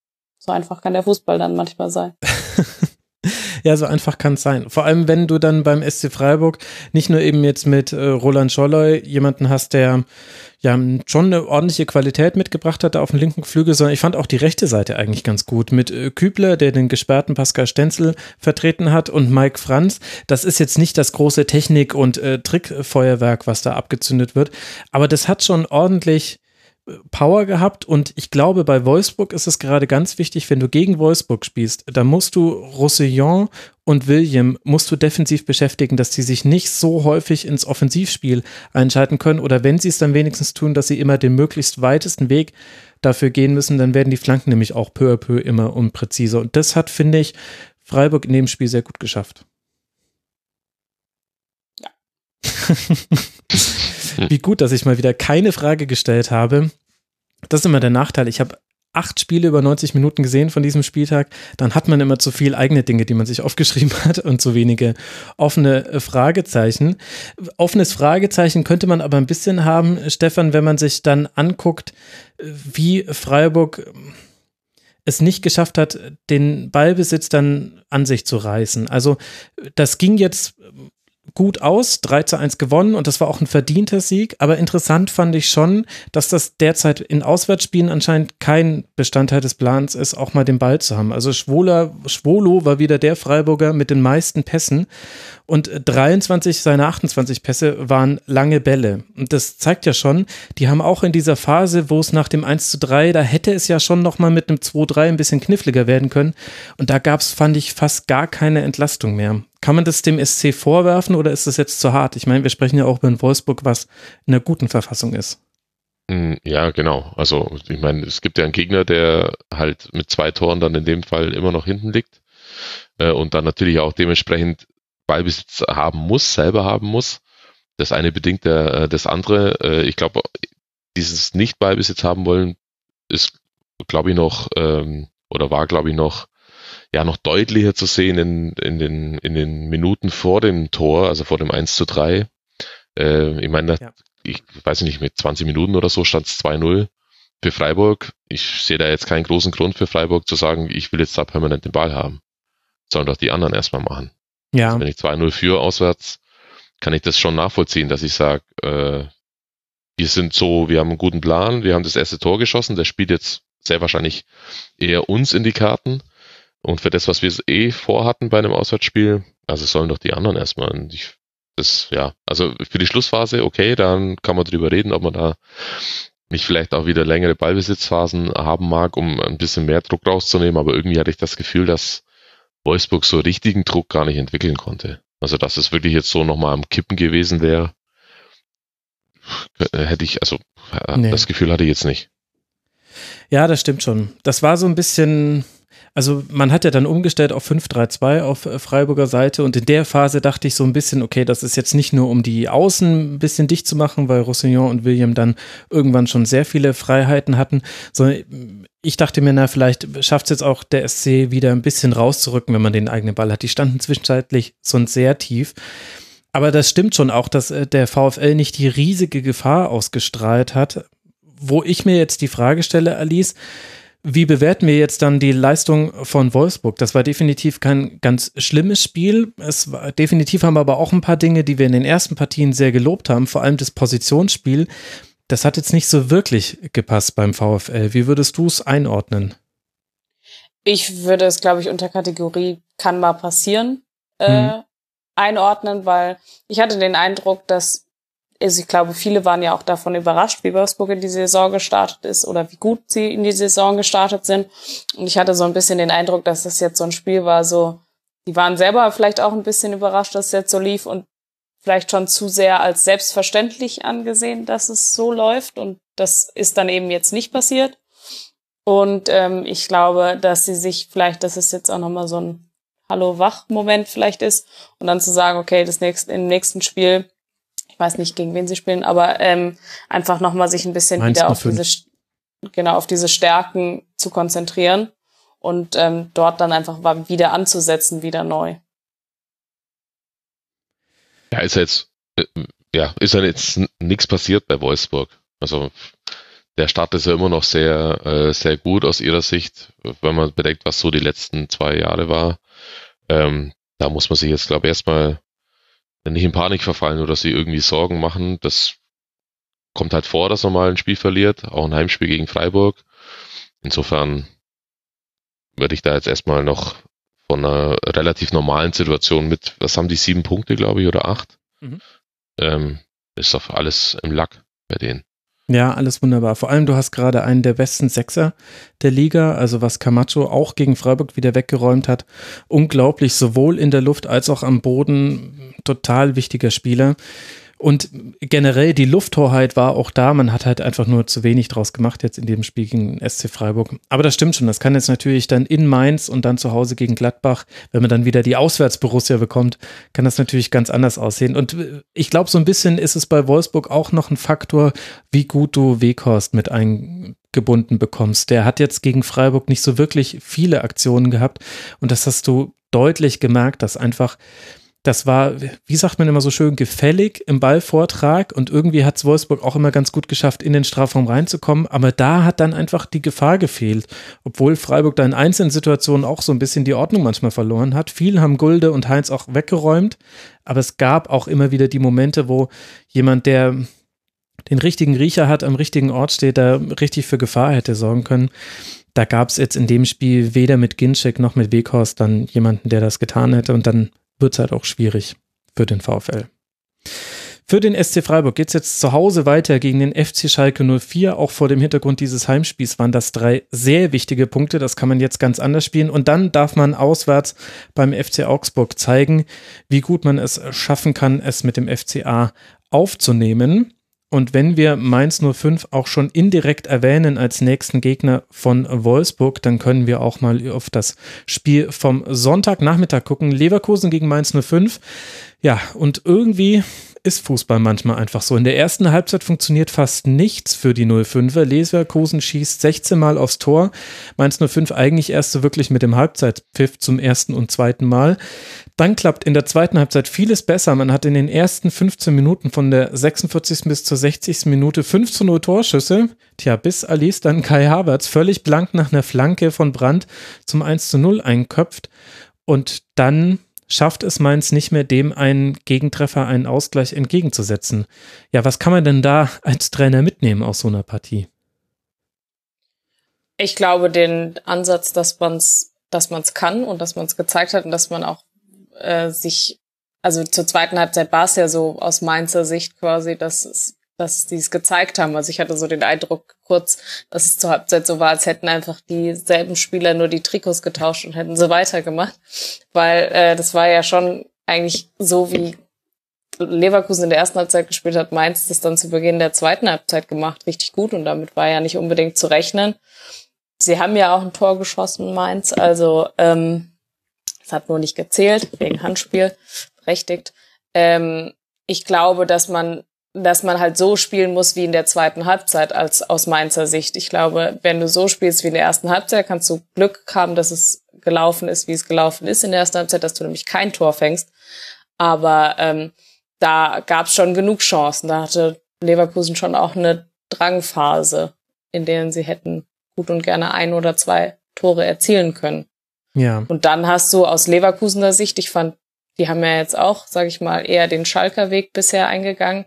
E: So einfach kann der Fußball dann manchmal sein. [LAUGHS]
D: ja, so einfach kann es sein. Vor allem, wenn du dann beim SC Freiburg nicht nur eben jetzt mit äh, Roland Scholloy jemanden hast, der ja schon eine ordentliche Qualität mitgebracht hat auf dem linken Flügel, sondern ich fand auch die rechte Seite eigentlich ganz gut. Mit äh, Kübler, der den gesperrten Pascal Stenzel vertreten hat und Mike Franz. Das ist jetzt nicht das große Technik- und äh, Trickfeuerwerk, was da abgezündet wird, aber das hat schon ordentlich Power gehabt und ich glaube, bei Wolfsburg ist es gerade ganz wichtig, wenn du gegen Wolfsburg spielst, da musst du Roussillon und William musst du defensiv beschäftigen, dass sie sich nicht so häufig ins Offensivspiel einschalten können oder wenn sie es dann wenigstens tun, dass sie immer den möglichst weitesten Weg dafür gehen müssen, dann werden die Flanken nämlich auch peu à peu immer unpräziser und das hat, finde ich, Freiburg in dem Spiel sehr gut geschafft. Ja. [LAUGHS] Wie gut, dass ich mal wieder keine Frage gestellt habe. Das ist immer der Nachteil. Ich habe acht Spiele über 90 Minuten gesehen von diesem Spieltag, dann hat man immer zu viel eigene Dinge, die man sich aufgeschrieben [LAUGHS] hat und zu wenige offene äh, Fragezeichen. Offenes Fragezeichen könnte man aber ein bisschen haben, Stefan, wenn man sich dann anguckt, wie Freiburg es nicht geschafft hat, den Ballbesitz dann an sich zu reißen. Also das ging jetzt gut aus, 3 zu 1 gewonnen und das war auch ein verdienter Sieg. Aber interessant fand ich schon, dass das derzeit in Auswärtsspielen anscheinend kein Bestandteil des Plans ist, auch mal den Ball zu haben. Also Schwoler, Schwolo war wieder der Freiburger mit den meisten Pässen und 23 seiner 28 Pässe waren lange Bälle. Und das zeigt ja schon, die haben auch in dieser Phase, wo es nach dem 1 zu 3, da hätte es ja schon nochmal mit einem 2-3 ein bisschen kniffliger werden können. Und da gab es, fand ich, fast gar keine Entlastung mehr. Kann man das dem SC vorwerfen oder ist das jetzt zu hart? Ich meine, wir sprechen ja auch über ein Wolfsburg, was in einer guten Verfassung ist.
F: Hm, ja, genau. Also ich meine, es gibt ja einen Gegner, der halt mit zwei Toren dann in dem Fall immer noch hinten liegt äh, und dann natürlich auch dementsprechend Ballbesitz haben muss, selber haben muss. Das eine bedingt der, äh, das andere. Äh, ich glaube, dieses Nicht-Ballbesitz haben wollen, ist, glaube ich, noch, ähm, oder war, glaube ich, noch, ja, noch deutlicher zu sehen in, in, den, in den Minuten vor dem Tor, also vor dem 1 zu 3. Äh, ich meine, ja. ich weiß nicht, mit 20 Minuten oder so stand es 2-0 für Freiburg. Ich sehe da jetzt keinen großen Grund für Freiburg zu sagen, ich will jetzt da permanent den Ball haben. Sollen doch die anderen erstmal machen. Ja. Also wenn ich 2-0 führe auswärts, kann ich das schon nachvollziehen, dass ich sage, äh, wir sind so, wir haben einen guten Plan, wir haben das erste Tor geschossen, der spielt jetzt sehr wahrscheinlich eher uns in die Karten. Und für das, was wir eh vorhatten bei einem Auswärtsspiel, also sollen doch die anderen erstmal. Und ich, das, ja, also für die Schlussphase, okay, dann kann man drüber reden, ob man da nicht vielleicht auch wieder längere Ballbesitzphasen haben mag, um ein bisschen mehr Druck rauszunehmen. Aber irgendwie hatte ich das Gefühl, dass Wolfsburg so richtigen Druck gar nicht entwickeln konnte. Also dass es wirklich jetzt so nochmal am Kippen gewesen wäre, hätte ich, also nee. das Gefühl hatte ich jetzt nicht.
D: Ja, das stimmt schon. Das war so ein bisschen, also man hat ja dann umgestellt auf 5-3-2 auf äh, Freiburger Seite und in der Phase dachte ich so ein bisschen, okay, das ist jetzt nicht nur um die Außen ein bisschen dicht zu machen, weil Roussillon und William dann irgendwann schon sehr viele Freiheiten hatten, sondern ich dachte mir, na, vielleicht schafft es jetzt auch der SC wieder ein bisschen rauszurücken, wenn man den eigenen Ball hat. Die standen zwischenzeitlich sonst sehr tief. Aber das stimmt schon auch, dass äh, der VfL nicht die riesige Gefahr ausgestrahlt hat. Wo ich mir jetzt die Frage stelle, Alice, wie bewerten wir jetzt dann die Leistung von Wolfsburg? Das war definitiv kein ganz schlimmes Spiel. Es war, definitiv haben wir aber auch ein paar Dinge, die wir in den ersten Partien sehr gelobt haben, vor allem das Positionsspiel. Das hat jetzt nicht so wirklich gepasst beim VfL. Wie würdest du es einordnen?
E: Ich würde es, glaube ich, unter Kategorie kann mal passieren äh, hm. einordnen, weil ich hatte den Eindruck, dass also ich glaube, viele waren ja auch davon überrascht, wie Wolfsburg in die Saison gestartet ist oder wie gut sie in die Saison gestartet sind. Und ich hatte so ein bisschen den Eindruck, dass das jetzt so ein Spiel war, so, die waren selber vielleicht auch ein bisschen überrascht, dass es jetzt so lief und vielleicht schon zu sehr als selbstverständlich angesehen, dass es so läuft. Und das ist dann eben jetzt nicht passiert. Und ähm, ich glaube, dass sie sich vielleicht, dass es jetzt auch nochmal so ein Hallo-Wach-Moment vielleicht ist und dann zu sagen, okay, das nächste, im nächsten Spiel ich weiß nicht, gegen wen sie spielen, aber ähm, einfach nochmal sich ein bisschen Mainz wieder auf diese, genau, auf diese Stärken zu konzentrieren und ähm, dort dann einfach wieder anzusetzen, wieder neu.
F: Ja, ist ja jetzt, äh, ja, ist ja jetzt nichts passiert bei Wolfsburg. Also der Start ist ja immer noch sehr, äh, sehr gut aus ihrer Sicht, wenn man bedenkt, was so die letzten zwei Jahre war. Ähm, da muss man sich jetzt, glaube ich, erstmal nicht in Panik verfallen oder sie irgendwie Sorgen machen. Das kommt halt vor, dass man mal ein Spiel verliert, auch ein Heimspiel gegen Freiburg. Insofern würde ich da jetzt erstmal noch von einer relativ normalen Situation mit, was haben die, sieben Punkte, glaube ich, oder acht? Mhm. Ähm, ist doch alles im Lack bei denen.
D: Ja, alles wunderbar. Vor allem, du hast gerade einen der besten Sechser der Liga, also was Camacho auch gegen Freiburg wieder weggeräumt hat. Unglaublich, sowohl in der Luft als auch am Boden. Total wichtiger Spieler. Und generell die Lufthoheit war auch da. Man hat halt einfach nur zu wenig draus gemacht jetzt in dem Spiel gegen SC Freiburg. Aber das stimmt schon. Das kann jetzt natürlich dann in Mainz und dann zu Hause gegen Gladbach, wenn man dann wieder die Auswärtsborussia bekommt, kann das natürlich ganz anders aussehen. Und äh, ich glaube, so ein bisschen ist es bei Wolfsburg auch noch ein Faktor, wie gut du Weghorst mit eingebunden bekommst. Der hat jetzt gegen Freiburg nicht so wirklich viele Aktionen gehabt. Und das hast du deutlich gemerkt, dass einfach das war, wie sagt man immer so schön, gefällig im Ballvortrag und irgendwie hat es Wolfsburg auch immer ganz gut geschafft, in den Strafraum reinzukommen, aber da hat dann einfach die Gefahr gefehlt, obwohl Freiburg da in einzelnen Situationen auch so ein bisschen die Ordnung manchmal verloren hat. Viel haben Gulde und Heinz auch weggeräumt, aber es gab auch immer wieder die Momente, wo jemand, der den richtigen Riecher hat, am richtigen Ort steht, da richtig für Gefahr hätte sorgen können. Da gab es jetzt in dem Spiel weder mit Ginczek noch mit Weghorst dann jemanden, der das getan hätte und dann wird es halt auch schwierig für den VfL. Für den SC Freiburg geht es jetzt zu Hause weiter gegen den FC Schalke 04. Auch vor dem Hintergrund dieses Heimspiels waren das drei sehr wichtige Punkte. Das kann man jetzt ganz anders spielen. Und dann darf man auswärts beim FC Augsburg zeigen, wie gut man es schaffen kann, es mit dem FCA aufzunehmen. Und wenn wir Mainz 05 auch schon indirekt erwähnen als nächsten Gegner von Wolfsburg, dann können wir auch mal auf das Spiel vom Sonntagnachmittag gucken. Leverkusen gegen Mainz 05. Ja, und irgendwie ist Fußball manchmal einfach so. In der ersten Halbzeit funktioniert fast nichts für die 05er. Leverkusen schießt 16 Mal aufs Tor. Mainz 05 eigentlich erst so wirklich mit dem Halbzeitpfiff zum ersten und zweiten Mal. Dann klappt in der zweiten Halbzeit vieles besser. Man hat in den ersten 15 Minuten von der 46. bis zur 60. Minute 5 zu 0 Torschüsse. Tja, bis Alice dann Kai Havertz völlig blank nach einer Flanke von Brandt zum 1 zu 0 einköpft. Und dann schafft es Mainz nicht mehr, dem einen Gegentreffer, einen Ausgleich entgegenzusetzen. Ja, was kann man denn da als Trainer mitnehmen aus so einer Partie?
E: Ich glaube, den Ansatz, dass man es dass man's kann und dass man es gezeigt hat und dass man auch äh, sich, also zur zweiten Halbzeit war es ja so aus Mainzer Sicht quasi, dass es dass die es gezeigt haben. Also ich hatte so den Eindruck kurz, dass es zur Halbzeit so war, als hätten einfach dieselben Spieler nur die Trikots getauscht und hätten so weitergemacht. Weil äh, das war ja schon eigentlich so, wie Leverkusen in der ersten Halbzeit gespielt hat, Mainz das dann zu Beginn der zweiten Halbzeit gemacht, richtig gut und damit war ja nicht unbedingt zu rechnen. Sie haben ja auch ein Tor geschossen, Mainz, also ähm, es hat nur nicht gezählt, wegen Handspiel, berechtigt. Ähm, ich glaube, dass man, dass man halt so spielen muss wie in der zweiten Halbzeit als aus Mainzer Sicht. Ich glaube, wenn du so spielst wie in der ersten Halbzeit, kannst du Glück haben, dass es gelaufen ist, wie es gelaufen ist in der ersten Halbzeit, dass du nämlich kein Tor fängst. Aber ähm, da gab es schon genug Chancen. Da hatte Leverkusen schon auch eine Drangphase, in denen sie hätten gut und gerne ein oder zwei Tore erzielen können.
D: Ja.
E: Und dann hast du aus Leverkusener Sicht, ich fand, die haben ja jetzt auch, sage ich mal, eher den Schalker Weg bisher eingegangen.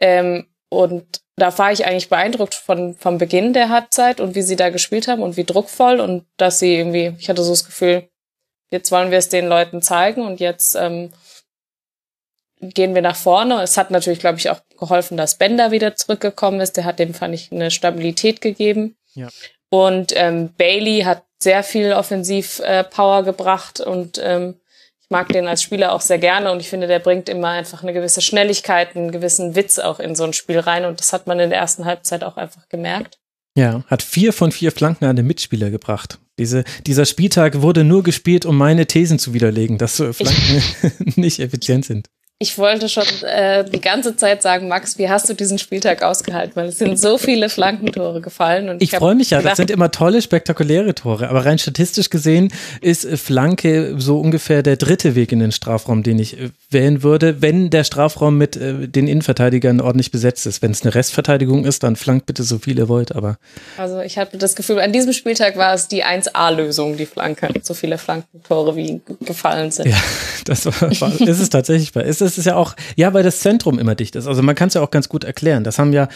E: Ähm, und da war ich eigentlich beeindruckt von vom Beginn der Halbzeit und wie sie da gespielt haben und wie druckvoll und dass sie irgendwie, ich hatte so das Gefühl, jetzt wollen wir es den Leuten zeigen und jetzt ähm, gehen wir nach vorne. Es hat natürlich, glaube ich, auch geholfen, dass Bender wieder zurückgekommen ist. Der hat dem, fand ich, eine Stabilität gegeben.
D: Ja.
E: Und ähm, Bailey hat sehr viel Offensiv-Power äh, gebracht und ähm, ich mag den als Spieler auch sehr gerne und ich finde, der bringt immer einfach eine gewisse Schnelligkeit, einen gewissen Witz auch in so ein Spiel rein und das hat man in der ersten Halbzeit auch einfach gemerkt.
D: Ja, hat vier von vier Flanken an den Mitspieler gebracht. Diese, dieser Spieltag wurde nur gespielt, um meine Thesen zu widerlegen, dass so Flanken ich, [LAUGHS] nicht effizient sind.
E: Ich wollte schon äh, die ganze Zeit sagen, Max, wie hast du diesen Spieltag ausgehalten? Weil es sind so viele Flankentore gefallen. Und
D: ich, ich freue mich ja, das sind immer tolle, spektakuläre Tore. Aber rein statistisch gesehen ist Flanke so ungefähr der dritte Weg in den Strafraum, den ich äh, wählen würde, wenn der Strafraum mit äh, den Innenverteidigern ordentlich besetzt ist. Wenn es eine Restverteidigung ist, dann flankt bitte so viel ihr wollt. Aber
E: also ich hatte das Gefühl, an diesem Spieltag war es die 1A-Lösung, die Flanke. So viele Flankentore wie gefallen sind.
D: Ja, [LAUGHS] das war, war ist es tatsächlich. Ist das ist ja auch, ja, weil das Zentrum immer dicht ist. Also man kann es ja auch ganz gut erklären. Das haben ja,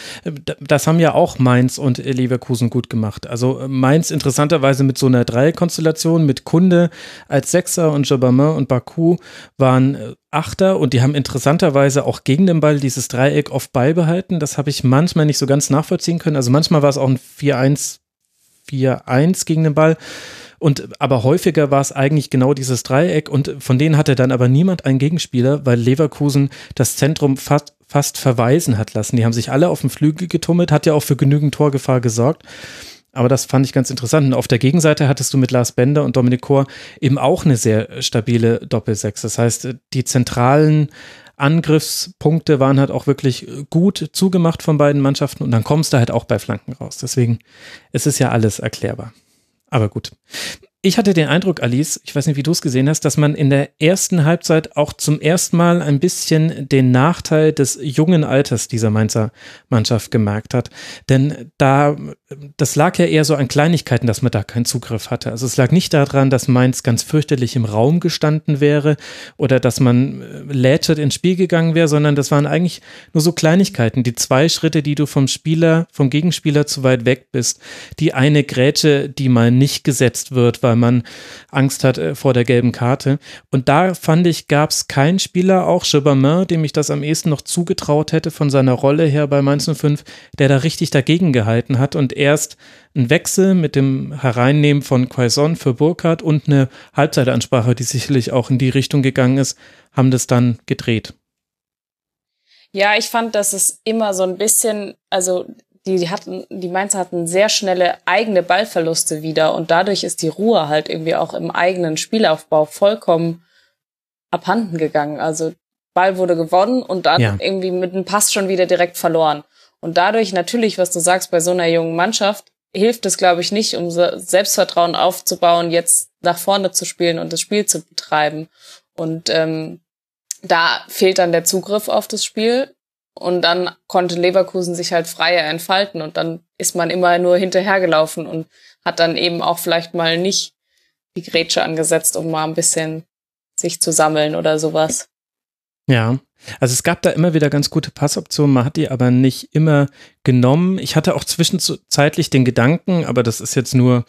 D: das haben ja auch Mainz und Leverkusen gut gemacht. Also Mainz interessanterweise mit so einer Dreierkonstellation mit Kunde als Sechser und Jabamin und Baku waren äh, Achter und die haben interessanterweise auch gegen den Ball dieses Dreieck oft beibehalten. Das habe ich manchmal nicht so ganz nachvollziehen können. Also manchmal war es auch ein 4-1, 4-1 gegen den Ball. Und aber häufiger war es eigentlich genau dieses Dreieck und von denen hatte dann aber niemand einen Gegenspieler, weil Leverkusen das Zentrum fast, fast verweisen hat lassen. Die haben sich alle auf dem Flügel getummelt, hat ja auch für genügend Torgefahr gesorgt. Aber das fand ich ganz interessant. Und auf der Gegenseite hattest du mit Lars Bender und Dominik Kor eben auch eine sehr stabile Doppelsechs. Das heißt, die zentralen Angriffspunkte waren halt auch wirklich gut zugemacht von beiden Mannschaften und dann kommst du halt auch bei Flanken raus. Deswegen, es ist ja alles erklärbar. Aber gut. Ich hatte den Eindruck, Alice, ich weiß nicht, wie du es gesehen hast, dass man in der ersten Halbzeit auch zum ersten Mal ein bisschen den Nachteil des jungen Alters dieser Mainzer Mannschaft gemerkt hat. Denn da, das lag ja eher so an Kleinigkeiten, dass man da keinen Zugriff hatte. Also es lag nicht daran, dass Mainz ganz fürchterlich im Raum gestanden wäre oder dass man äh, lätschert ins Spiel gegangen wäre, sondern das waren eigentlich nur so Kleinigkeiten. Die zwei Schritte, die du vom Spieler, vom Gegenspieler zu weit weg bist. Die eine Grätsche, die mal nicht gesetzt wird, weil weil man Angst hat äh, vor der gelben Karte. Und da fand ich, gab es keinen Spieler, auch Chebamin, dem ich das am ehesten noch zugetraut hätte von seiner Rolle her bei Mainz 05, der da richtig dagegen gehalten hat und erst ein Wechsel mit dem Hereinnehmen von Quaison für Burkhardt und eine Halbzeitansprache, die sicherlich auch in die Richtung gegangen ist, haben das dann gedreht.
E: Ja, ich fand, dass es immer so ein bisschen, also die hatten, die Mainzer hatten sehr schnelle eigene Ballverluste wieder und dadurch ist die Ruhe halt irgendwie auch im eigenen Spielaufbau vollkommen abhanden gegangen. Also Ball wurde gewonnen und dann ja. irgendwie mit einem Pass schon wieder direkt verloren. Und dadurch natürlich, was du sagst, bei so einer jungen Mannschaft hilft es, glaube ich, nicht, um Selbstvertrauen aufzubauen, jetzt nach vorne zu spielen und das Spiel zu betreiben. Und ähm, da fehlt dann der Zugriff auf das Spiel. Und dann konnte Leverkusen sich halt freier entfalten und dann ist man immer nur hinterhergelaufen und hat dann eben auch vielleicht mal nicht die Grätsche angesetzt, um mal ein bisschen sich zu sammeln oder sowas.
D: Ja, also es gab da immer wieder ganz gute Passoptionen, man hat die aber nicht immer genommen. Ich hatte auch zwischenzeitlich den Gedanken, aber das ist jetzt nur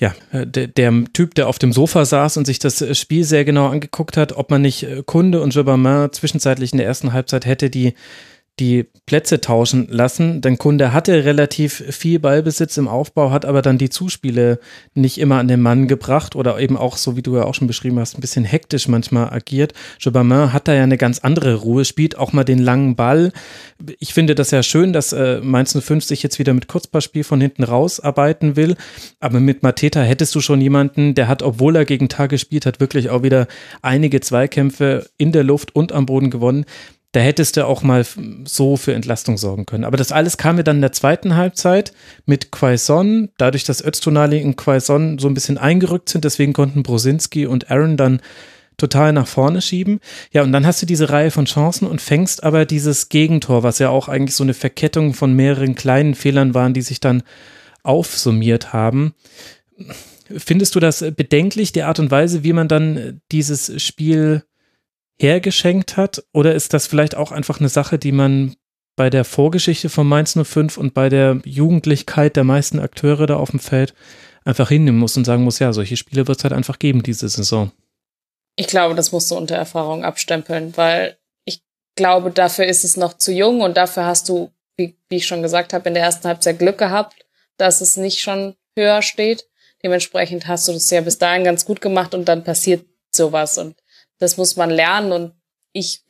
D: ja, äh, der, der, Typ, der auf dem Sofa saß und sich das äh, Spiel sehr genau angeguckt hat, ob man nicht äh, Kunde und Jobamin zwischenzeitlich in der ersten Halbzeit hätte die die Plätze tauschen lassen. Denn Kunde hatte relativ viel Ballbesitz im Aufbau, hat aber dann die Zuspiele nicht immer an den Mann gebracht oder eben auch, so wie du ja auch schon beschrieben hast, ein bisschen hektisch manchmal agiert. Jobamin hat da ja eine ganz andere Ruhe, spielt auch mal den langen Ball. Ich finde das ja schön, dass äh, Mainz 05 sich jetzt wieder mit Kurzpassspiel von hinten rausarbeiten will. Aber mit Mateta hättest du schon jemanden, der hat, obwohl er gegen Tag gespielt hat, wirklich auch wieder einige Zweikämpfe in der Luft und am Boden gewonnen da hättest du auch mal so für Entlastung sorgen können. Aber das alles kam mir dann in der zweiten Halbzeit mit Quaison, dadurch, dass Öztunali und Quaison so ein bisschen eingerückt sind, deswegen konnten Brosinski und Aaron dann total nach vorne schieben. Ja, und dann hast du diese Reihe von Chancen und fängst aber dieses Gegentor, was ja auch eigentlich so eine Verkettung von mehreren kleinen Fehlern waren, die sich dann aufsummiert haben. Findest du das bedenklich, die Art und Weise, wie man dann dieses Spiel hergeschenkt hat? Oder ist das vielleicht auch einfach eine Sache, die man bei der Vorgeschichte von Mainz 05 und bei der Jugendlichkeit der meisten Akteure da auf dem Feld einfach hinnehmen muss und sagen muss, ja, solche Spiele wird es halt einfach geben diese Saison.
E: Ich glaube, das musst du unter Erfahrung abstempeln, weil ich glaube, dafür ist es noch zu jung und dafür hast du, wie, wie ich schon gesagt habe, in der ersten Halbzeit Glück gehabt, dass es nicht schon höher steht. Dementsprechend hast du das ja bis dahin ganz gut gemacht und dann passiert sowas und das muss man lernen und ich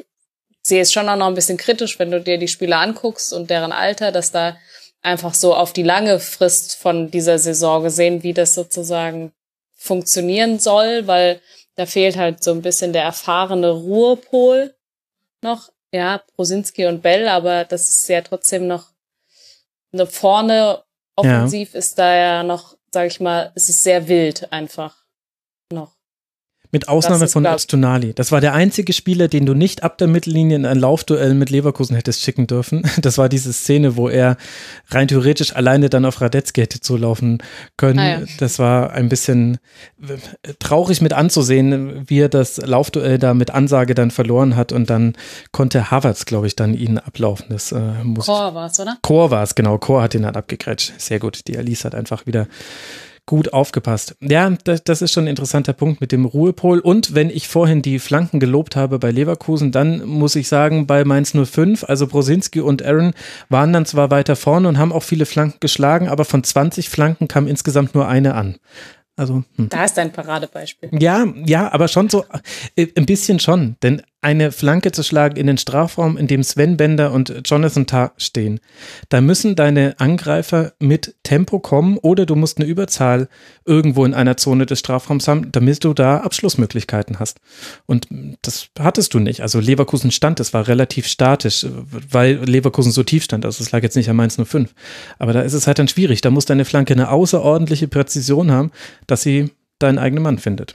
E: sehe es schon auch noch ein bisschen kritisch, wenn du dir die Spieler anguckst und deren Alter, dass da einfach so auf die lange Frist von dieser Saison gesehen, wie das sozusagen funktionieren soll, weil da fehlt halt so ein bisschen der erfahrene Ruhepol noch. Ja, Prosinski und Bell, aber das ist ja trotzdem noch eine vorne offensiv ja. ist da ja noch, sag ich mal, ist es sehr wild einfach noch.
D: Mit Ausnahme von Öztunali. Das war der einzige Spieler, den du nicht ab der Mittellinie in ein Laufduell mit Leverkusen hättest schicken dürfen. [LAUGHS] Das war diese Szene, wo er rein theoretisch alleine dann auf Radetzky hätte zulaufen können. Ah, ja. Das war ein bisschen äh, traurig mit anzusehen, wie er das Laufduell da mit Ansage dann verloren hat und dann konnte Havertz, glaube ich, dann ihn ablaufen. Das äh, muss
E: Chor war es, oder?
D: Chor war es, genau. Chor hat ihn dann abgegrätscht. Sehr gut. Die Alice hat einfach wieder gut aufgepasst. Ja, das, das, ist schon ein interessanter Punkt mit dem Ruhepol. Und wenn ich vorhin die Flanken gelobt habe bei Leverkusen, dann muss ich sagen, bei Mainz 05, also Brosinski und Aaron waren dann zwar weiter vorne und haben auch viele Flanken geschlagen, aber von 20 Flanken kam insgesamt nur eine an. Also,
E: hm. Da ist ein Paradebeispiel.
D: Ja, ja, aber schon so, äh, ein bisschen schon. Denn eine Flanke zu schlagen in den Strafraum, in dem Sven Bender und Jonathan Tah stehen. Da müssen deine Angreifer mit Tempo kommen oder du musst eine Überzahl irgendwo in einer Zone des Strafraums haben, damit du da Abschlussmöglichkeiten hast. Und das hattest du nicht. Also Leverkusen stand, das war relativ statisch, weil Leverkusen so tief stand. Also es lag jetzt nicht am Mainz 05. Aber da ist es halt dann schwierig. Da muss deine Flanke eine außerordentliche Präzision haben, dass sie deinen eigenen Mann findet.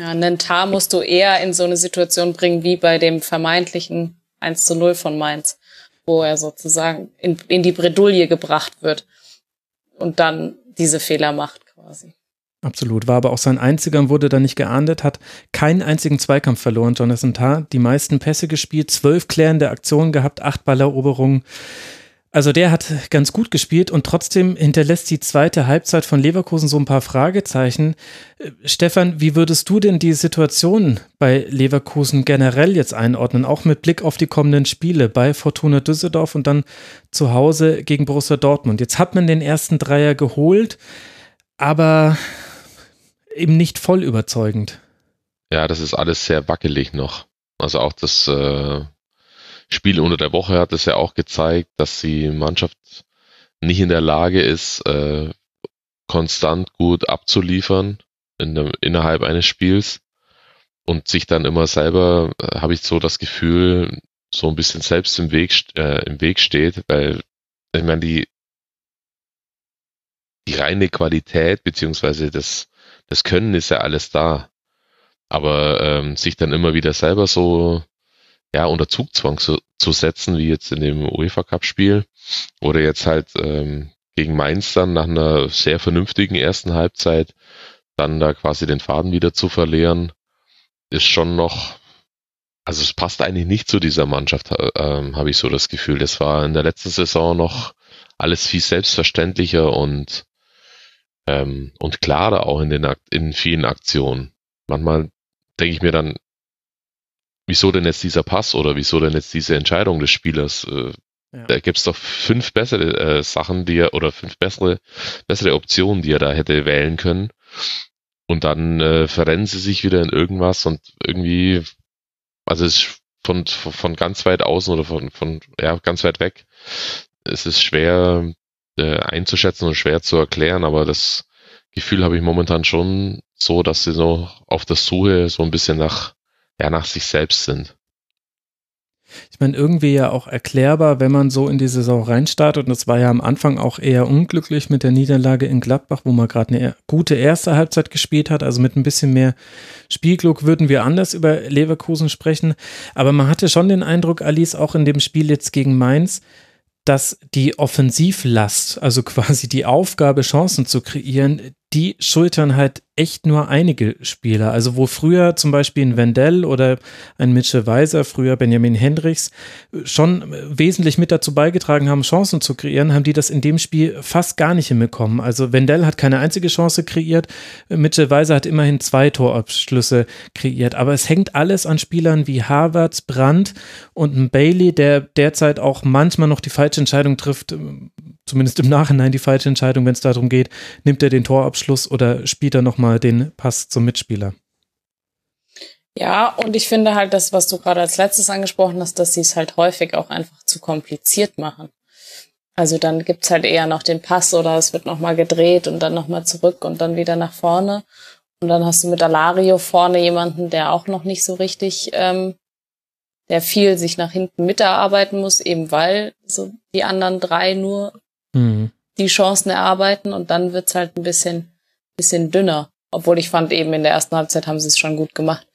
E: Ja, einen Tar musst du eher in so eine Situation bringen wie bei dem vermeintlichen 1 zu 0 von Mainz, wo er sozusagen in, in die Bredouille gebracht wird und dann diese Fehler macht quasi.
D: Absolut, war aber auch sein einziger und wurde dann nicht geahndet, hat keinen einzigen Zweikampf verloren, Jonathan Tah, die meisten Pässe gespielt, zwölf klärende Aktionen gehabt, acht Balleroberungen. Also der hat ganz gut gespielt und trotzdem hinterlässt die zweite Halbzeit von Leverkusen so ein paar Fragezeichen. Äh, Stefan, wie würdest du denn die Situation bei Leverkusen generell jetzt einordnen, auch mit Blick auf die kommenden Spiele bei Fortuna Düsseldorf und dann zu Hause gegen Borussia Dortmund? Jetzt hat man den ersten Dreier geholt, aber eben nicht voll überzeugend.
F: Ja, das ist alles sehr wackelig noch. Also auch das äh, Spiel unter der Woche hat es ja auch gezeigt, dass die Mannschaft nicht in der Lage ist, äh, konstant gut abzuliefern in der, innerhalb eines Spiels und sich dann immer selber, äh, habe ich so das Gefühl, so ein bisschen selbst im Weg, äh, im Weg steht, weil ich meine, die, die reine Qualität beziehungsweise das, das Können ist ja alles da. Aber ähm, sich dann immer wieder selber so ja, unter Zugzwang zu, zu setzen, wie jetzt in dem UEFA Cup Spiel oder jetzt halt ähm, gegen Mainz dann nach einer sehr vernünftigen ersten Halbzeit dann da quasi den Faden wieder zu verlieren, ist schon noch, also es passt eigentlich nicht zu dieser Mannschaft, äh, habe ich so das Gefühl. Das war in der letzten Saison noch alles viel selbstverständlicher und ähm, und klarer auch in den in vielen Aktionen. Manchmal denke ich mir dann, wieso denn jetzt dieser Pass oder wieso denn jetzt diese Entscheidung des Spielers? Äh, ja. Da gibt es doch fünf bessere äh, Sachen, die er oder fünf bessere, bessere Optionen, die er da hätte wählen können. Und dann äh, verrennen sie sich wieder in irgendwas und irgendwie, also es ist von, von ganz weit außen oder von, von ja, ganz weit weg. Es ist schwer äh, einzuschätzen und schwer zu erklären, aber das Gefühl habe ich momentan schon so, dass sie so auf der Suche so ein bisschen nach ja, nach sich selbst sind.
D: Ich meine, irgendwie ja auch erklärbar, wenn man so in die Saison reinstartet. Und das war ja am Anfang auch eher unglücklich mit der Niederlage in Gladbach, wo man gerade eine gute erste Halbzeit gespielt hat. Also mit ein bisschen mehr Spielglück würden wir anders über Leverkusen sprechen. Aber man hatte schon den Eindruck, Alice, auch in dem Spiel jetzt gegen Mainz, dass die Offensivlast, also quasi die Aufgabe, Chancen zu kreieren, die schultern halt echt nur einige Spieler. Also wo früher zum Beispiel ein Wendell oder ein Mitchell Weiser, früher Benjamin Hendricks, schon wesentlich mit dazu beigetragen haben, Chancen zu kreieren, haben die das in dem Spiel fast gar nicht hinbekommen. Also Wendell hat keine einzige Chance kreiert, Mitchell Weiser hat immerhin zwei Torabschlüsse kreiert. Aber es hängt alles an Spielern wie Harvards, Brandt und Bailey, der derzeit auch manchmal noch die falsche Entscheidung trifft, zumindest im Nachhinein die falsche Entscheidung, wenn es darum geht, nimmt er den Torabschluss oder spielt er nochmal den Pass zum Mitspieler.
E: Ja, und ich finde halt das, was du gerade als letztes angesprochen hast, dass sie es halt häufig auch einfach zu kompliziert machen. Also dann gibt's halt eher noch den Pass oder es wird nochmal gedreht und dann nochmal zurück und dann wieder nach vorne. Und dann hast du mit Alario vorne jemanden, der auch noch nicht so richtig, ähm, der viel sich nach hinten miterarbeiten muss, eben weil so die anderen drei nur mhm. die Chancen erarbeiten und dann wird's halt ein bisschen, bisschen dünner. Obwohl ich fand eben in der ersten Halbzeit haben sie es schon gut gemacht.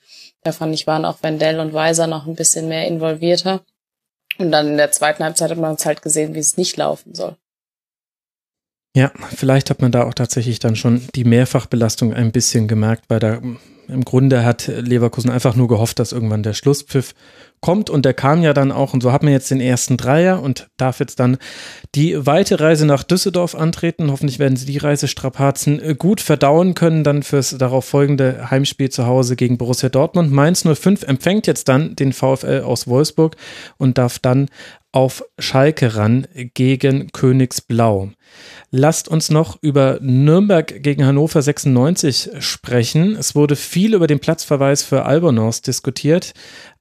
E: Da fand ich, waren auch Wendell und Weiser noch ein bisschen mehr involvierter. Und dann in der zweiten Halbzeit hat man uns halt gesehen, wie es nicht laufen soll.
D: Ja, vielleicht hat man da auch tatsächlich dann schon die Mehrfachbelastung ein bisschen gemerkt, weil da im Grunde hat Leverkusen einfach nur gehofft, dass irgendwann der Schlusspfiff kommt und der kam ja dann auch und so hat man jetzt den ersten Dreier und darf jetzt dann die weite Reise nach Düsseldorf antreten. Hoffentlich werden sie die Reisestrapazen äh, gut verdauen können, dann fürs darauf folgende Heimspiel zu Hause gegen Borussia Dortmund. Mainz 05 empfängt jetzt dann den VfL aus Wolfsburg und darf dann auf Schalke ran gegen Königsblau. Lasst uns noch über Nürnberg gegen Hannover 96 sprechen. Es wurde viel über den Platzverweis für Albonos diskutiert,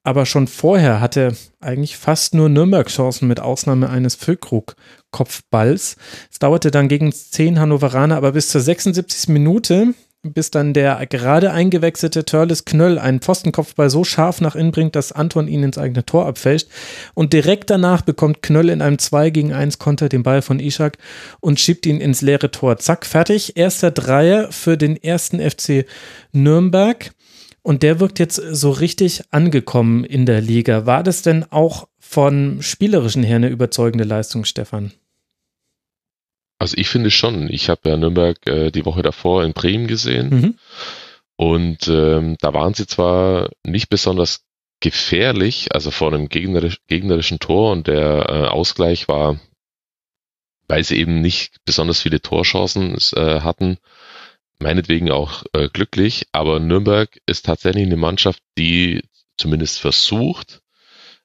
D: aber schon vorher hatte eigentlich fast nur Nürnberg Chancen mit Ausnahme eines Füllkrug-Kopfballs. Es dauerte dann gegen zehn Hannoveraner, aber bis zur 76. Minute bis dann der gerade eingewechselte Törles Knöll einen Pfostenkopfball so scharf nach innen bringt, dass Anton ihn ins eigene Tor abfälscht. Und direkt danach bekommt Knöll in einem 2 gegen 1 Konter den Ball von Ishak und schiebt ihn ins leere Tor. Zack, fertig. Erster Dreier für den ersten FC Nürnberg. Und der wirkt jetzt so richtig angekommen in der Liga. War das denn auch von spielerischen her eine überzeugende Leistung, Stefan?
F: Also ich finde schon. Ich habe ja Nürnberg äh, die Woche davor in Bremen gesehen. Mhm. Und ähm, da waren sie zwar nicht besonders gefährlich, also vor einem gegnerisch, gegnerischen Tor und der äh, Ausgleich war, weil sie eben nicht besonders viele Torchancen äh, hatten, meinetwegen auch äh, glücklich, aber Nürnberg ist tatsächlich eine Mannschaft, die zumindest versucht,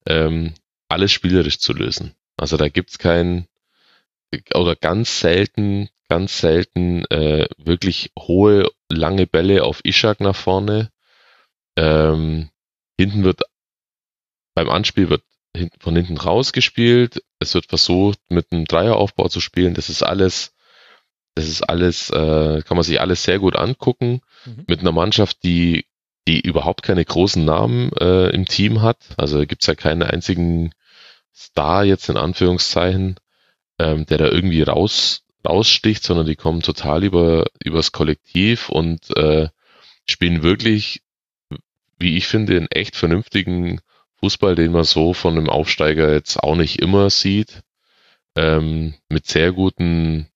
F: ähm, alles spielerisch zu lösen. Also da gibt's kein, oder ganz selten, ganz selten äh, wirklich hohe, lange Bälle auf Ishak nach vorne. Ähm, hinten wird beim Anspiel wird von hinten rausgespielt. Es wird versucht, mit einem Dreieraufbau zu spielen. Das ist alles, das ist alles, äh, kann man sich alles sehr gut angucken. Mhm. Mit einer Mannschaft, die, die überhaupt keine großen Namen äh, im Team hat. Also gibt's ja keinen einzigen Star jetzt in Anführungszeichen ähm, der da irgendwie raus, raussticht, sondern die kommen total über übers Kollektiv und äh, spielen wirklich, wie ich finde, einen echt vernünftigen Fußball, den man so von einem Aufsteiger jetzt auch nicht immer sieht, ähm, mit sehr guten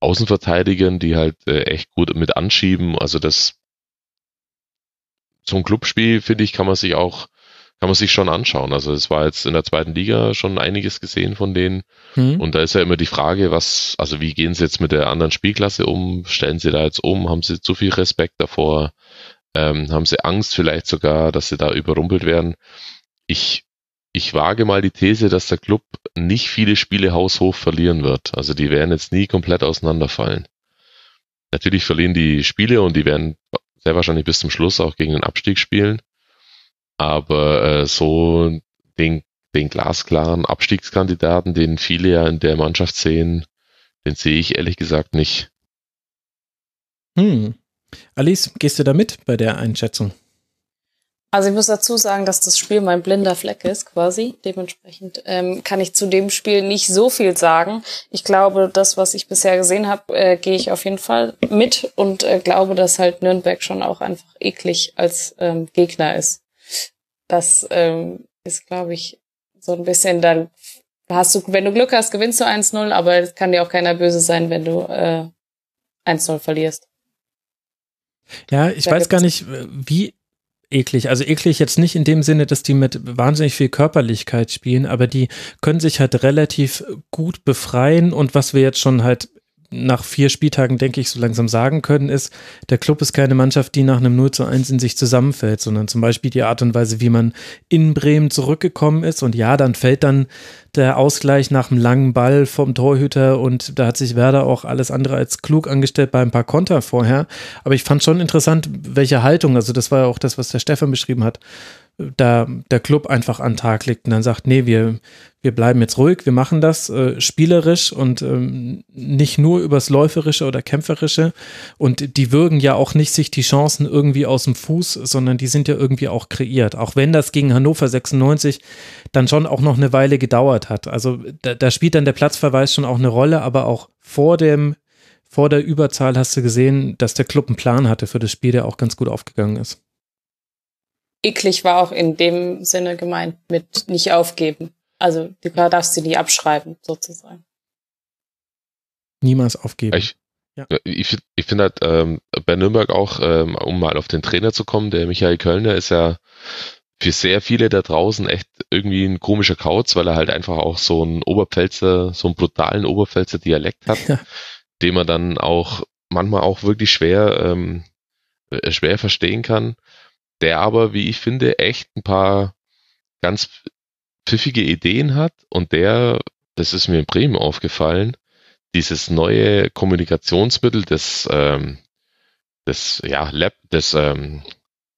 F: Außenverteidigern, die halt äh, echt gut mit anschieben. Also das ein Clubspiel, finde ich, kann man sich auch kann man sich schon anschauen. Also es war jetzt in der zweiten Liga schon einiges gesehen von denen. Mhm. Und da ist ja immer die Frage, was, also wie gehen sie jetzt mit der anderen Spielklasse um? Stellen sie da jetzt um? Haben sie zu viel Respekt davor? Ähm, haben sie Angst vielleicht sogar, dass sie da überrumpelt werden? Ich, ich wage mal die These, dass der Club nicht viele Spiele haushoch verlieren wird. Also die werden jetzt nie komplett auseinanderfallen. Natürlich verlieren die Spiele und die werden sehr wahrscheinlich bis zum Schluss auch gegen den Abstieg spielen. Aber äh, so den, den glasklaren Abstiegskandidaten, den viele ja in der Mannschaft sehen, den sehe ich ehrlich gesagt nicht.
D: Hm. Alice, gehst du da mit bei der Einschätzung?
E: Also ich muss dazu sagen, dass das Spiel mein blinder Fleck ist, quasi. Dementsprechend ähm, kann ich zu dem Spiel nicht so viel sagen. Ich glaube, das, was ich bisher gesehen habe, äh, gehe ich auf jeden Fall mit und äh, glaube, dass halt Nürnberg schon auch einfach eklig als ähm, Gegner ist. Das ähm, ist, glaube ich, so ein bisschen dann hast du, wenn du Glück hast, gewinnst du 1-0, aber es kann dir auch keiner böse sein, wenn du äh, 1-0 verlierst.
D: Ja, ich
E: Da
D: weiß gar nicht, wie eklig. Also eklig jetzt nicht in dem Sinne, dass die mit wahnsinnig viel Körperlichkeit spielen, aber die können sich halt relativ gut befreien und was wir jetzt schon halt nach vier Spieltagen, denke ich, so langsam sagen können, ist, der Club ist keine Mannschaft, die nach einem 0 zu 1 in sich zusammenfällt, sondern zum Beispiel die Art und Weise, wie man in Bremen zurückgekommen ist. Und ja, dann fällt dann der Ausgleich nach einem langen Ball vom Torhüter und da hat sich Werder auch alles andere als klug angestellt bei ein paar Konter vorher. Aber ich fand schon interessant, welche Haltung, also das war ja auch das, was der Stefan beschrieben hat, da der Club einfach an den Tag legt und dann sagt, nee, wir, wir bleiben jetzt ruhig, wir machen das äh, spielerisch und ähm, nicht nur übers Läuferische oder Kämpferische. Und die würgen ja auch nicht sich die Chancen irgendwie aus dem Fuß, sondern die sind ja irgendwie auch kreiert. Auch wenn das gegen Hannover 96 dann schon auch noch eine Weile gedauert hat. Also da, da spielt dann der Platzverweis schon auch eine Rolle, aber auch vor dem, vor der Überzahl hast du gesehen, dass der Club einen Plan hatte für das Spiel, der auch ganz gut aufgegangen ist.
E: Eklig war auch in dem Sinne gemeint mit nicht aufgeben. Also du darfst sie nie abschreiben, sozusagen.
D: Niemals aufgeben.
F: Ich,
D: Ja.
F: ich, ich finde halt ähm, bei Nürnberg auch, ähm, um mal auf den Trainer zu kommen, der Michael Kölner ist ja für sehr viele da draußen echt irgendwie ein komischer Kauz, weil er halt einfach auch so einen Oberpfälzer, so einen brutalen Oberpfälzer Dialekt hat,
D: Ja.
F: den man dann auch manchmal auch wirklich schwer, ähm, äh, schwer verstehen kann, der aber, wie ich finde, echt ein paar ganz pfiffige Ideen hat und der, das ist mir in Bremen aufgefallen, dieses neue Kommunikationsmittel des, ähm, des ja, Lab, des ähm,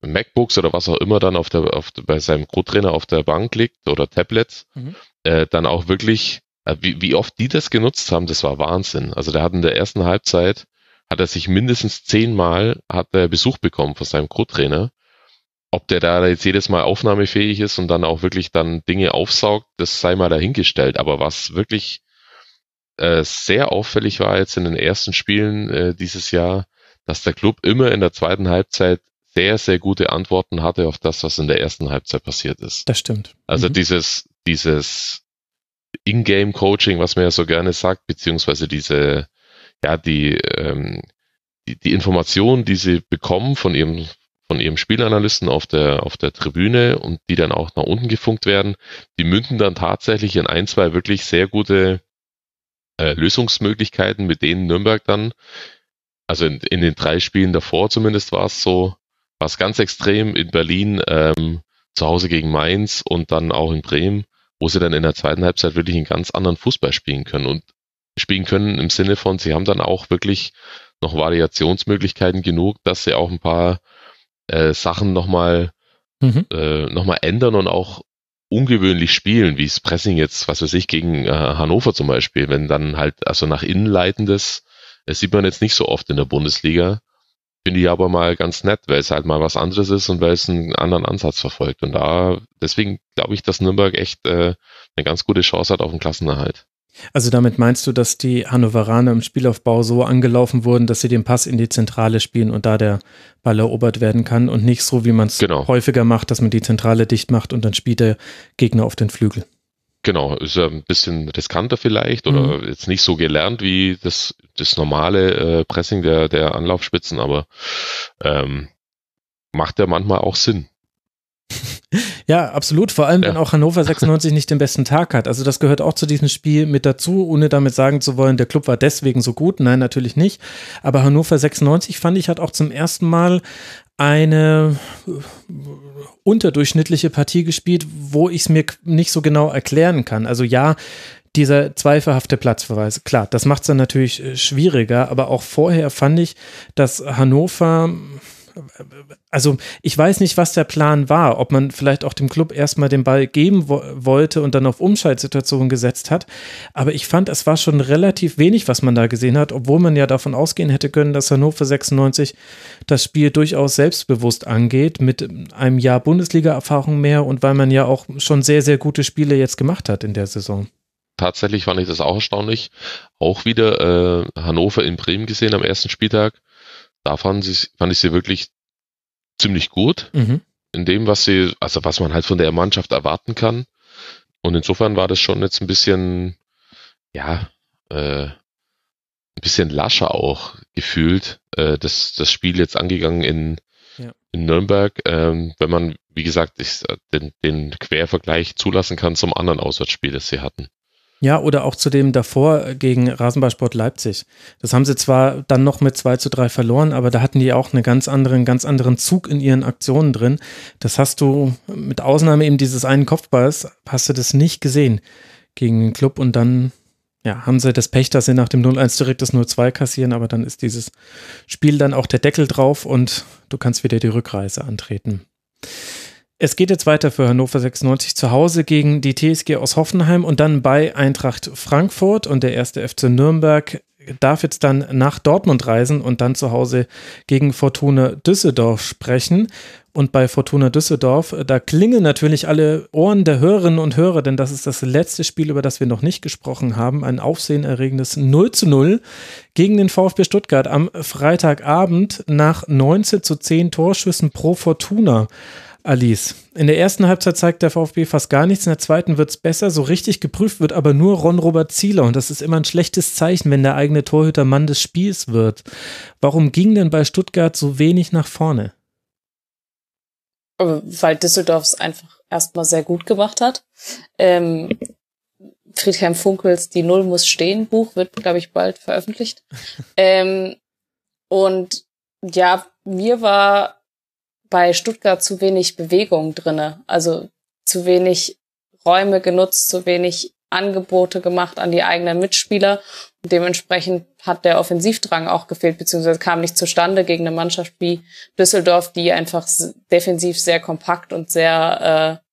F: MacBooks oder was auch immer dann auf der, auf, bei seinem Co-Trainer auf der Bank liegt oder Tablets,
D: Mhm.
F: äh, dann auch wirklich, äh, wie, wie oft die das genutzt haben, das war Wahnsinn. Also der hat in der ersten Halbzeit, hat er sich mindestens zehnmal, hat er Besuch bekommen von seinem Co-Trainer. Ob der da jetzt jedes Mal aufnahmefähig ist und dann auch wirklich dann Dinge aufsaugt, das sei mal dahingestellt. Aber was wirklich äh, sehr auffällig war jetzt in den ersten Spielen äh, dieses Jahr, dass der Club immer in der zweiten Halbzeit sehr, sehr gute Antworten hatte auf das, was in der ersten Halbzeit passiert ist.
D: Das stimmt.
F: Also
D: Mhm.
F: dieses, dieses In-Game-Coaching, was man ja so gerne sagt, beziehungsweise diese, ja, die, ähm, die, die Informationen, die sie bekommen von ihrem, von ihrem Spielanalysten auf der, auf der Tribüne und die dann auch nach unten gefunkt werden, die münden dann tatsächlich in ein, zwei wirklich sehr gute äh, Lösungsmöglichkeiten, mit denen Nürnberg dann, also in, in den drei Spielen davor zumindest war es so, war es ganz extrem in Berlin, ähm, zu Hause gegen Mainz und dann auch in Bremen, wo sie dann in der zweiten Halbzeit wirklich einen ganz anderen Fußball spielen können und spielen können im Sinne von, sie haben dann auch wirklich noch Variationsmöglichkeiten genug, dass sie auch ein paar äh, Sachen nochmal
D: Mhm.
F: äh, noch mal ändern und auch ungewöhnlich spielen, wie das Pressing jetzt, was weiß ich, gegen äh, Hannover zum Beispiel, wenn dann halt, also nach innen leitendes, das sieht man jetzt nicht so oft in der Bundesliga, finde ich aber mal ganz nett, weil es halt mal was anderes ist und weil es einen anderen Ansatz verfolgt. Und da, deswegen glaube ich, dass Nürnberg echt äh, eine ganz gute Chance hat auf den Klassenerhalt.
D: Also damit meinst du, dass die Hannoveraner im Spielaufbau so angelaufen wurden, dass sie den Pass in die Zentrale spielen und da der Ball erobert werden kann und nicht so, wie man es
F: Genau.
D: häufiger macht, dass man die Zentrale dicht macht und dann spielt der Gegner auf den Flügel.
F: Genau, ist ja ein bisschen riskanter vielleicht oder
D: Mhm.
F: jetzt nicht so gelernt wie das, das normale äh, Pressing der, der Anlaufspitzen, aber ähm, macht ja manchmal auch Sinn. [LAUGHS]
D: Ja, absolut. Vor allem, wenn
F: Ja.
D: auch Hannover [LAUGHS] 96 nicht den besten Tag hat. Also das gehört auch zu diesem Spiel mit dazu, ohne damit sagen zu wollen, der Club war deswegen so gut. Nein, natürlich nicht. Aber Hannover 96 fand ich hat auch zum ersten Mal eine äh, unterdurchschnittliche Partie gespielt, wo ich es mir nicht so genau erklären kann. Also ja, dieser zweifelhafte Platzverweis, klar, das macht es dann natürlich äh, schwieriger, aber auch vorher fand ich, dass Hannover also ich weiß nicht, was der Plan war, ob man vielleicht auch dem Club erstmal den Ball geben wo wollte und dann auf Umschaltsituationen gesetzt hat. Aber ich fand, es war schon relativ wenig, was man da gesehen hat, obwohl man ja davon ausgehen hätte können, dass Hannover 96 das Spiel durchaus selbstbewusst angeht, mit einem Jahr Bundesliga-Erfahrung mehr und weil man ja auch schon sehr, sehr gute Spiele jetzt gemacht hat in der Saison.
F: Tatsächlich fand ich das auch erstaunlich. Auch wieder äh, Hannover in Bremen gesehen am ersten Spieltag. Da fand, sie, fand ich sie wirklich ziemlich gut
D: Mhm.
F: in dem, was sie, also was man halt von der Mannschaft erwarten kann. Und insofern war das schon jetzt ein bisschen, ja, äh, ein bisschen lascher auch gefühlt, äh, das, das Spiel jetzt angegangen in, ja. in Nürnberg, ähm, wenn man, wie gesagt, ich, den, den Quervergleich zulassen kann zum anderen Auswärtsspiel, das sie hatten.
D: Ja, oder auch zu dem davor gegen Rasenballsport Leipzig. Das haben sie zwar dann noch mit 2 zu 3 verloren, aber da hatten die auch einen ganz anderen, ganz anderen Zug in ihren Aktionen drin. Das hast du mit Ausnahme eben dieses einen Kopfballs, hast du das nicht gesehen gegen den Club und dann ja, haben sie das Pech, dass sie nach dem 0-1 direkt das 0-2 kassieren, aber dann ist dieses Spiel dann auch der Deckel drauf und du kannst wieder die Rückreise antreten. Es geht jetzt weiter für Hannover 96 zu Hause gegen die TSG aus Hoffenheim und dann bei Eintracht Frankfurt und der erste FC Nürnberg darf jetzt dann nach Dortmund reisen und dann zu Hause gegen Fortuna Düsseldorf sprechen. Und bei Fortuna Düsseldorf, da klingen natürlich alle Ohren der Hörerinnen und Hörer, denn das ist das letzte Spiel, über das wir noch nicht gesprochen haben. Ein aufsehenerregendes 0 zu 0 gegen den VfB Stuttgart am Freitagabend nach 19 zu 10 Torschüssen pro Fortuna. Alice. In der ersten Halbzeit zeigt der VfB fast gar nichts, in der zweiten wird es besser. So richtig geprüft wird aber nur Ron-Robert Zieler und das ist immer ein schlechtes Zeichen, wenn der eigene Torhüter Mann des Spiels wird. Warum ging denn bei Stuttgart so wenig nach vorne?
E: Weil Düsseldorf es einfach erstmal sehr gut gemacht hat. Ähm, Friedhelm Funkels Die Null muss stehen Buch wird, glaube ich, bald veröffentlicht. [LAUGHS] ähm, und ja, mir war bei Stuttgart zu wenig Bewegung drinne, also zu wenig Räume genutzt, zu wenig Angebote gemacht an die eigenen Mitspieler. Und dementsprechend hat der Offensivdrang auch gefehlt, beziehungsweise kam nicht zustande gegen eine Mannschaft wie Düsseldorf, die einfach defensiv sehr kompakt und sehr äh,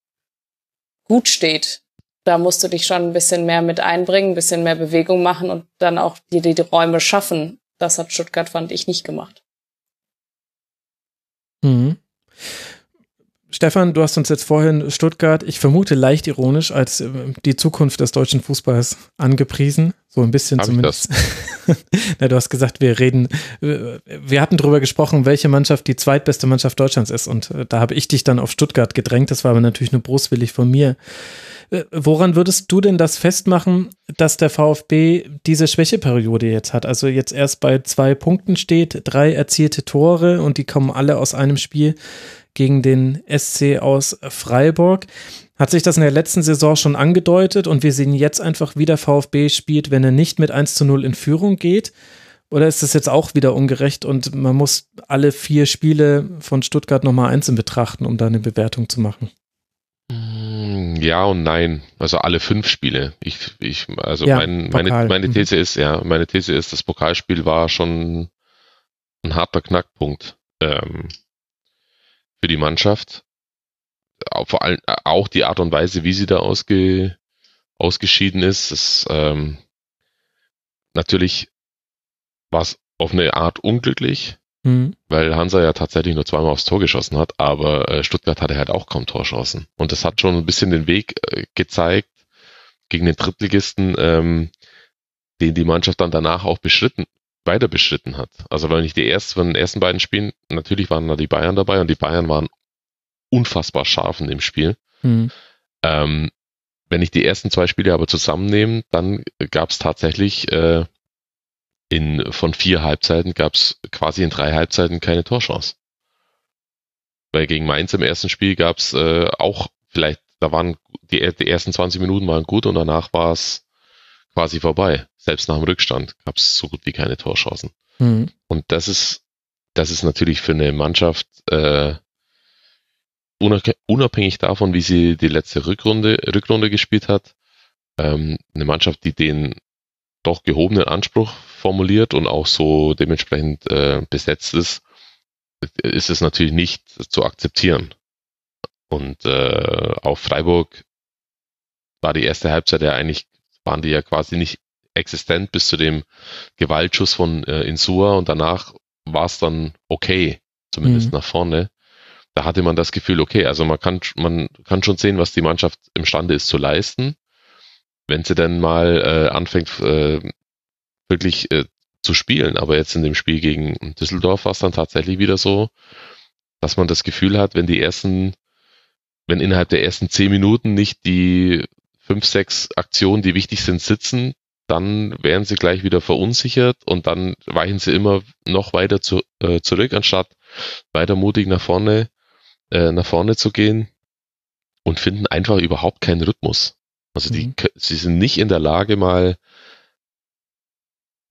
E: gut steht. Da musst du dich schon ein bisschen mehr mit einbringen, ein bisschen mehr Bewegung machen und dann auch dir die, Räume schaffen. Das hat Stuttgart, fand ich, nicht gemacht.
D: Mhm. Stefan, du hast uns jetzt vorhin Stuttgart, ich vermute leicht ironisch, als äh, die Zukunft des deutschen Fußballs angepriesen. So ein bisschen Hab zumindest. [LAUGHS] Na, du hast gesagt, wir reden, wir hatten darüber gesprochen, welche Mannschaft die zweitbeste Mannschaft Deutschlands ist. Und äh, da habe ich dich dann auf Stuttgart gedrängt. Das war aber natürlich nur boswillig von mir. Woran würdest du denn das festmachen, dass der VfB diese Schwächeperiode jetzt hat? Also jetzt erst bei zwei Punkten steht, drei erzielte Tore und die kommen alle aus einem Spiel gegen den SC aus Freiburg. Hat sich das in der letzten Saison schon angedeutet und wir sehen jetzt einfach, wie der VfB spielt, wenn er nicht mit 1 zu 0 in Führung geht? Oder ist das jetzt auch wieder ungerecht und man muss alle vier Spiele von Stuttgart nochmal einzeln betrachten, um da eine Bewertung zu machen?
F: Ja und nein. Also alle fünf Spiele. Ich, ich, also ja, mein, meine, meine mhm. These ist, ja, meine These ist, das Pokalspiel war schon ein harter Knackpunkt. Ähm, für die Mannschaft. Vor allem auch die Art und Weise, wie sie da ausge, ausgeschieden ist. Das, ähm, natürlich war es auf eine Art unglücklich, mhm. weil Hansa ja tatsächlich nur zweimal aufs Tor geschossen hat, aber äh, Stuttgart hatte halt auch kaum Torschancen. Und das hat schon ein bisschen den Weg äh, gezeigt gegen den Drittligisten, ähm, den die Mannschaft dann danach auch beschritten, weiter beschritten hat. Also wenn ich die ersten, von den ersten beiden Spielen, natürlich waren da die Bayern dabei und die Bayern waren unfassbar scharf in dem Spiel. Mhm. Ähm, wenn ich die ersten zwei Spiele aber zusammennehme, dann gab es tatsächlich äh, in von vier Halbzeiten gab es quasi in drei Halbzeiten keine Torchance. Weil gegen Mainz im ersten Spiel gab es äh, auch vielleicht, da waren die, die ersten 20 Minuten waren gut und danach war es quasi vorbei. Selbst nach dem Rückstand gab es so gut wie keine Torchancen. Mhm. Und das ist, das ist natürlich für eine Mannschaft äh, unabhängig davon, wie sie die letzte Rückrunde, Rückrunde gespielt hat, ähm, eine Mannschaft, die den doch gehobenen Anspruch formuliert und auch so dementsprechend äh, besetzt ist, ist es natürlich nicht zu akzeptieren. Und äh, auf Freiburg war die erste Halbzeit ja eigentlich waren die ja quasi nicht existent bis zu dem Gewaltschuss von äh, Insua und danach war es dann okay, zumindest mhm. nach vorne. Da hatte man das Gefühl, okay, also man kann, man kann schon sehen, was die Mannschaft imstande ist zu leisten. Wenn sie dann mal äh, anfängt, äh, wirklich äh, zu spielen. Aber jetzt in dem Spiel gegen Düsseldorf war es dann tatsächlich wieder so, dass man das Gefühl hat, wenn die ersten, wenn innerhalb der ersten zehn Minuten nicht die fünf, sechs Aktionen, die wichtig sind, sitzen, dann werden sie gleich wieder verunsichert und dann weichen sie immer noch weiter zu, äh, zurück, anstatt weiter mutig nach vorne, äh, nach vorne zu gehen und finden einfach überhaupt keinen Rhythmus. Also die,
D: Mhm.
F: sie sind nicht in der Lage mal,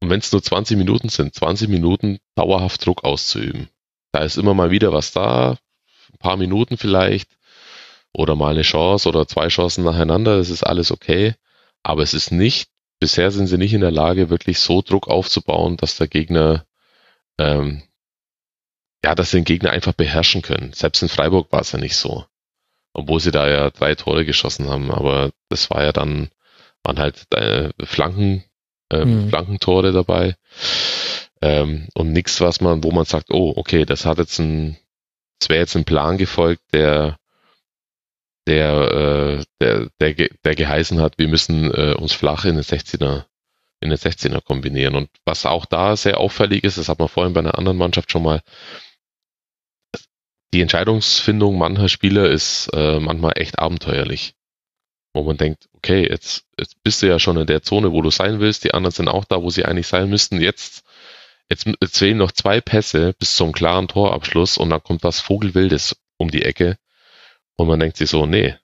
F: und wenn es nur 20 Minuten sind, 20 Minuten dauerhaft Druck auszuüben. Da ist immer mal wieder was da, ein paar Minuten vielleicht, oder mal eine Chance oder zwei Chancen nacheinander, das ist alles okay. Aber es ist nicht, bisher sind sie nicht in der Lage, wirklich so Druck aufzubauen, dass der Gegner, ähm, ja, dass sie den Gegner einfach beherrschen können. Selbst in Freiburg war es ja nicht so. Obwohl sie da ja drei Tore geschossen haben, aber das war ja dann, waren halt äh, Flanken, äh,
D: Mhm.
F: Flankentore dabei. Ähm, und nichts, was man, wo man sagt, oh, okay, das hat jetzt ein, es wäre jetzt ein Plan gefolgt, der, der, äh, der, der, der geheißen hat, wir müssen äh, uns flach in den 16er, in den 16er kombinieren. Und was auch da sehr auffällig ist, das hat man vorhin bei einer anderen Mannschaft schon mal, die Entscheidungsfindung mancher Spieler ist äh, manchmal echt abenteuerlich. Wo man denkt, okay, jetzt, jetzt bist du ja schon in der Zone, wo du sein willst, die anderen sind auch da, wo sie eigentlich sein müssten. Jetzt, jetzt, jetzt fehlen noch zwei Pässe bis zum klaren Torabschluss und dann kommt was Vogelwildes um die Ecke. Und man denkt sich so, nee,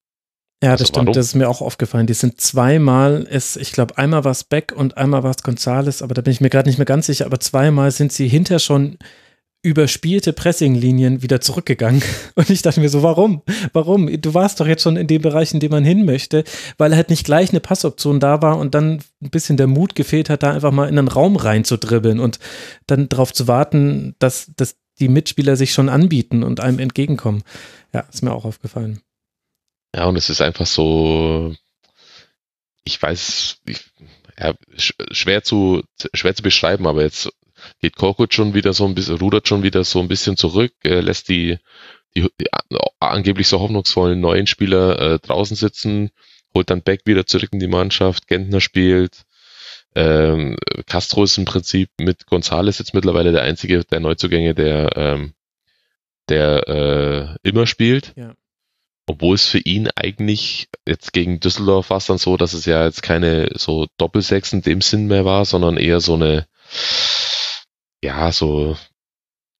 D: Ja, das
F: Also
D: stimmt,
F: warum?
D: das ist mir auch aufgefallen. Die sind zweimal, es, ich glaube, einmal war es Beck und einmal war es Gonzales, aber da bin ich mir gerade nicht mehr ganz sicher, aber zweimal sind sie hinter schon überspielte Pressinglinien wieder zurückgegangen. [LAUGHS] Und ich dachte mir so, warum? Warum? Du warst doch jetzt schon in dem Bereich, in dem man hin möchte, weil halt nicht gleich eine Passoption da war und dann ein bisschen der Mut gefehlt hat, da einfach mal in einen Raum rein zu dribbeln und dann darauf zu warten, dass, dass die Mitspieler sich schon anbieten und einem entgegenkommen. Ja, ist mir auch aufgefallen.
F: Ja, und es ist einfach so, ich weiß, ich, ja, sch- schwer zu, schwer zu beschreiben, aber jetzt geht Korkut schon wieder so ein bisschen, rudert schon wieder so ein bisschen zurück, äh, lässt die, die, die angeblich so hoffnungsvollen neuen Spieler äh, draußen sitzen, holt dann Beck wieder zurück in die Mannschaft, Gentner spielt, ähm, Castro ist im Prinzip mit Gonzales jetzt mittlerweile der einzige der Neuzugänge, der, ähm, der äh, immer spielt.
D: Ja.
F: Obwohl es für ihn eigentlich jetzt gegen Düsseldorf war es dann so, dass es ja jetzt keine so Doppelsechs in dem Sinn mehr war, sondern eher so eine, ja, so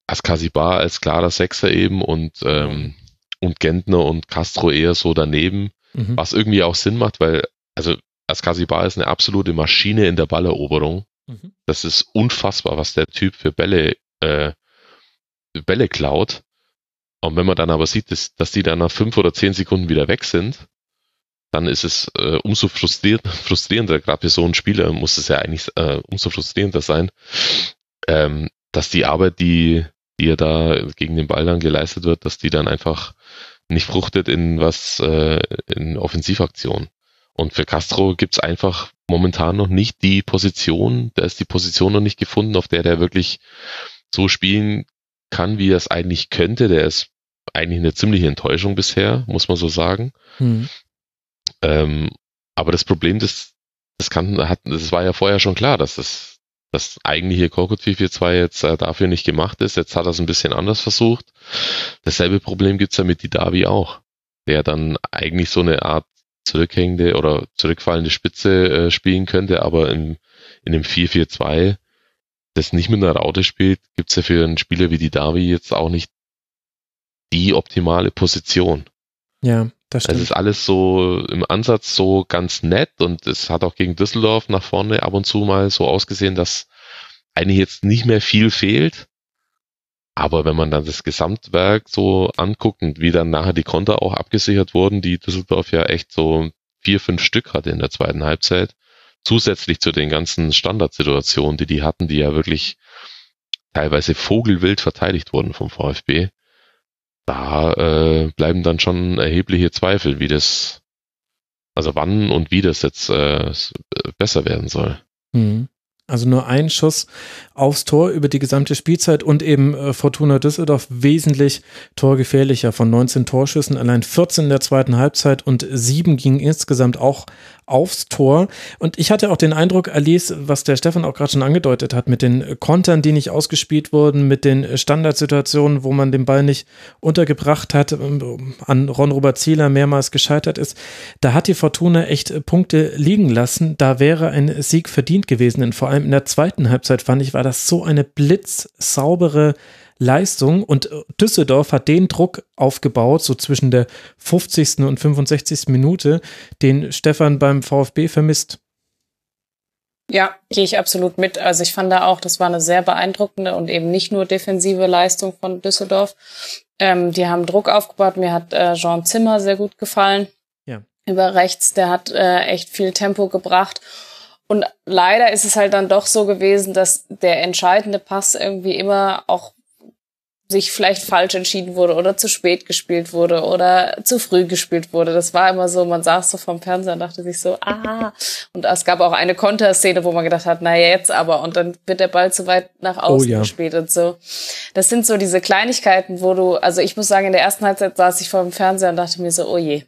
F: Askasibar als klarer Sechser eben und, ähm, und Gentner und Castro eher so daneben,
D: Mhm.
F: was irgendwie auch Sinn macht, weil, also Askasibar ist eine absolute Maschine in der Balleroberung.
D: Mhm.
F: Das ist unfassbar, was der Typ für Bälle, äh, Bälle klaut. Und wenn man dann aber sieht, dass, dass die dann nach fünf oder zehn Sekunden wieder weg sind, dann ist es äh, umso frustriert, frustrierender, gerade für so einen Spieler muss es ja eigentlich äh, umso frustrierender sein, ähm, dass die Arbeit, die, die er da gegen den Ball dann geleistet wird, dass die dann einfach nicht fruchtet in was, äh, in Offensivaktion. Und für Castro gibt's einfach momentan noch nicht die Position, da ist die Position noch nicht gefunden, auf der der wirklich so spielen kann, wie er es eigentlich könnte. Der ist eigentlich eine ziemliche Enttäuschung bisher, muss man so sagen.
D: Mhm.
F: Ähm, aber das Problem, das, das kann, hat, das war ja vorher schon klar, dass das, das eigentliche Korkut 442 jetzt äh, dafür nicht gemacht ist. Jetzt hat er es ein bisschen anders versucht. Dasselbe Problem gibt's ja mit Didavi auch, der dann eigentlich so eine Art zurückhängende oder zurückfallende Spitze äh, spielen könnte, aber im, in dem 442 das nicht mit einer Raute spielt, gibt's ja für einen Spieler wie Didavi jetzt auch nicht die optimale Position.
D: Ja, das
F: Es
D: stimmt.
F: ist alles so im Ansatz so ganz nett und es hat auch gegen Düsseldorf nach vorne ab und zu mal so ausgesehen, dass eigentlich jetzt nicht mehr viel fehlt. Aber wenn man dann das Gesamtwerk so anguckt und wie dann nachher die Konter auch abgesichert wurden, die Düsseldorf ja echt so vier, fünf Stück hatte in der zweiten Halbzeit, zusätzlich zu den ganzen Standardsituationen, die die hatten, die ja wirklich teilweise vogelwild verteidigt wurden vom VfB, da äh, bleiben dann schon erhebliche Zweifel, wie das, also wann und wie das jetzt äh, äh, besser werden soll.
D: Mhm. Also nur ein Schuss aufs Tor über die gesamte Spielzeit und eben äh, Fortuna Düsseldorf wesentlich torgefährlicher. Von 19 Torschüssen allein 14 in der zweiten Halbzeit und sieben gingen insgesamt auch aufs Tor. Und ich hatte auch den Eindruck, Alice, was der Stefan auch gerade schon angedeutet hat, mit den Kontern, die nicht ausgespielt wurden, mit den Standardsituationen, wo man den Ball nicht untergebracht hat, ähm, an Ron-Robert Zieler mehrmals gescheitert ist, da hat die Fortuna echt Punkte liegen lassen. Da wäre ein Sieg verdient gewesen. Und vor allem in der zweiten Halbzeit fand ich, war das so eine blitzsaubere Leistung und Düsseldorf hat den Druck aufgebaut, so zwischen der 50. und 65. Minute, den Stefan beim VfB vermisst.
E: Ja, gehe ich absolut mit. Also ich fand da auch, das war eine sehr beeindruckende und eben nicht nur defensive Leistung von Düsseldorf. Ähm, die haben Druck aufgebaut. Mir hat äh, Jean Zimmer sehr gut gefallen.
D: Ja.
E: Über rechts, der hat äh, echt viel Tempo gebracht. Und leider ist es halt dann doch so gewesen, dass der entscheidende Pass irgendwie immer auch sich vielleicht falsch entschieden wurde oder zu spät gespielt wurde oder zu früh gespielt wurde. Das war immer so, man saß so vom Fernseher und dachte sich so, [LAUGHS] ah. Und es gab auch eine Konterszene, wo man gedacht hat, na jetzt aber. Und dann wird der Ball zu weit nach außen oh, ja. gespielt und so. Das sind so diese Kleinigkeiten, wo du, also ich muss sagen, in der ersten Halbzeit saß ich vor dem Fernseher und dachte mir so, oh je,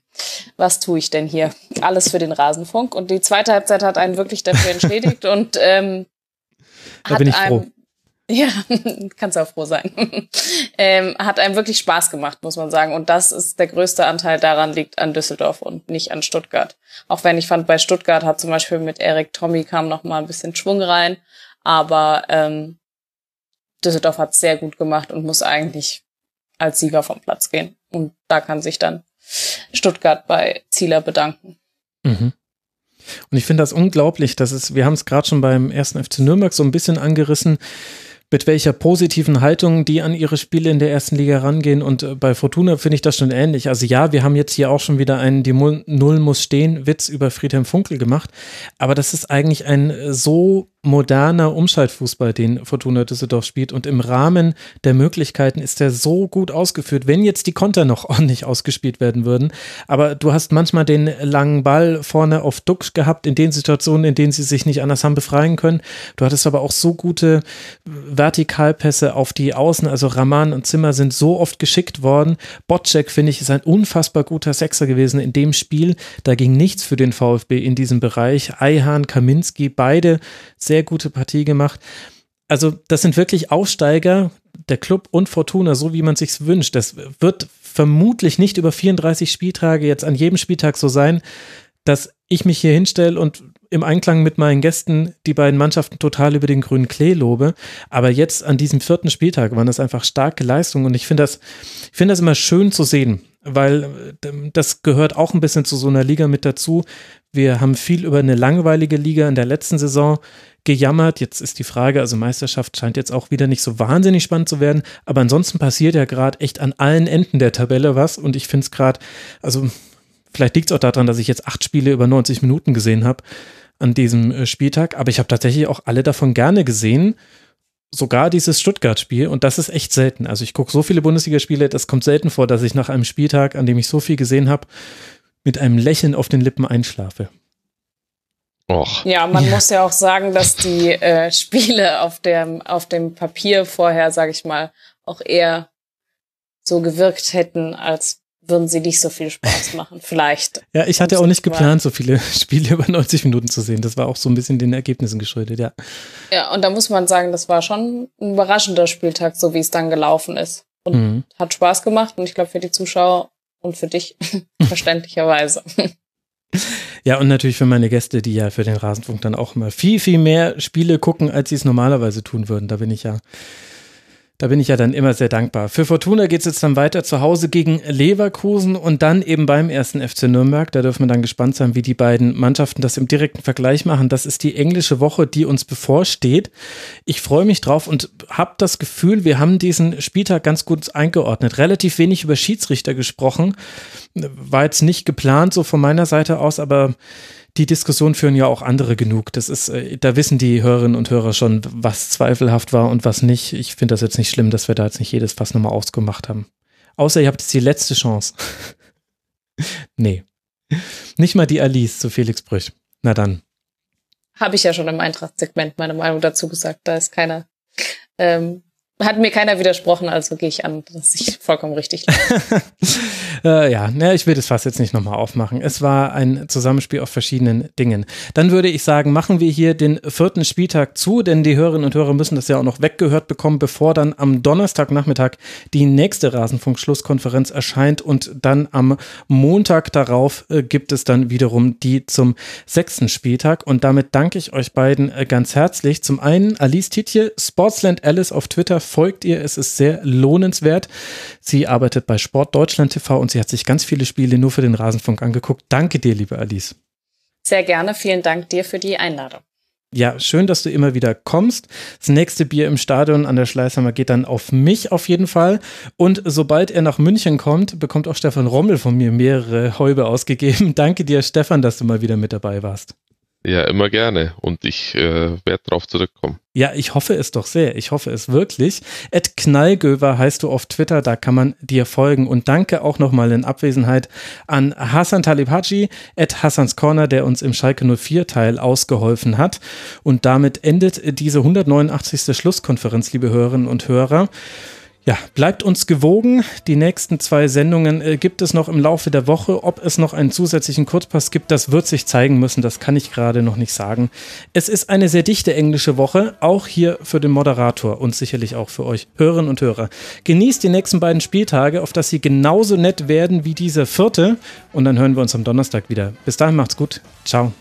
E: was tue ich denn hier? Alles für den Rasenfunk. Und die zweite Halbzeit hat einen wirklich dafür entschädigt [LAUGHS] und ähm,
D: da hat bin ich froh.
E: Ja, [LAUGHS] kannst auch froh sein. [LAUGHS] ähm, hat einem wirklich Spaß gemacht, muss man sagen. Und das ist der größte Anteil daran liegt an Düsseldorf und nicht an Stuttgart. Auch wenn ich fand, bei Stuttgart hat zum Beispiel mit Erik Tommy kam noch mal ein bisschen Schwung rein. Aber ähm, Düsseldorf hat sehr gut gemacht und muss eigentlich als Sieger vom Platz gehen. Und da kann sich dann Stuttgart bei Zieler bedanken.
D: Mhm. Und ich finde das unglaublich, dass es, wir haben es gerade schon beim ersten FC Nürnberg so ein bisschen angerissen, mit welcher positiven Haltung die an ihre Spiele in der ersten Liga rangehen. Und äh, bei Fortuna finde ich das schon ähnlich. Also ja, wir haben jetzt hier auch schon wieder einen Die Null muss stehen Witz über Friedhelm Funkel gemacht. Aber das ist eigentlich ein äh, so moderner Umschaltfußball, den Fortuna Düsseldorf spielt. Und im Rahmen der Möglichkeiten ist er so gut ausgeführt, wenn jetzt die Konter noch [LAUGHS] ordentlich ausgespielt werden würden. Aber du hast manchmal den langen Ball vorne auf Duck gehabt, in den Situationen, in denen sie sich nicht anders haben befreien können. Du hattest aber auch so gute Vertikalpässe auf die Außen. Also Raman und Zimmer sind so oft geschickt worden. Botczek, finde ich, ist ein unfassbar guter Sechser gewesen in dem Spiel. Da ging nichts für den VfB in diesem Bereich. Eihan, Kaminski, beide sehr gute Partie gemacht. Also, das sind wirklich Aufsteiger, der Club und Fortuna, so wie man sich's wünscht. Das wird vermutlich nicht über 34 Spieltage jetzt an jedem Spieltag so sein, dass ich mich hier hinstelle und im Einklang mit meinen Gästen die beiden Mannschaften total über den grünen Klee lobe. Aber jetzt an diesem vierten Spieltag waren das einfach starke Leistungen und ich finde das, ich finde das immer schön zu sehen, weil ähm, das gehört auch ein bisschen zu so einer Liga mit dazu. Wir haben viel über eine langweilige Liga in der letzten Saison gejammert. Jetzt ist die Frage, also Meisterschaft scheint jetzt auch wieder nicht so wahnsinnig spannend zu werden, aber ansonsten passiert ja gerade echt an allen Enden der Tabelle was und ich finde es gerade, also vielleicht liegt es auch daran, dass ich jetzt acht Spiele über 90 Minuten gesehen habe an diesem äh, Spieltag, aber ich habe tatsächlich auch alle davon gerne gesehen. Sogar dieses Stuttgart-Spiel und das ist echt selten. Also ich gucke so viele Bundesligaspiele, das kommt selten vor, dass ich nach einem Spieltag, an dem ich so viel gesehen habe, mit einem Lächeln auf den Lippen einschlafe.
E: Och. Ja, man ja. muss ja auch sagen, dass die äh, Spiele auf dem, auf dem Papier vorher, sage ich mal, auch eher so gewirkt hätten, als würden sie nicht so viel Spaß [LAUGHS] machen. Vielleicht.
D: ja, ich hatte auch nicht geplant, so viele [LAUGHS] Spiele über 90 Minuten zu sehen. Das war auch so ein bisschen den Ergebnissen geschuldet, ja.
E: Ja, und da muss man sagen, das war schon ein überraschender Spieltag, so wie es dann gelaufen ist. Und mhm. hat Spaß gemacht und ich glaube für die Zuschauer und für dich [LAUGHS] verständlicherweise.
D: Ja, und natürlich für meine Gäste, die ja für den Rasenfunk dann auch immer viel, viel mehr Spiele gucken, als sie es normalerweise tun würden. Da bin ich ja da bin ich ja dann immer sehr dankbar. Für Fortuna geht es jetzt dann weiter zu Hause gegen Leverkusen und dann eben beim ersten FC Nürnberg. Da dürfen wir dann gespannt sein, wie die beiden Mannschaften das im direkten Vergleich machen. Das ist die englische Woche, die uns bevorsteht. Ich freue mich drauf und habe das Gefühl, wir haben diesen Spieltag ganz gut eingeordnet. Relativ wenig über Schiedsrichter gesprochen. War jetzt nicht geplant so von meiner Seite aus, aber die Diskussion führen ja auch andere genug. Das ist, äh, da wissen die Hörerinnen und Hörer schon, was zweifelhaft war und was nicht. Ich finde das jetzt nicht schlimm, dass wir da jetzt nicht jedes Fass nochmal ausgemacht haben. Außer ihr habt jetzt die letzte Chance. [LAUGHS] nee. Nicht mal die Alice zu Felix Brüch. Na dann.
E: Habe ich ja schon im Eintracht-Segment meine Meinung dazu gesagt. Da ist keiner ähm, hat mir keiner widersprochen, also gehe ich an, dass ich vollkommen richtig [LAUGHS]
D: äh, ja, ne, ich will das fast jetzt nicht nochmal aufmachen. Es war ein Zusammenspiel aus verschiedenen Dingen. Dann würde ich sagen, machen wir hier den vierten Spieltag zu, denn die Hörerinnen und Hörer müssen das ja auch noch weggehört bekommen, bevor dann am Donnerstagnachmittag die nächste Rasenfunk-Schlusskonferenz erscheint und dann am Montag darauf äh, gibt es dann wiederum die zum sechsten Spieltag und damit danke ich euch beiden äh, ganz herzlich. Zum einen Alice Tietje, Sportsland Alice auf Twitter folgt ihr. Es ist sehr lohnenswert. Sie arbeitet bei Sport Deutschland TV und sie hat sich ganz viele Spiele nur für den Rasenfunk angeguckt. Danke dir, liebe Alice.
E: Sehr gerne. Vielen Dank dir für die Einladung.
D: Ja, schön, dass du immer wieder kommst. Das nächste Bier im Stadion an der Schleißheimer geht dann auf mich auf jeden Fall. Und sobald er nach München kommt, bekommt auch Stefan Rommel von mir mehrere Häube ausgegeben. [LAUGHS] Danke dir, Stefan, dass du mal wieder mit dabei warst.
F: Ja, immer gerne. Und ich äh, werde darauf zurückkommen.
D: Ja, ich hoffe es doch sehr. Ich hoffe es wirklich. Ed Knallgöver heißt du auf Twitter, da kann man dir folgen. Und danke auch nochmal in Abwesenheit an Hassan Talib Haji, Ed Hassans Corner, der uns im Schalke 04 Teil ausgeholfen hat. Und damit endet diese 189. Schlusskonferenz, liebe Hörerinnen und Hörer. Ja, bleibt uns gewogen. Die nächsten zwei Sendungen äh, gibt es noch im Laufe der Woche. Ob es noch einen zusätzlichen Kurzpass gibt, das wird sich zeigen müssen. Das kann ich gerade noch nicht sagen. Es ist eine sehr dichte englische Woche, auch hier für den Moderator und sicherlich auch für euch Hörerinnen und Hörer. Genießt die nächsten beiden Spieltage, auf dass sie genauso nett werden wie dieser vierte. Und dann hören wir uns am Donnerstag wieder. Bis dahin macht's gut. Ciao.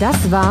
A: Das war